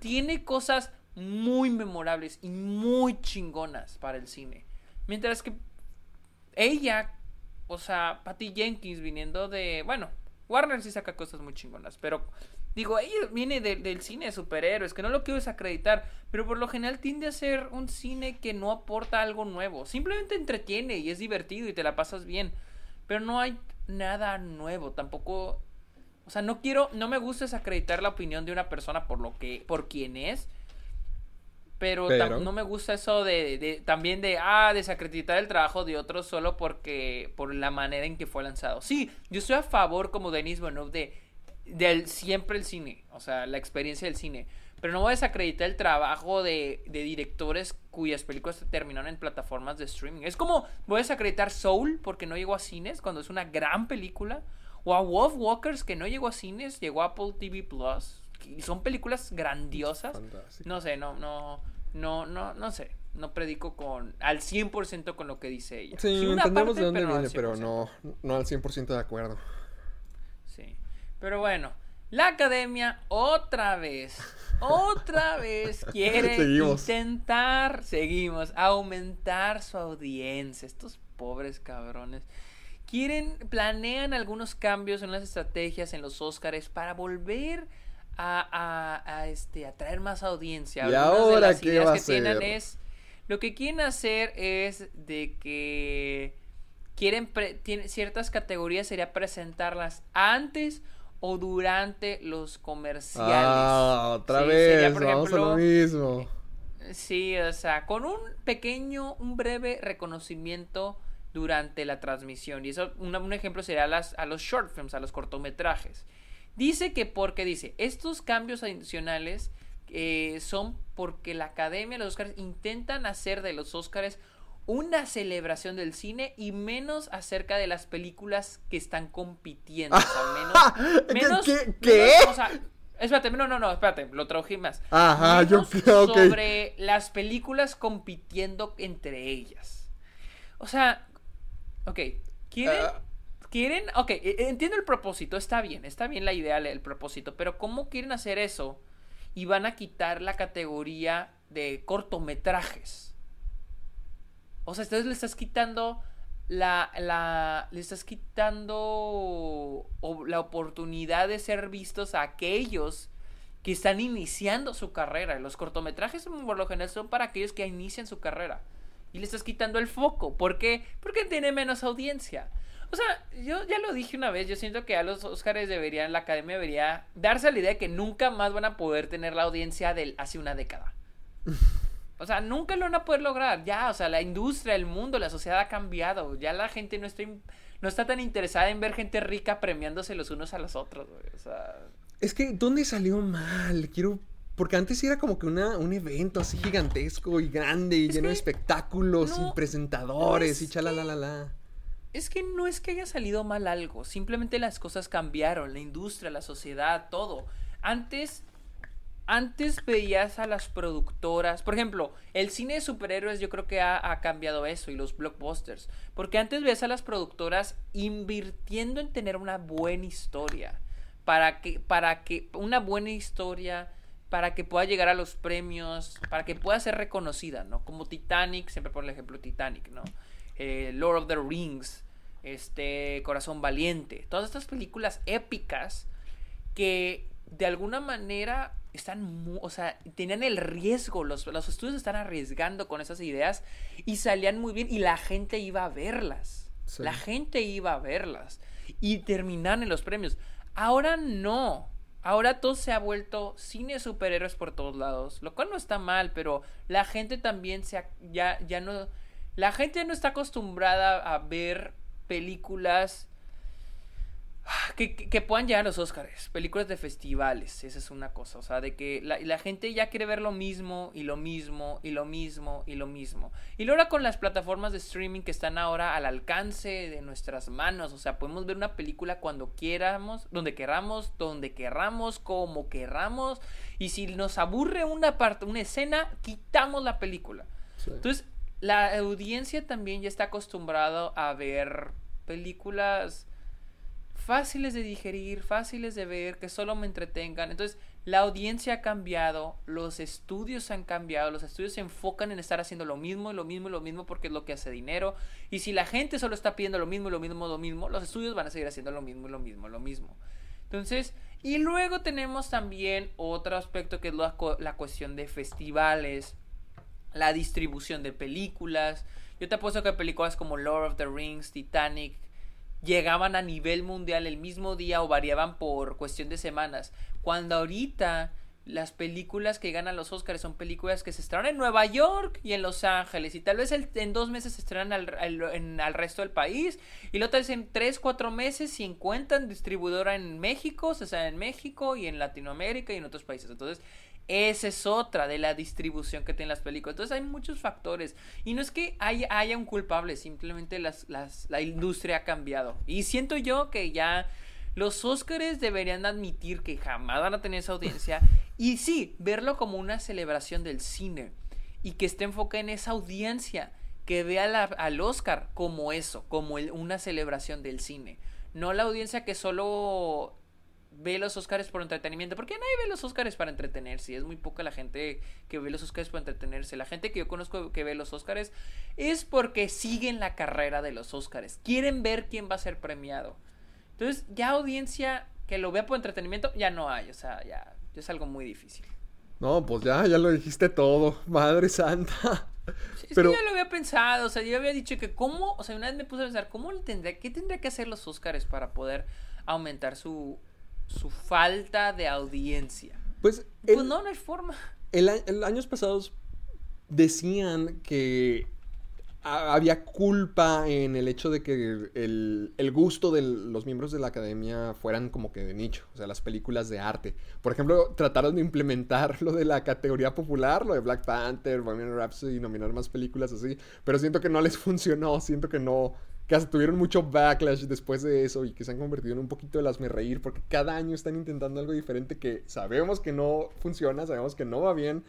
tiene cosas muy memorables y muy chingonas para el cine. Mientras que ella, o sea, Patty Jenkins viniendo de, bueno, Warner sí saca cosas muy chingonas, pero digo, ella viene de- del cine de superhéroes, que no lo quiero desacreditar, pero por lo general tiende a ser un cine que no aporta algo nuevo, simplemente entretiene y es divertido y te la pasas bien, pero no hay nada nuevo, tampoco, o sea, no quiero, no me gusta desacreditar la opinión de una persona por lo que, por quien es, pero, no me gusta eso de, de- también de ah desacreditar el trabajo de otros solo porque por la manera en que fue lanzado. Sí, yo estoy a favor como Denis Villeneuve de del siempre el cine, o sea, la experiencia del cine. Pero no voy a desacreditar el trabajo de, de directores cuyas películas terminaron en plataformas de streaming. Es como voy a desacreditar Soul porque no llegó a cines cuando es una gran película. O a Wolf Walkers que no llegó a cines, llegó a Apple TV Plus. Y son películas grandiosas. Fantástico. No sé, no, no, no, no, no sé. No predico con al 100% con lo que dice ella. Sí, entendemos parte, de dónde pero no al viene, pero 100%. no, no al 100% de acuerdo. Pero bueno, la academia otra vez, otra vez *laughs* quiere Seguimos. intentar, seguimos, aumentar su audiencia. Estos pobres cabrones. Quieren, planean algunos cambios en las estrategias en los Óscares para volver a, a- a, este, atraer más audiencia. ¿Y Algunas de ahora las qué ideas va a que tienen hacer? es, lo que quieren hacer es de que quieren pre- tiene- ciertas categorías sería presentarlas antes o durante los comerciales. Ah, otra Sí, vez, sería, por vamos a lo mismo. Sí, o sea, con un pequeño, un breve reconocimiento durante la transmisión. Y eso, un ejemplo sería a, las, a los short films, a los cortometrajes. Dice que porque dice, estos cambios adicionales eh, son porque la Academia de los Oscars intentan hacer de los Oscars una celebración del cine y menos acerca de las películas que están compitiendo. O sea, menos. *laughs* ¿Qué- menos- qué- qué? menos, o sea, espérate, no, no, no, espérate, lo tradují más. Ajá, yo *laughs* creo que- sobre las películas compitiendo entre ellas. O sea, ok, quieren, Ah. quieren, ok, e- entiendo el propósito, está bien, está bien la idea, el propósito, pero ¿cómo quieren hacer eso? Y van a quitar la categoría de cortometrajes. O sea, entonces le estás quitando la, la le estás quitando la oportunidad de ser vistos a aquellos que están iniciando su carrera. Los cortometrajes por lo general son para aquellos que inician su carrera. Y le estás quitando el foco. ¿Por qué? Porque tiene menos audiencia. O sea, yo ya lo dije una vez, yo siento que a los Oscars deberían, la academia debería darse la idea de que nunca más van a poder tener la audiencia de hace una década. *laughs* O sea, nunca lo van a poder lograr. Ya, o sea, la industria, el mundo, la sociedad ha cambiado. Ya la gente no está, no está tan interesada en ver gente rica premiándose los unos a los otros, güey. O sea, Es que, ¿dónde salió mal? Quiero. Porque antes era como que una, un evento así gigantesco y grande y Es lleno de espectáculos no- y presentadores no y es chalalalala. Es que no es que haya salido mal algo, simplemente las cosas cambiaron, la industria, la sociedad, todo. Antes, antes veías a las productoras, por ejemplo, el cine de superhéroes yo creo que ha, ha cambiado eso y los blockbusters, porque antes veías a las productoras invirtiendo en tener una buena historia, para que, para que, una buena historia, para que pueda llegar a los premios, para que pueda ser reconocida, ¿no? Como Titanic, siempre por el ejemplo Titanic, ¿no? eh, Lord of the Rings, este Corazón Valiente, todas estas películas épicas que de alguna manera están, mu- o sea, tenían el riesgo, los, los estudios están arriesgando con esas ideas y salían muy bien y la gente iba a verlas. Sí. La gente iba a verlas y terminaron en los premios. Ahora no. Ahora todo se ha vuelto cine superhéroes por todos lados, lo cual no está mal, pero la gente también se ha- ya ya no la gente no está acostumbrada a ver películas que, que- puedan llegar a los Oscars, películas de festivales, esa es una cosa, o sea, de que la, la gente ya quiere ver lo mismo y lo mismo y lo mismo y lo mismo. Y luego ahora con las plataformas de streaming que están ahora al alcance de nuestras manos, o sea, podemos ver una película cuando quieramos, donde queramos, donde querramos, como querramos, y si nos aburre una parte, una escena, quitamos la película. Sí. Entonces, la audiencia también ya está acostumbrada a ver películas fáciles de digerir, fáciles de ver, que solo me entretengan. Entonces, la audiencia ha cambiado, los estudios han cambiado, los estudios se enfocan en estar haciendo lo mismo lo mismo lo mismo porque es lo que hace dinero. Y si la gente solo está pidiendo lo mismo lo mismo, lo mismo, los estudios van a seguir haciendo lo mismo lo mismo, lo mismo. Entonces, y luego tenemos también otro aspecto que es la cuestión de festivales, la distribución de películas. Yo te apuesto que películas como Lord of the Rings, Titanic, llegaban a nivel mundial el mismo día o variaban por cuestión de semanas. Cuando ahorita las películas que ganan los Oscars son películas que se estrenan en Nueva York y en Los Ángeles y tal vez en dos meses se estrenan al, resto del país y luego tal vez en tres, cuatro meses si encuentran distribuidora en México, se sale en México y en Latinoamérica y en otros países. Entonces, esa es otra de la distribución que tienen las películas. Entonces hay muchos factores. Y no es que haya, haya un culpable, simplemente las, las, la industria ha cambiado. Y siento yo que ya los Óscares deberían admitir que jamás van a tener esa audiencia. *laughs* Y sí, verlo como una celebración del cine. Y que esté enfocada en esa audiencia. Que vea la- al Oscar como eso, como el- una celebración del cine. No la audiencia que solo ve los Oscars por entretenimiento. Porque nadie ve los Oscars para entretenerse. Es muy poca la gente que ve los Oscars para entretenerse. La gente que yo conozco que ve los Oscars es porque siguen la carrera de los Oscars. Quieren ver quién va a ser premiado. Entonces, ya audiencia que lo vea por entretenimiento, ya no hay. O sea, ya, ya es algo muy difícil. No, pues ya, ya lo dijiste todo. Madre santa. Sí, Es *laughs* Pero- que ya lo había pensado, o sea, yo había dicho que cómo, o sea, una vez me puse a pensar, ¿cómo tendría, qué tendría que hacer los Oscars para poder aumentar su, su falta de audiencia? Pues, Pues no, no hay forma. El, años pasados decían que a- había culpa en el hecho de que el, el gusto de los miembros de la academia fueran como que de nicho, o sea, las películas de arte. Por ejemplo, trataron de implementar lo de la categoría popular, lo de Black Panther, Bohemian Rhapsody y nominar más películas así, pero siento que no les *laughs* funcionó, siento que no, que hasta tuvieron mucho backlash después de eso y que se han convertido en un poquito de las me reír porque cada año están intentando algo diferente que sabemos que no funciona, sabemos que no va bien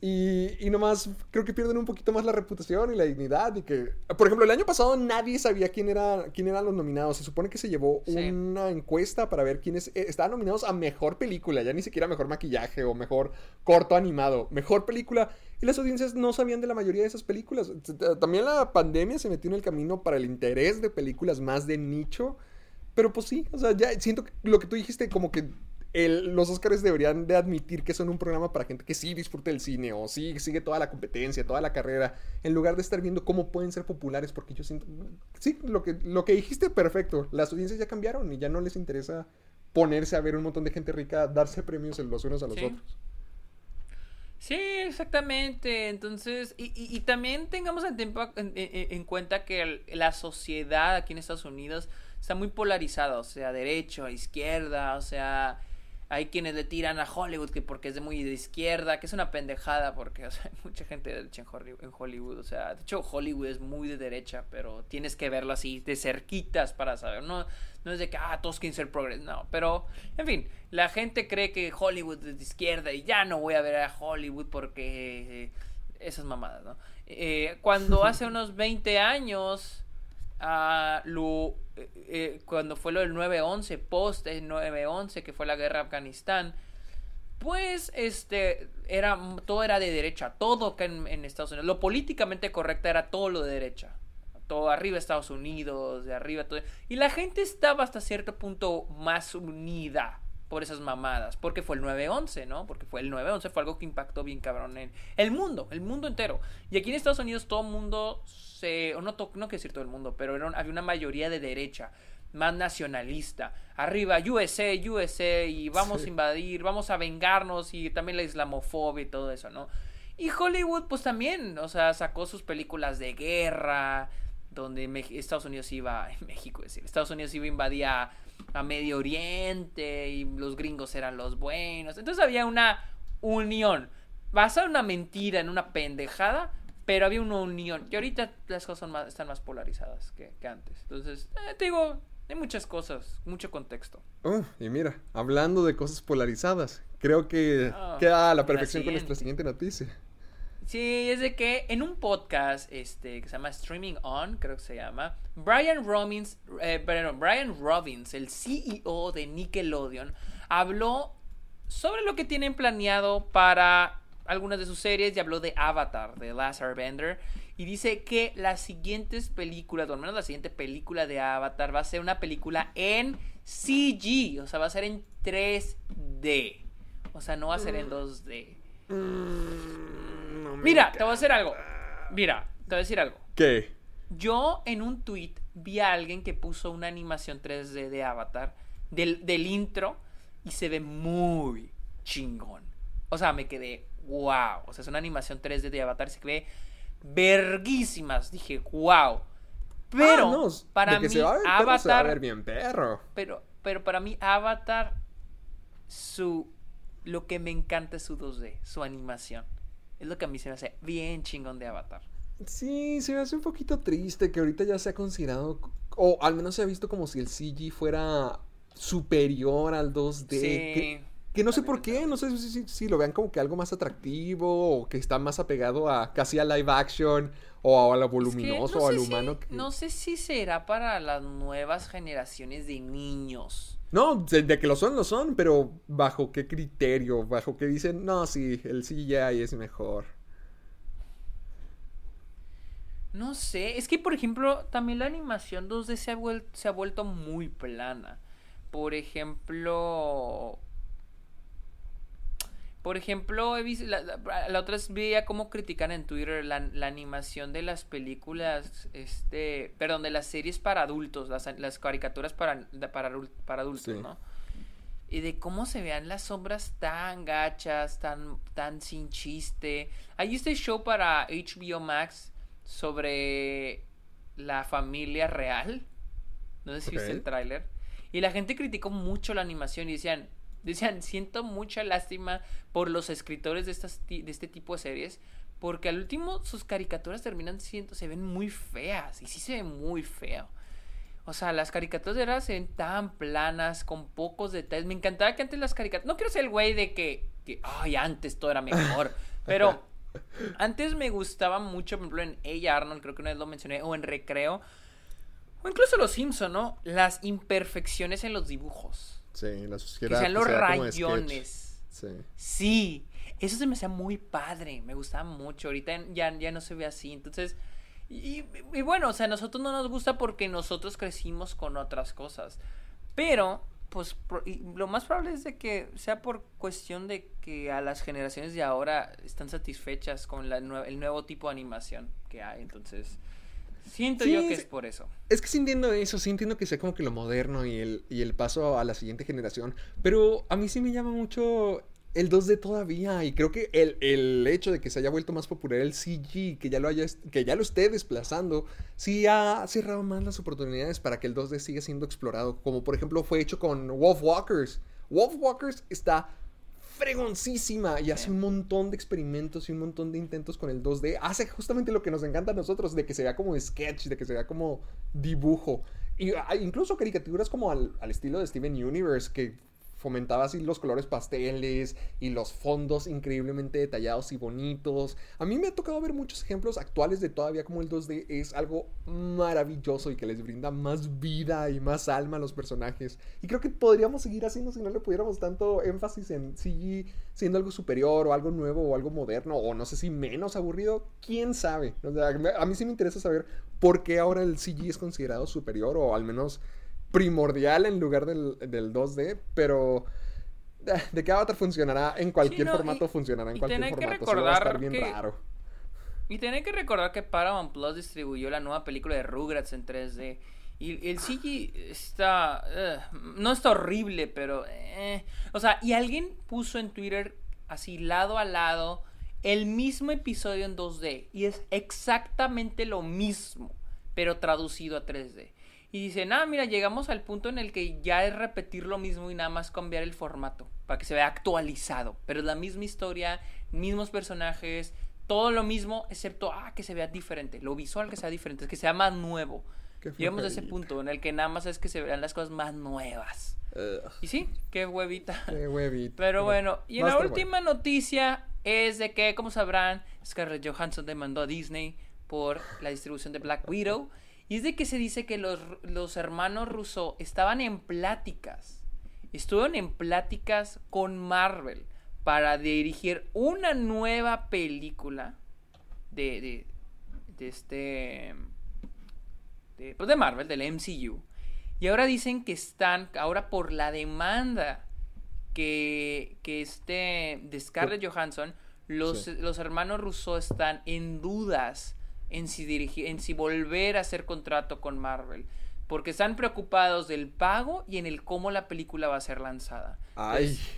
y, y nomás creo que pierden un poquito más la reputación y la dignidad y que, por ejemplo, el año pasado nadie sabía quién era quién eran los nominados. Se supone que se llevó Sí. una encuesta para ver quiénes eh, estaban nominados a mejor película, ya ni siquiera mejor maquillaje o mejor corto animado, mejor película. Y las audiencias no sabían de la mayoría de esas películas. También la pandemia se metió en el camino para el interés de películas más de nicho. Pero pues sí, o sea, ya siento que lo que tú dijiste, como que el- los Oscars deberían de admitir que son un programa para gente que sí disfruta el cine o sí sigue toda la competencia, toda la carrera, en lugar de estar viendo cómo pueden ser populares, porque yo siento, sí, lo que, lo que dijiste, perfecto, las audiencias ya cambiaron y ya no les interesa ponerse a ver un montón de gente rica darse premios los unos a los Sí. otros. Sí, exactamente. Entonces, y, y- y también tengamos en, tiempo- en- en- en cuenta que el- la sociedad aquí en Estados Unidos está muy polarizada, o sea, derecho, izquierda, o sea, hay quienes le tiran a Hollywood que porque es de muy de izquierda, que es una pendejada porque, o sea, *laughs* hay mucha gente de derecha en Hollywood, en Hollywood, o sea, de hecho Hollywood es muy de derecha, pero tienes que verlo así de cerquitas para saber, no, no es de que, ah, todos quieren ser progres, no, pero, en fin, la gente cree que Hollywood es de izquierda y ya no voy a ver a Hollywood porque eh, esas mamadas, ¿no? Eh, cuando *laughs* hace unos 20 años, eh, eh, cuando fue lo del 9-11, post el 9-11, que fue la guerra de Afganistán, pues este era todo era de derecha, todo en, en Estados Unidos. Lo políticamente correcto era todo lo de derecha. Todo arriba Estados Unidos, de arriba todo. Y la gente estaba hasta cierto punto más unida por esas mamadas, porque fue el 9-11, ¿no? Porque fue el 9-11, fue algo que impactó bien cabrón en el mundo, el mundo entero. Y aquí en Estados Unidos todo el mundo se, o no, to- no quiero decir todo el mundo, pero era había una mayoría de derecha, más nacionalista. Arriba, USA, USA, y vamos Sí. a invadir, vamos a vengarnos, y también la islamofobia y todo eso, ¿no? Y Hollywood, pues también, o sea, sacó sus películas de guerra, donde Estados Unidos iba, *laughs* México es decir, Estados Unidos iba a invadir a, a Medio Oriente y los gringos eran los buenos. Entonces había una unión, basada en una mentira, en una pendejada, pero había una unión. Y ahorita las cosas son más- están más polarizadas que, que antes. Entonces, eh, te digo, hay muchas cosas, mucho contexto. Oh, y mira, hablando de cosas polarizadas, creo que Ah, queda a la la perfección con nuestra siguiente noticia. Sí, es de que en un podcast este, que se llama Streaming On, creo que se llama, Brian Robbins, eh, perdón, Brian Robbins, el CEO de Nickelodeon, habló sobre lo que tienen planeado para algunas de sus series y habló de Avatar, de Last Airbender. Y dice que las siguientes películas, o al menos la siguiente película de Avatar, va a ser una película en CG, o sea, va a ser en 3D. O sea, no va a ser en 2D. Mira, te voy a hacer algo. Mira, te voy a decir algo. ¿Qué? Yo en un tweet vi a alguien que puso una animación 3D de Avatar del, del intro y se ve muy, chingón. O sea, me quedé, wow. O sea, es una animación 3D de Avatar, se ve verguísimas. Dije, wow. Pero Ah, no, para mí, se va a Avatar ver bien perro. pero, pero para mí, Avatar, su. Lo que me encanta es su 2D, su animación. Es lo que a mí se me hace bien chingón de Avatar. Sí, se me hace un poquito triste que ahorita ya se ha considerado, o al menos se ha visto como si el CG fuera superior al 2D. Sí. Que, que no sé por qué, no sé si, si- si lo vean como que algo más atractivo o que está más apegado a casi a live action o a lo Es que voluminoso no o a lo si- humano. que- No sé si será para las nuevas generaciones de niños. No, de, que lo son, lo son, pero bajo qué criterio, bajo que dicen, no, sí, el CGI es mejor. No sé, es que por ejemplo, también la animación 2D se ha, vuel- se ha vuelto muy plana. Por ejemplo, por ejemplo, he visto, la, la- la otra vez veía cómo critican en Twitter la, la animación de las películas, este, perdón, de las series para adultos, las, las caricaturas para, para, para adultos, Sí. ¿no? Y de cómo se vean las sombras tan gachas, tan, tan sin chiste. Hay este show para HBO Max sobre la familia real. No sé si viste el tráiler. Y la gente criticó mucho la animación y decían, decían, siento mucha lástima por los escritores de, estas, de este tipo de series. Porque al último sus caricaturas terminan siendo, se ven muy feas. Y sí se ven muy feo. O sea, las caricaturas de ahora se ven tan planas, con pocos detalles. Me encantaba que antes las caricaturas... No quiero ser el güey de que, que, ay, antes todo era mejor. *laughs* Pero antes me gustaba mucho, por ejemplo, en Ella Arnold, creo que una vez lo mencioné, o en Recreo, o incluso Los Simpson, ¿no? Las imperfecciones en los dibujos. Sí, la Que sociedad. sean los rayones. Sí. Sí, eso se me hacía muy padre, me gustaba mucho. Ahorita ya, ya no se ve así, entonces. Y, y bueno, o sea, a nosotros no nos gusta porque nosotros crecimos con otras cosas. Pero, pues, lo más probable es de que sea por cuestión de que a las generaciones de ahora están satisfechas con la el nuevo tipo de animación que hay. Entonces, siento Sí, yo que es por eso. Es que sí entiendo eso, sí entiendo que sea como que lo moderno y el, y el paso a la siguiente generación. Pero a mí sí me llama mucho el 2D todavía. Y creo que el, el hecho de que se haya vuelto más popular el CG, que ya lo haya, que ya lo esté desplazando, sí ha cerrado más las oportunidades para que el 2D siga siendo explorado. Como por ejemplo fue hecho con Wolf Walkers. Wolf Walkers está fregoncísima y hace un montón de experimentos y un montón de intentos con el 2D. Hace justamente lo que nos encanta a nosotros, de que se vea como sketch, de que se vea como dibujo. Y hay incluso caricaturas como al, al estilo de Steven Universe, que fomentaba así los colores pasteles y los fondos increíblemente detallados y bonitos. A mí me ha tocado ver muchos ejemplos actuales de todavía como el 2D es algo maravilloso y que les brinda más vida y más alma a los personajes. Y creo que podríamos seguir haciendo si no le pudiéramos tanto énfasis en CG siendo algo superior o algo nuevo o algo moderno o no sé si menos aburrido, quién sabe. A mí sí me interesa saber por qué ahora el CG es considerado superior o al menos primordial en lugar del, del 2D, pero eh, de que Avatar funcionará en cualquier no, y- formato, funcionará en cualquier que formato. solo va a estar bien que- raro. Y tener que recordar que Paramount Plus distribuyó la nueva película de Rugrats en 3D. Y el CG está. eh, no está horrible, pero. eh. O sea, y alguien puso en Twitter, así lado a lado, el mismo episodio en 2D. Y es exactamente lo mismo, pero traducido a 3D. Y dicen, ah, mira, llegamos al punto en el que ya es repetir lo mismo y nada más cambiar el formato para que se vea actualizado. Pero es la misma historia, mismos personajes, todo lo mismo, excepto, ah, que se vea diferente. Lo visual que sea diferente, que sea más nuevo. Llegamos a ese punto en el que nada más es que se vean las cosas más nuevas. Ugh, Y sí, qué huevita. qué huevito. *laughs* Pero bueno, y en la última noticia es de que, como sabrán, Scarlett Johansson demandó a Disney por la distribución de Black Widow. Y es de que se dice que los, los hermanos Russo estaban en pláticas. Estuvieron en pláticas con Marvel para dirigir una nueva película de, de, de este de, pues de Marvel, del MCU. Y ahora dicen que están, ahora por la demanda que, que este, de Scarlett Johansson, los, Sí. los hermanos Russo están en dudas en si, dirigir, en si volver a hacer contrato con Marvel. Porque están preocupados del pago y en el cómo la película va a ser lanzada. Ay, Entonces,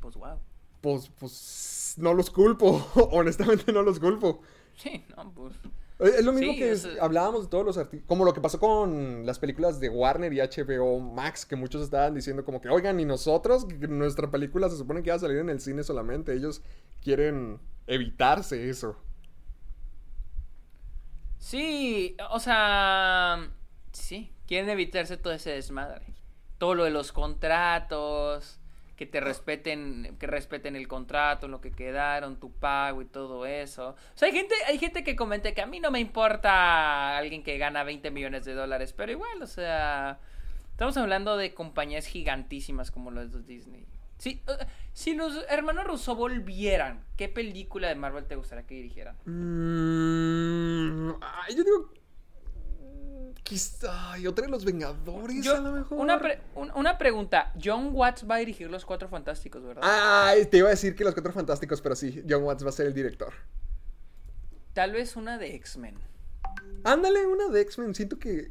pues wow. Pues, pues, no los culpo. *laughs* Honestamente, no los culpo. Sí, no, pues. Es es lo mismo Sí, que es- es- hablábamos de todos los artistas, como lo que pasó con las películas de Warner y HBO Max, que muchos estaban diciendo como que, oigan, y nosotros, que nuestra película se supone que va a salir en el cine solamente, ellos quieren evitarse eso. Sí, o sea, sí, quieren evitarse todo ese desmadre. Todo lo de los contratos, que te respeten, que respeten el contrato, lo que quedaron, tu pago y todo eso. O sea, hay gente, hay gente que comenta que a mí no me importa alguien que gana 20 millones de dólares, pero igual, o sea, estamos hablando de compañías gigantísimas como las de Disney. Sí, eh, si los hermanos Russo volvieran, ¿qué película de Marvel te gustaría que dirigieran? Mm, ay, yo digo... Quizá, y otra de los Vengadores Yo- a lo mejor. Una, pre- un- una pregunta. John Watts va a dirigir Los Cuatro Fantásticos, ¿verdad? Ay, te iba a decir que los Cuatro Fantásticos, pero sí, John Watts va a ser el director. Tal vez una de X-Men. Ándale, una de X-Men. Siento que.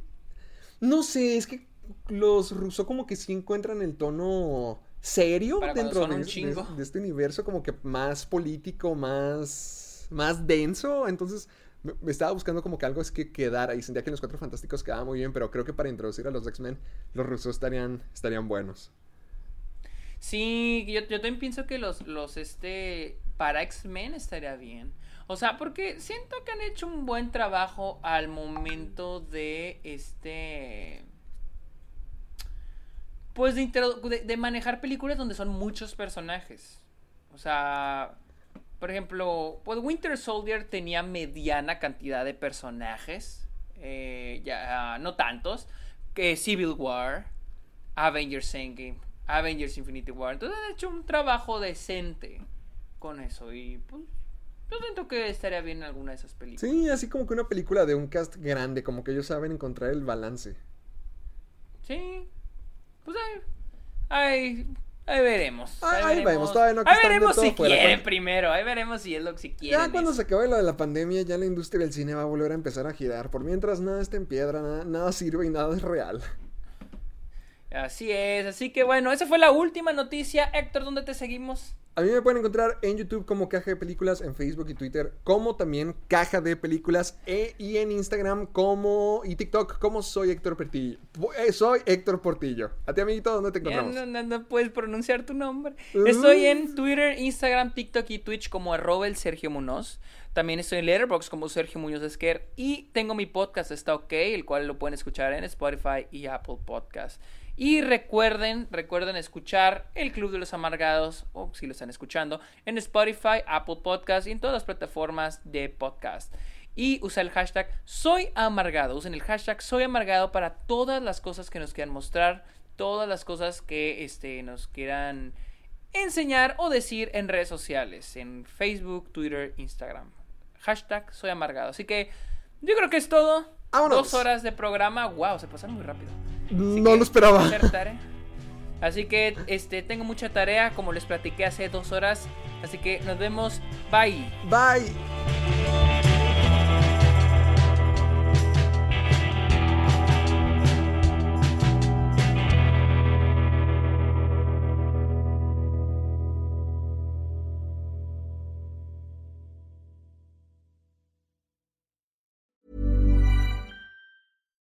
No sé, es que los rusos como que sí encuentran el tono serio Para dentro de, este universo, como que más político, más. más denso. Entonces. Me me estaba buscando como que algo es que quedara y sentía que en los Cuatro Fantásticos quedaba muy bien, pero creo que para introducir a los X-Men, los rusos estarían, estarían buenos. Sí, yo, yo también pienso que los, los, este, para X-Men estaría bien. O sea, porque siento que han hecho un buen trabajo al momento de, este, pues de, de, de manejar películas donde son muchos personajes. O sea, por ejemplo, pues Winter Soldier tenía mediana cantidad de personajes, eh, ya no tantos, que Civil War, Avengers Endgame, Avengers Infinity War. Entonces han hecho un trabajo decente con eso y pues yo siento que estaría bien en alguna de esas películas. Sí, así como que una película de un cast grande, como que ellos saben encontrar el balance. Sí. Pues ahí, ahí, ahí veremos. Ah, ahí todavía no Ahí veremos si quieren cuando- primero, ahí veremos si es lo que si quieren. Ya cuando se acabe lo de la pandemia, ya la industria del cine va a volver a empezar a girar. Por mientras nada está en piedra, nada, nada sirve y nada es real. Así es, así que bueno, esa fue la última noticia. Héctor, ¿dónde te seguimos? A mí me pueden encontrar en YouTube como Caja de Películas, en Facebook y Twitter como también Caja de Películas e- y en Instagram como y TikTok como soy Héctor Portillo. Eh, soy Héctor Portillo. A ti amiguito, ¿dónde te encontramos? no, no- no puedes pronunciar tu nombre. Uh. Estoy en Twitter, Instagram, TikTok y Twitch como arroba el Sergio Munoz. También estoy en Letterboxd como Sergio Muñoz Esquer. Y tengo mi podcast, está ok, el cual lo pueden escuchar en Spotify y Apple Podcast. Y recuerden, recuerden escuchar el Club de los Amargados, o si lo están escuchando, en Spotify, Apple Podcast y en todas las plataformas de podcast. Y usa el hashtag Soy Amargado. Usen el hashtag Soy Amargado para todas las cosas que nos quieran mostrar, todas las cosas que este, nos quieran enseñar o decir en redes sociales, en Facebook, Twitter, Instagram. Hashtag Soy Amargado. Así que yo creo que es todo. Vámonos. Dos horas de programa. Wow, se pasaron muy rápido. Así No lo esperaba. Así que este, tengo mucha tarea, como les platiqué hace dos horas. Así que nos vemos. Bye. Bye.